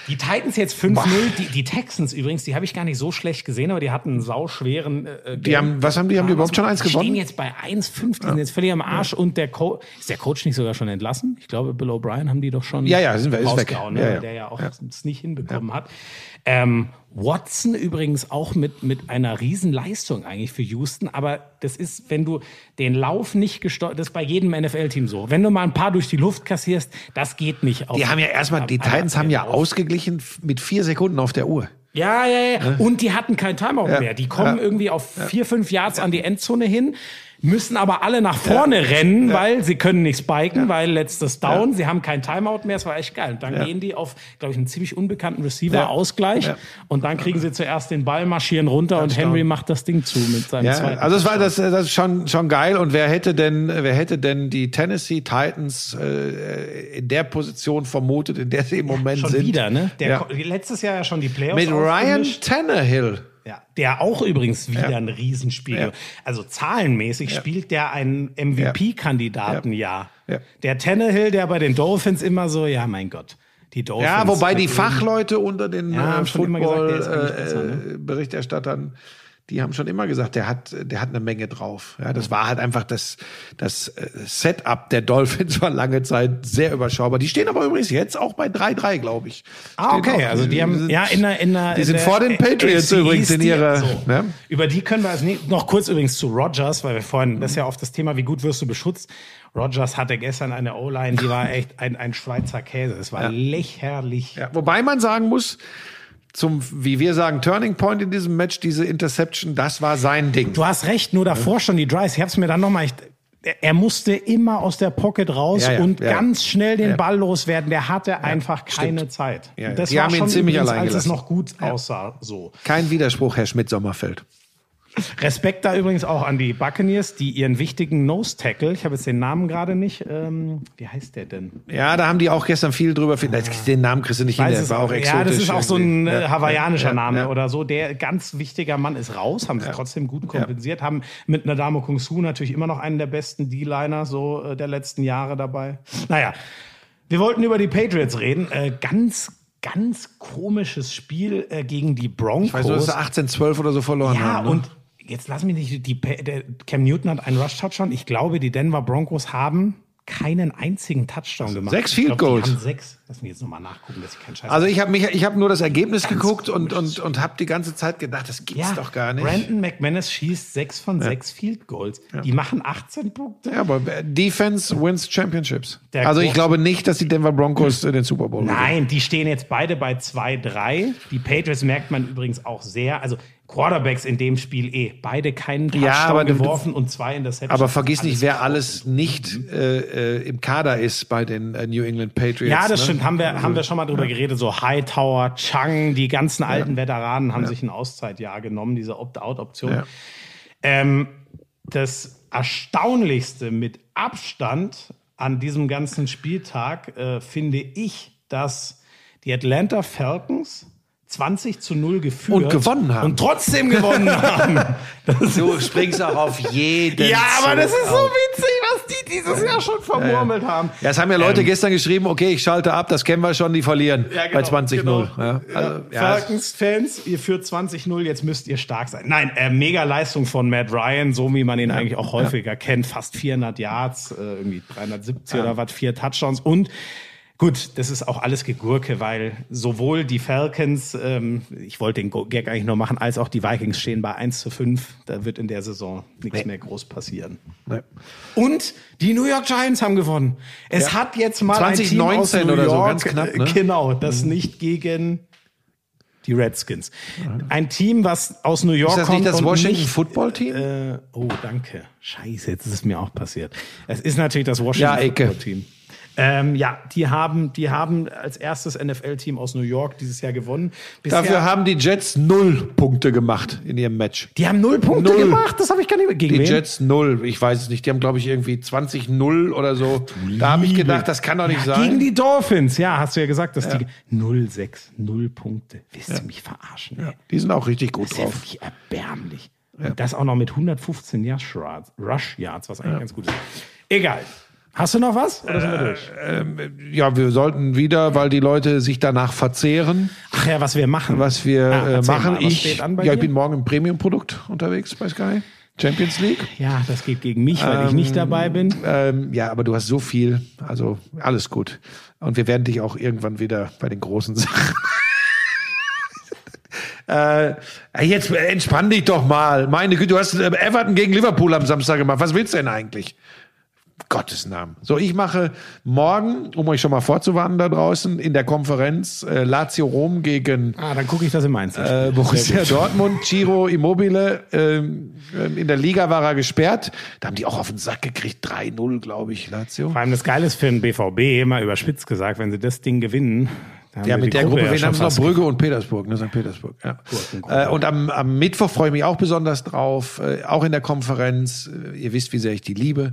Die Titans jetzt 5-0. Die, die Texans übrigens, die habe ich gar nicht so schlecht gesehen, aber die hatten einen sauschweren äh, Die haben, was haben die? Haben die überhaupt schon eins Die stehen gewonnen? jetzt bei 1-5, die sind jetzt völlig am Arsch und der Coach, ist der Coach nicht sogar schon entlassen? Ich glaube, Bill O'Brien haben die doch schon Ja, ja, sind wir- ist weg. rausgehauen, ne? Ja, ja. der ja auch es nicht hinbekommen hat. Ähm, Watson übrigens auch mit, mit einer Riesenleistung eigentlich für Houston, aber das ist, wenn du den Lauf nicht gesteuert, das ist bei jedem NFL-Team so. Wenn du mal ein paar durch die Luft kassierst, das geht nicht. Auf, Die haben ja erstmal, die Titans haben ja ausgeglichen f- mit vier Sekunden auf der Uhr. ja, ja, ja. Und die hatten kein Timeout Ja. mehr. Die kommen Ja. irgendwie auf vier, fünf Yards an die Endzone hin, müssen aber alle nach vorne rennen, weil sie können nicht spiken, weil letztes Down, sie haben kein Timeout mehr. Es war echt geil. Und dann gehen die auf, glaube ich, einen ziemlich unbekannten Receiver Ja. Ausgleich Ja. und dann kriegen sie zuerst den Ball, marschieren runter und Henry macht das Ding zu mit seinem Ja, zweiten. also es war das, das ist schon schon geil. Und wer hätte denn, wer hätte denn die Tennessee Titans äh, in der Position vermutet, in der sie im Moment schon sind? wieder, ne? Der Ja. letztes Jahr ja schon die Playoffs Mit Ryan. Tannehill. Ja, der auch übrigens wieder ein Riesenspiel. Ja. Also zahlenmäßig spielt der einen MVP-Kandidaten ja. Ja. Der Tannehill, der bei den Dolphins immer so, ja, mein Gott. Die Dolphins. Ja, wobei die Fachleute unter den Ja, äh? Football-Berichterstattern, die haben schon immer gesagt, der hat, der hat eine Menge drauf. Ja, das war halt einfach das, das äh, Setup der Dolphins war lange Zeit sehr überschaubar. Die stehen aber übrigens jetzt auch bei 3-3, glaube ich. Ah, Stehen okay. auch- Also die haben sind- ja in der in der die in sind der vor den Patriots AFC übrigens in ihrer- so. ne? Über die können wir als nie, noch kurz übrigens zu Rogers, weil wir vorhin das ist ja oft das Thema, wie gut wirst du beschützt. Rogers hatte gestern eine O-Line, die war echt ein, ein Schweizer Käse. Es war lächerlich. Ja, wobei man sagen muss, zum, wie wir sagen, Turning Point in diesem Match, diese Interception, das war sein Ding. Du hast recht, nur davor schon die Drives. Ich habe es mir dann nochmal. Er musste immer aus der Pocket raus Ja, ja, und ja. ganz schnell den Ja. Ball loswerden. Der hatte einfach keine Zeit. Ja, Das die war haben ihn schon ziemlich übrigens, allein als es noch gut aussah. So. Kein Widerspruch, Herr Schmidt-Sommerfeld. Respekt da übrigens auch an die Buccaneers, die ihren wichtigen Nose-Tackle, ich habe jetzt den Namen gerade nicht, ähm, wie heißt der denn? Ja, da haben die auch gestern viel drüber. Den Namen kriegst du nicht hin, Weiß der es war auch exotisch. Ja, das ist auch so ein äh, hawaiianischer Ja, Name ja. oder so. Der ganz wichtiger Mann ist raus, haben sie trotzdem gut kompensiert, haben mit Nadamo Kung Su natürlich immer noch einen der besten D-Liner so äh, der letzten Jahre dabei. Naja, wir wollten über die Patriots reden. Äh, ganz, ganz komisches Spiel äh, gegen die Broncos. Weißt du, dass sie 18-12 oder so verloren Ja, haben. Ne? und jetzt lass mich nicht, die, der Cam Newton hat einen Rush-Touchdown. Ich glaube, die Denver Broncos haben keinen einzigen Touchdown gemacht. sechs Field Goals. Sechs. Lass mich jetzt nochmal nachgucken, dass ich keinen Scheiß Also ich habe mich, ich habe nur das Ergebnis geguckt und und und habe die ganze Zeit gedacht, das gibt's doch gar nicht. Brandon McManus schießt sechs von sechs Field Goals. Die machen 18 Punkte. Ja, aber Defense wins Championships. Der also ich glaube nicht, dass die Denver Broncos äh, den Super Bowl gewinnen. Nein, die stehen jetzt beide bei 2-3. Die Patriots merkt man übrigens auch sehr. Also Quarterbacks in dem Spiel eh. Beide keinen Touchdown Ja, aber du- geworfen und zwei in der Set. Aber vergiss nicht, wer alles nicht äh, äh, im Kader ist bei den äh, New England Patriots. Ja, das ne? stimmt. Haben wir, haben wir schon mal drüber geredet. So Hightower, Chang, die ganzen alten Veteranen haben sich ein Auszeitjahr genommen, diese Opt-out-Option. Ja. Ähm, das Erstaunlichste mit Abstand an diesem ganzen Spieltag äh, finde ich, dass die Atlanta Falcons 20 zu 0 geführt Und gewonnen haben. Und trotzdem gewonnen *laughs* haben. Das Du springst auch auf jeden. ja, aber das Zug ist so auf. witzig, was die dieses Jahr schon vermurmelt haben. Ja, es haben ja Leute Ähm, gestern geschrieben, okay, ich schalte ab, das kennen wir schon, die verlieren Ja, genau, bei 20-0. genau. Ja, also, ja, Falcons-Fans, ihr führt 20-0, jetzt müsst ihr stark sein. Nein, äh, mega Leistung von Matt Ryan, so wie man ihn eigentlich auch häufiger kennt. Fast 400 Yards, äh, irgendwie 370 oder was, vier Touchdowns. Und gut, das ist auch alles Gegurke, weil sowohl die Falcons, ähm, ich wollte den Gag eigentlich nur machen, als auch die Vikings stehen bei 1 zu 5. Da wird in der Saison nichts mehr groß passieren. Nee. Und die New York Giants haben gewonnen. Es Ja. hat jetzt mal ein Team aus 2019 New oder so, York, ganz knapp, *laughs* ne? Genau, das nicht gegen die Redskins. Ein Team, was aus New York Ist das kommt nicht das Washington nicht, Football Team? äh, oh, danke. Scheiße, jetzt ist es mir auch passiert. Es ist natürlich das Washington Ja. Football Team. Ähm, ja, die haben, die haben als erstes NFL-Team aus New York dieses Jahr gewonnen. Bisher, Dafür haben die Jets null Punkte gemacht in ihrem Match. die haben null Punkte Null. gemacht. Das habe ich gar nicht. Gegen Die wen? Jets null, ich weiß es nicht. Die haben, glaube ich, irgendwie 20-0 oder so. Da habe ich gedacht, das kann doch nicht sein. Gegen die Dolphins, ja, hast du ja gesagt, dass die 0-6, 0 Punkte. Willst du mich verarschen? Ey? die sind auch richtig gut Das ist ja drauf. wirklich erbärmlich. Und das auch noch mit 115 Yards Rush- Rush Yards, was eigentlich ganz gut ist. Egal. Hast du noch was? Oder sind wir durch? Ja, wir sollten wieder, weil die Leute sich danach verzehren, Ach ja, was wir machen. was wir Ah, äh, machen. mal, was ich, ja, ich bin morgen im Premium-Produkt unterwegs bei Sky. Champions League. Ja, das geht gegen mich, weil ich nicht dabei bin. Ähm, ja, aber du hast so viel, also alles gut. Und wir werden dich auch irgendwann wieder bei den großen *laughs* Sachen. äh, jetzt entspann dich doch mal. Meine Güte, du hast äh, Everton gegen Liverpool am Samstag gemacht. Was willst du denn eigentlich? Gottes Namen. So, ich mache morgen, um euch schon mal vorzuwarnen da draußen, in der Konferenz äh, Lazio Rom gegen Ah, dann gucke ich das im Einzel. äh, Borussia Dortmund, Ciro Immobile. Ähm, in der Liga war er gesperrt. Da haben die auch auf den Sack gekriegt. 3-0, glaube ich, Lazio. Vor allem das Geile ist für den BVB, immer überspitzt gesagt, wenn sie das Ding gewinnen. Ja, mit der Gruppe, ja wen haben noch? Brügge und Petersburg, ne? St. Petersburg, ja. Äh, und am, am Mittwoch freue ich mich auch besonders drauf, äh, auch in der Konferenz. Äh, ihr wisst, wie sehr ich die liebe.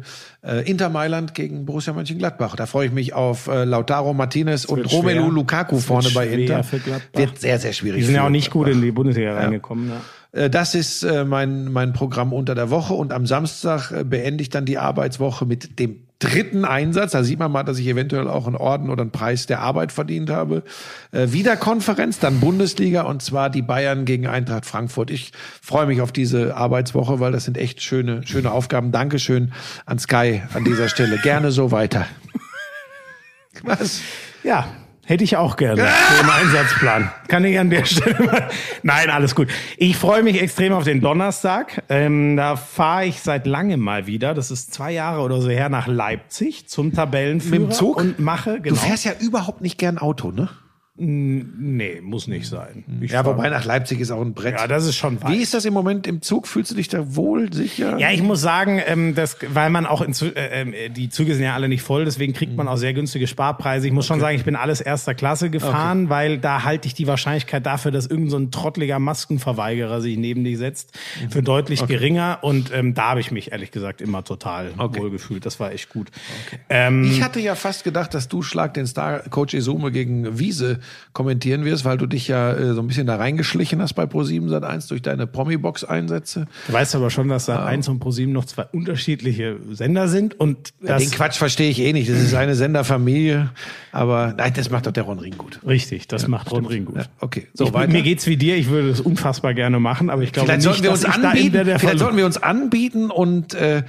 Inter Mailand gegen Borussia Mönchengladbach. Da freue ich mich auf Lautaro Martinez und wird Romelu schwer. Lukaku Das vorne bei Inter. Wird sehr, sehr schwierig. Die sind ja auch nicht gut in die Bundesliga reingekommen. Ne? Das ist mein, mein Programm unter der Woche und am Samstag beende ich dann die Arbeitswoche mit dem dritten Einsatz. Da sieht man mal, dass ich eventuell auch einen Orden oder einen Preis der Arbeit verdient habe. Äh, wieder Konferenz, dann Bundesliga und zwar die Bayern gegen Eintracht Frankfurt. Ich freue mich auf diese Arbeitswoche, weil das sind echt schöne, schöne Aufgaben. Dankeschön an Sky an dieser Stelle. Gerne so weiter. *laughs* Was? Ja, hätte ich auch gerne. So im Einsatzplan. Kann ich an der Stelle mal. Nein, alles gut. Ich freue mich extrem auf den Donnerstag. Ähm, da fahre ich seit langem mal wieder. Das ist zwei Jahre oder so her nach Leipzig zum Tabellenführer. Mit dem Zug? Und mache, genau. Du fährst ja überhaupt nicht gern Auto, ne? Nee, muss nicht sein. Ich Ja, wobei nach Leipzig ist auch ein Brett. Ja, das ist schon weit. Wie ist das im Moment im Zug? Fühlst du dich da wohl, sicher? Ja, ich muss sagen, ähm, dass, weil man auch in, äh, ähm, die Züge sind ja alle nicht voll, deswegen kriegt Mhm. man auch sehr günstige Sparpreise. Ich muss schon sagen, ich bin alles erster Klasse gefahren, weil da halte ich die Wahrscheinlichkeit dafür, dass irgendein so ein trottliger Maskenverweigerer sich neben dich setzt, Mhm. für deutlich geringer. Und ähm, da habe ich mich ehrlich gesagt immer total wohlgefühlt. Das war echt gut. Ähm, Ich hatte ja fast gedacht, dass du Schlag den Star Coach Esume gegen Wiese kommentieren wirst, weil du dich ja äh, so ein bisschen da reingeschlichen hast bei Pro7 Sat 1 durch deine Promi-Box-Einsätze. du weißt aber schon, dass da eins und ProSieben noch zwei unterschiedliche Sender sind und Ja, das Den Quatsch verstehe ich eh nicht. Das ist eine Senderfamilie. Aber nein, das macht doch der Ron Ring gut. Richtig, das macht Ron Ring gut. Ja, okay, so ich, weiter. Mir geht's wie dir, ich würde das unfassbar gerne machen, aber ich glaube Vielleicht nicht, sollten wir uns anbieten. vielleicht sollten wir uns anbieten und äh,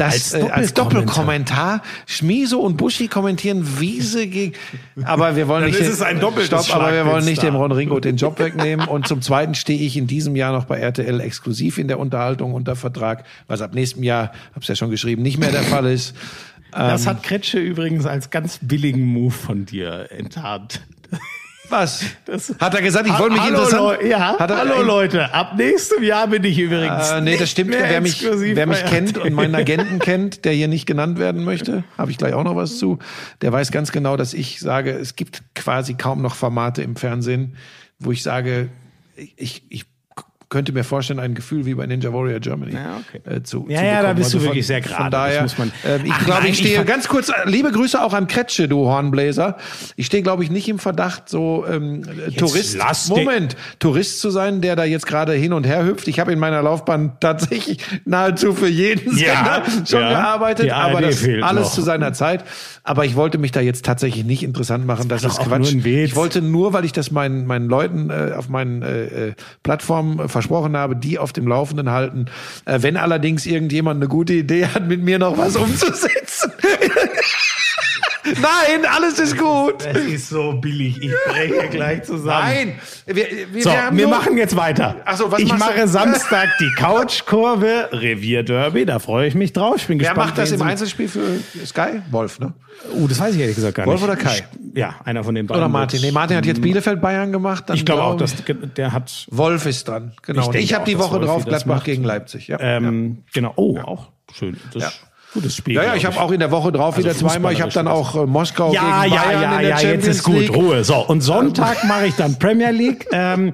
das Als äh, als Doppelkommentar. Schmieso und Buschi kommentieren Wiese gegen. Aber wir wollen Dann nicht. ist es ein doppeltes Stopp, aber wir wollen nicht dem Ron Ringo den Job wegnehmen. Und zum Zweiten stehe ich in diesem Jahr noch bei RTL exklusiv in der Unterhaltung unter Vertrag, was ab nächstem Jahr, hab's ja schon geschrieben, nicht mehr der Fall ist. Das hat Kretsche übrigens als ganz billigen Move von dir enttarnt. Was? Das- hat er gesagt, ich wollte mich interessant. Ja, er, hallo Leute, ab nächstem Jahr bin ich übrigens. Äh, nee, das stimmt. Wer mich, wer mich kennt und meinen Agenten kennt, der hier nicht genannt werden möchte, habe ich gleich auch noch was zu. Der weiß ganz genau, dass ich sage, es gibt quasi kaum noch Formate im Fernsehen, wo ich sage, ich, ich könnte mir vorstellen, ein Gefühl wie bei Ninja Warrior Germany Ja, okay. äh, zu Ja, zu ja, da bist du von- wirklich sehr gerade. Von Das daher, muss man- ähm, ich glaube, ich stehe ich- ganz kurz, äh, liebe Grüße auch an Kretsche, du Hornbläser. Ich stehe, glaube ich, nicht im Verdacht, so ähm, Tourist, lass den- Moment, Tourist zu sein, der da jetzt gerade hin und her hüpft. Ich habe in meiner Laufbahn tatsächlich nahezu für jeden Ja, Sender schon ja. gearbeitet, aber das alles noch. zu seiner Zeit. Aber ich wollte mich da jetzt tatsächlich nicht interessant machen. Das, doch ist Quatsch. Ich wollte nur, weil ich das meinen, meinen Leuten äh, auf meinen äh, äh, Plattformen äh, versprochen habe, die auf dem Laufenden halten. Äh, wenn allerdings irgendjemand eine gute Idee hat, mit mir noch was *laughs* umzusetzen. Nein, alles ist gut. Das ist so billig. Ich breche *laughs* gleich zusammen. Nein, wir, wir, So, wir wir machen jetzt weiter. Ach so, was ich machst du? mache Samstag die *laughs* Couchkurve, Revierderby, da freue ich mich drauf. Ich bin Wer gespannt. macht das im Einzelspiel für Sky? Wolf, ne? Uh, das weiß ich ehrlich gesagt gar Wolf nicht. oder Kai? Ja, einer von den beiden. Oder Martin? Nee, Martin hat jetzt Bielefeld Bayern gemacht. Ich glaube auch, dass der hat. Wolf ist dran. Genau. Ich ich habe die Woche drauf Gladbach gegen Leipzig. Ja. Ähm, Genau. Oh, auch schön. Das Ja. Gutes Spiel. Ja, ja, glaub ich habe auch in der Woche drauf wieder zweimal. Ich habe dann auch äh, Moskau Ja, gegen ja, Bayern ja, in der ja, Champions jetzt ist gut, League. Ruhe. So, und Sonntag mache ich dann Premier League. *laughs* Ähm,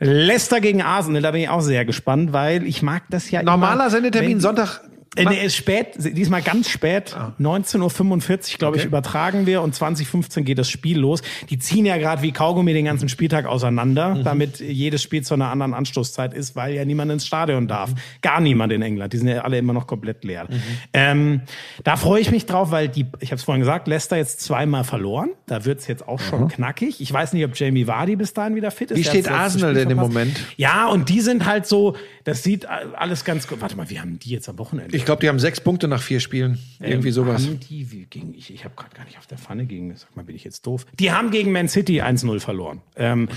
Leicester gegen Arsenal, da bin ich auch sehr gespannt, weil ich mag das ja Normaler immer, Sendetermin Sonntag. Äh, nee, ist spät, diesmal ganz spät, 19.45 Uhr, glaube ich, Okay. übertragen wir und 20.15 geht das Spiel los. Die ziehen ja gerade wie Kaugummi den ganzen Spieltag auseinander, damit jedes Spiel zu einer anderen Anstoßzeit ist, weil ja niemand ins Stadion darf. Gar niemand in England, die sind ja alle immer noch komplett leer. Ähm, da freue ich mich drauf, weil die, ich habe es vorhin gesagt, Leicester jetzt zweimal verloren. Da wird's jetzt auch schon knackig. Ich weiß nicht, ob Jamie Vardy bis dahin wieder fit ist. Wie steht Arsenal denn im. Moment? Ja, und die sind halt so, das sieht alles ganz gut. Warte mal, wie haben die jetzt am Wochenende? Ich glaube, die haben sechs Punkte nach vier Spielen. Irgendwie sowas. Haben die wie gegen ich ich habe gerade gar nicht auf der Pfanne gegen sag mal bin ich jetzt doof. Die haben gegen Man City 1-0 verloren. Ähm,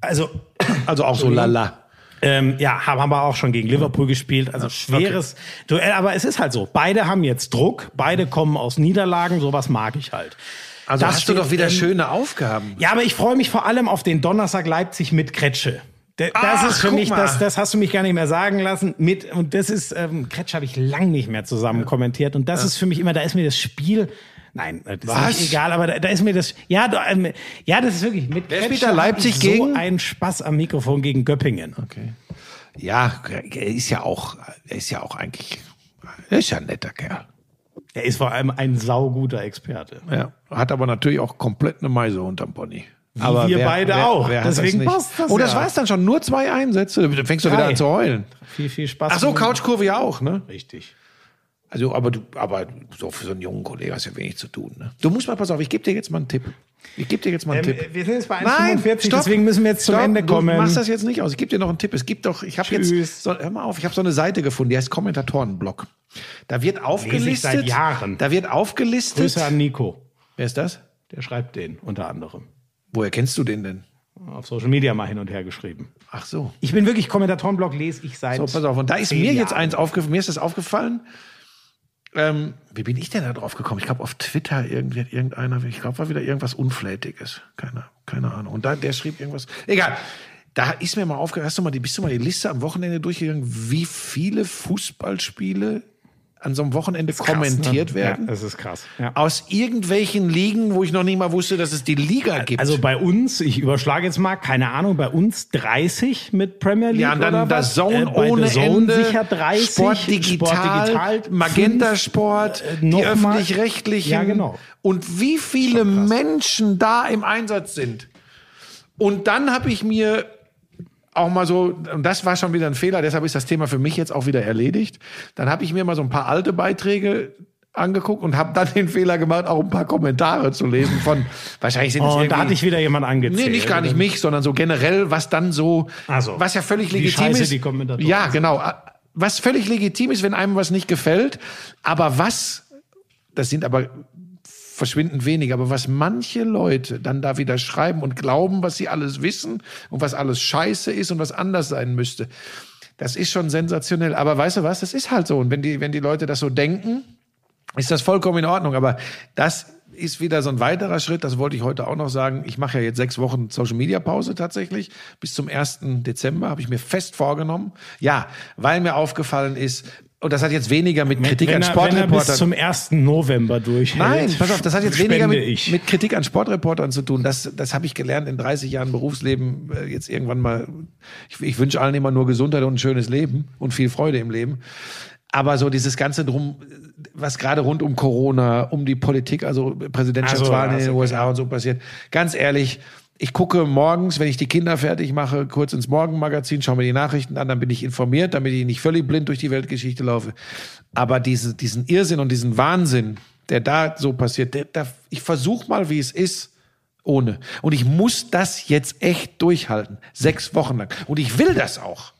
also Also auch so lala. ähm, ja, haben aber auch schon gegen Liverpool gespielt. Also schweres Duell, aber es ist halt so. Beide haben jetzt Druck, beide kommen aus Niederlagen, sowas mag ich halt. Also Das hast du doch wieder ähm, schöne Aufgaben. Ja, aber ich freue mich vor allem auf den Donnerstag Leipzig mit Kretsche. Das Ach, ist für mich, das, das hast du mich gar nicht mehr sagen lassen. Mit, und das ist, ähm, Kretsch habe ich lang nicht mehr zusammen kommentiert. Und das ist für mich immer, da ist mir das Spiel, nein, das ist Was? nicht egal, aber da, da ist mir das, ja, da, ähm, ja, das ist wirklich mit Wer hab Leipzig gegen? So einen Spaß am Mikrofon gegen Göppingen. Okay. Ja, er ist ja auch, er ist ja auch eigentlich, er ist ja ein netter Kerl. Er ist vor allem ein sauguter Experte. Ja. Hat aber natürlich auch komplett eine Meise unterm Pony. Wie wir beide auch. hat Deswegen nicht? passt das Oh, das ja. war's dann schon. Nur zwei Einsätze. Da fängst du wieder Drei. an zu heulen. Viel, viel Spaß. Ach so, Couchkurve ja auch, ne? Richtig. Also, aber du, aber so für so einen jungen Kollegen hast du ja wenig zu tun, ne? Du musst mal, pass auf, ich gebe dir jetzt mal einen Tipp. Ich gebe dir jetzt mal einen Ähm, Tipp. wir sind jetzt bei Nein, 1,45, stopp. deswegen müssen wir jetzt zum Stopp, Ende kommen. Du machst das jetzt nicht aus. Ich gebe dir noch einen Tipp. Es gibt doch, ich habe jetzt, so, hör mal auf, ich habe so eine Seite gefunden, die heißt Kommentatorenblog. Da wird aufgelistet. seit Jahren. Da wird aufgelistet. Grüße an Nico. Wer ist das? Der schreibt den unter anderem. Woher kennst du den denn? Auf Social Media mal hin und her geschrieben. Ach so. Ich bin wirklich Kommentatorenblog, lese ich seit. So, pass auf. Und da ist mir jetzt eins aufgefallen. Mir ist das aufgefallen. Ähm, wie bin ich denn da drauf gekommen? Ich glaube, auf Twitter irgendwie hat irgendeiner, ich glaube, war wieder irgendwas Unflätiges. Keine, keine Ahnung. Und da, der schrieb irgendwas. Egal. Da ist mir mal aufgefallen, hast du mal die, bist du mal die Liste am Wochenende durchgegangen, wie viele Fußballspiele an so einem Wochenende kommentiert ne? werden? Ja, das ist krass. Ja. Aus irgendwelchen Ligen, wo ich noch nicht mal wusste, dass es die Liga gibt. Also bei uns, ich überschlage jetzt mal, keine Ahnung, bei uns 30 mit Premier League Ja, und dann oder das? Zone Äh, ohne The Zone Ende, sicher 30, Sport Digital, Sport Magenta Sport, äh, die öffentlich-rechtlichen. Ja, genau. Und wie viele Menschen da im Einsatz sind. Und dann habe ich mir auch mal so, und das war schon wieder ein Fehler, deshalb ist das Thema für mich jetzt auch wieder erledigt. Dann habe ich mir mal so ein paar alte Beiträge angeguckt und habe dann den Fehler gemacht, auch ein paar Kommentare zu lesen von, wahrscheinlich sind es Oh, und da irgendwie- hatte ich wieder jemand angezählt. Nee, nicht gar nicht mich, sondern so generell, was dann so, Ach so. was ja völlig legitim scheiße ist. die Kommentatoren ja, genau. Was völlig legitim ist, wenn einem was nicht gefällt. Aber was, das sind aber verschwindend wenig, aber was manche Leute dann da wieder schreiben und glauben, was sie alles wissen und was alles scheiße ist und was anders sein müsste, das ist schon sensationell. Aber weißt du was, das ist halt so. Und wenn die, wenn die Leute das so denken, ist das vollkommen in Ordnung. Aber das ist wieder so ein weiterer Schritt, das wollte ich heute auch noch sagen. Ich mache ja jetzt sechs Wochen Social Media Pause tatsächlich. Bis zum 1. Dezember habe ich mir fest vorgenommen. Ja, weil mir aufgefallen ist, und das hat jetzt weniger mit Kritik wenn an er, wenn er bis Sportreportern. zum 1. November durchhält, Nein, pass auf, das hat jetzt weniger mit, mit Kritik an Sportreportern zu tun. Das, das habe ich gelernt in 30 Jahren Berufsleben. Äh, Jetzt irgendwann mal. Ich, ich wünsche allen immer nur Gesundheit und ein schönes Leben und viel Freude im Leben. Aber so dieses Ganze drum, was gerade rund um Corona, um die Politik, also Präsidentschaftswahlen Also, in den also, USA und so passiert. Ganz ehrlich, ich gucke morgens, wenn ich die Kinder fertig mache, kurz ins Morgenmagazin, schaue mir die Nachrichten an, dann bin ich informiert, damit ich nicht völlig blind durch die Weltgeschichte laufe. Aber diese, diesen Irrsinn und diesen Wahnsinn, der da so passiert, der, der, ich versuche mal, wie es ist, ohne. Und ich muss das jetzt echt durchhalten. Sechs Wochen lang. Und ich will das auch.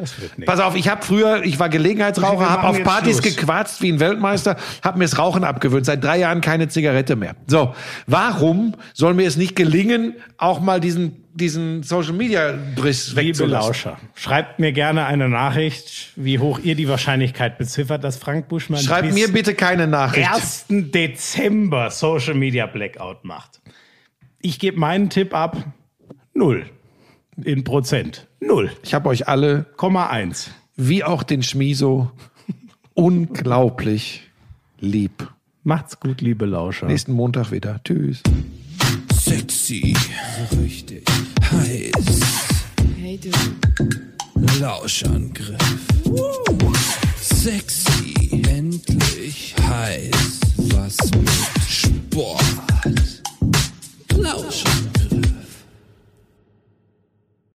Das wird nicht. Pass auf, ich habe früher, ich war Gelegenheitsraucher, habe auf Partys Schluss. gequatzt wie ein Weltmeister, habe mir das Rauchen abgewöhnt. Seit drei Jahren keine Zigarette mehr. So, warum soll mir es nicht gelingen, auch mal diesen diesen Social Media Briss Liebe wegzulassen? Lauscher, schreibt mir gerne eine Nachricht, wie hoch ihr die Wahrscheinlichkeit beziffert, dass Frank Buschmann Schreib bis mir bitte keine Nachricht. 1. Dezember Social Media Blackout macht. Ich gebe meinen Tipp ab. Null in Prozent. Null. Ich habe euch alle, Komma eins. wie auch den Schmiso, unglaublich lieb. Macht's gut, liebe Lauscher. Nächsten Montag wieder. Tschüss. Sexy. Richtig. Heiß. Hey du. Lauschangriff. Woo. Sexy. Endlich. Heiß. Was mit Sport. Lauschangriff.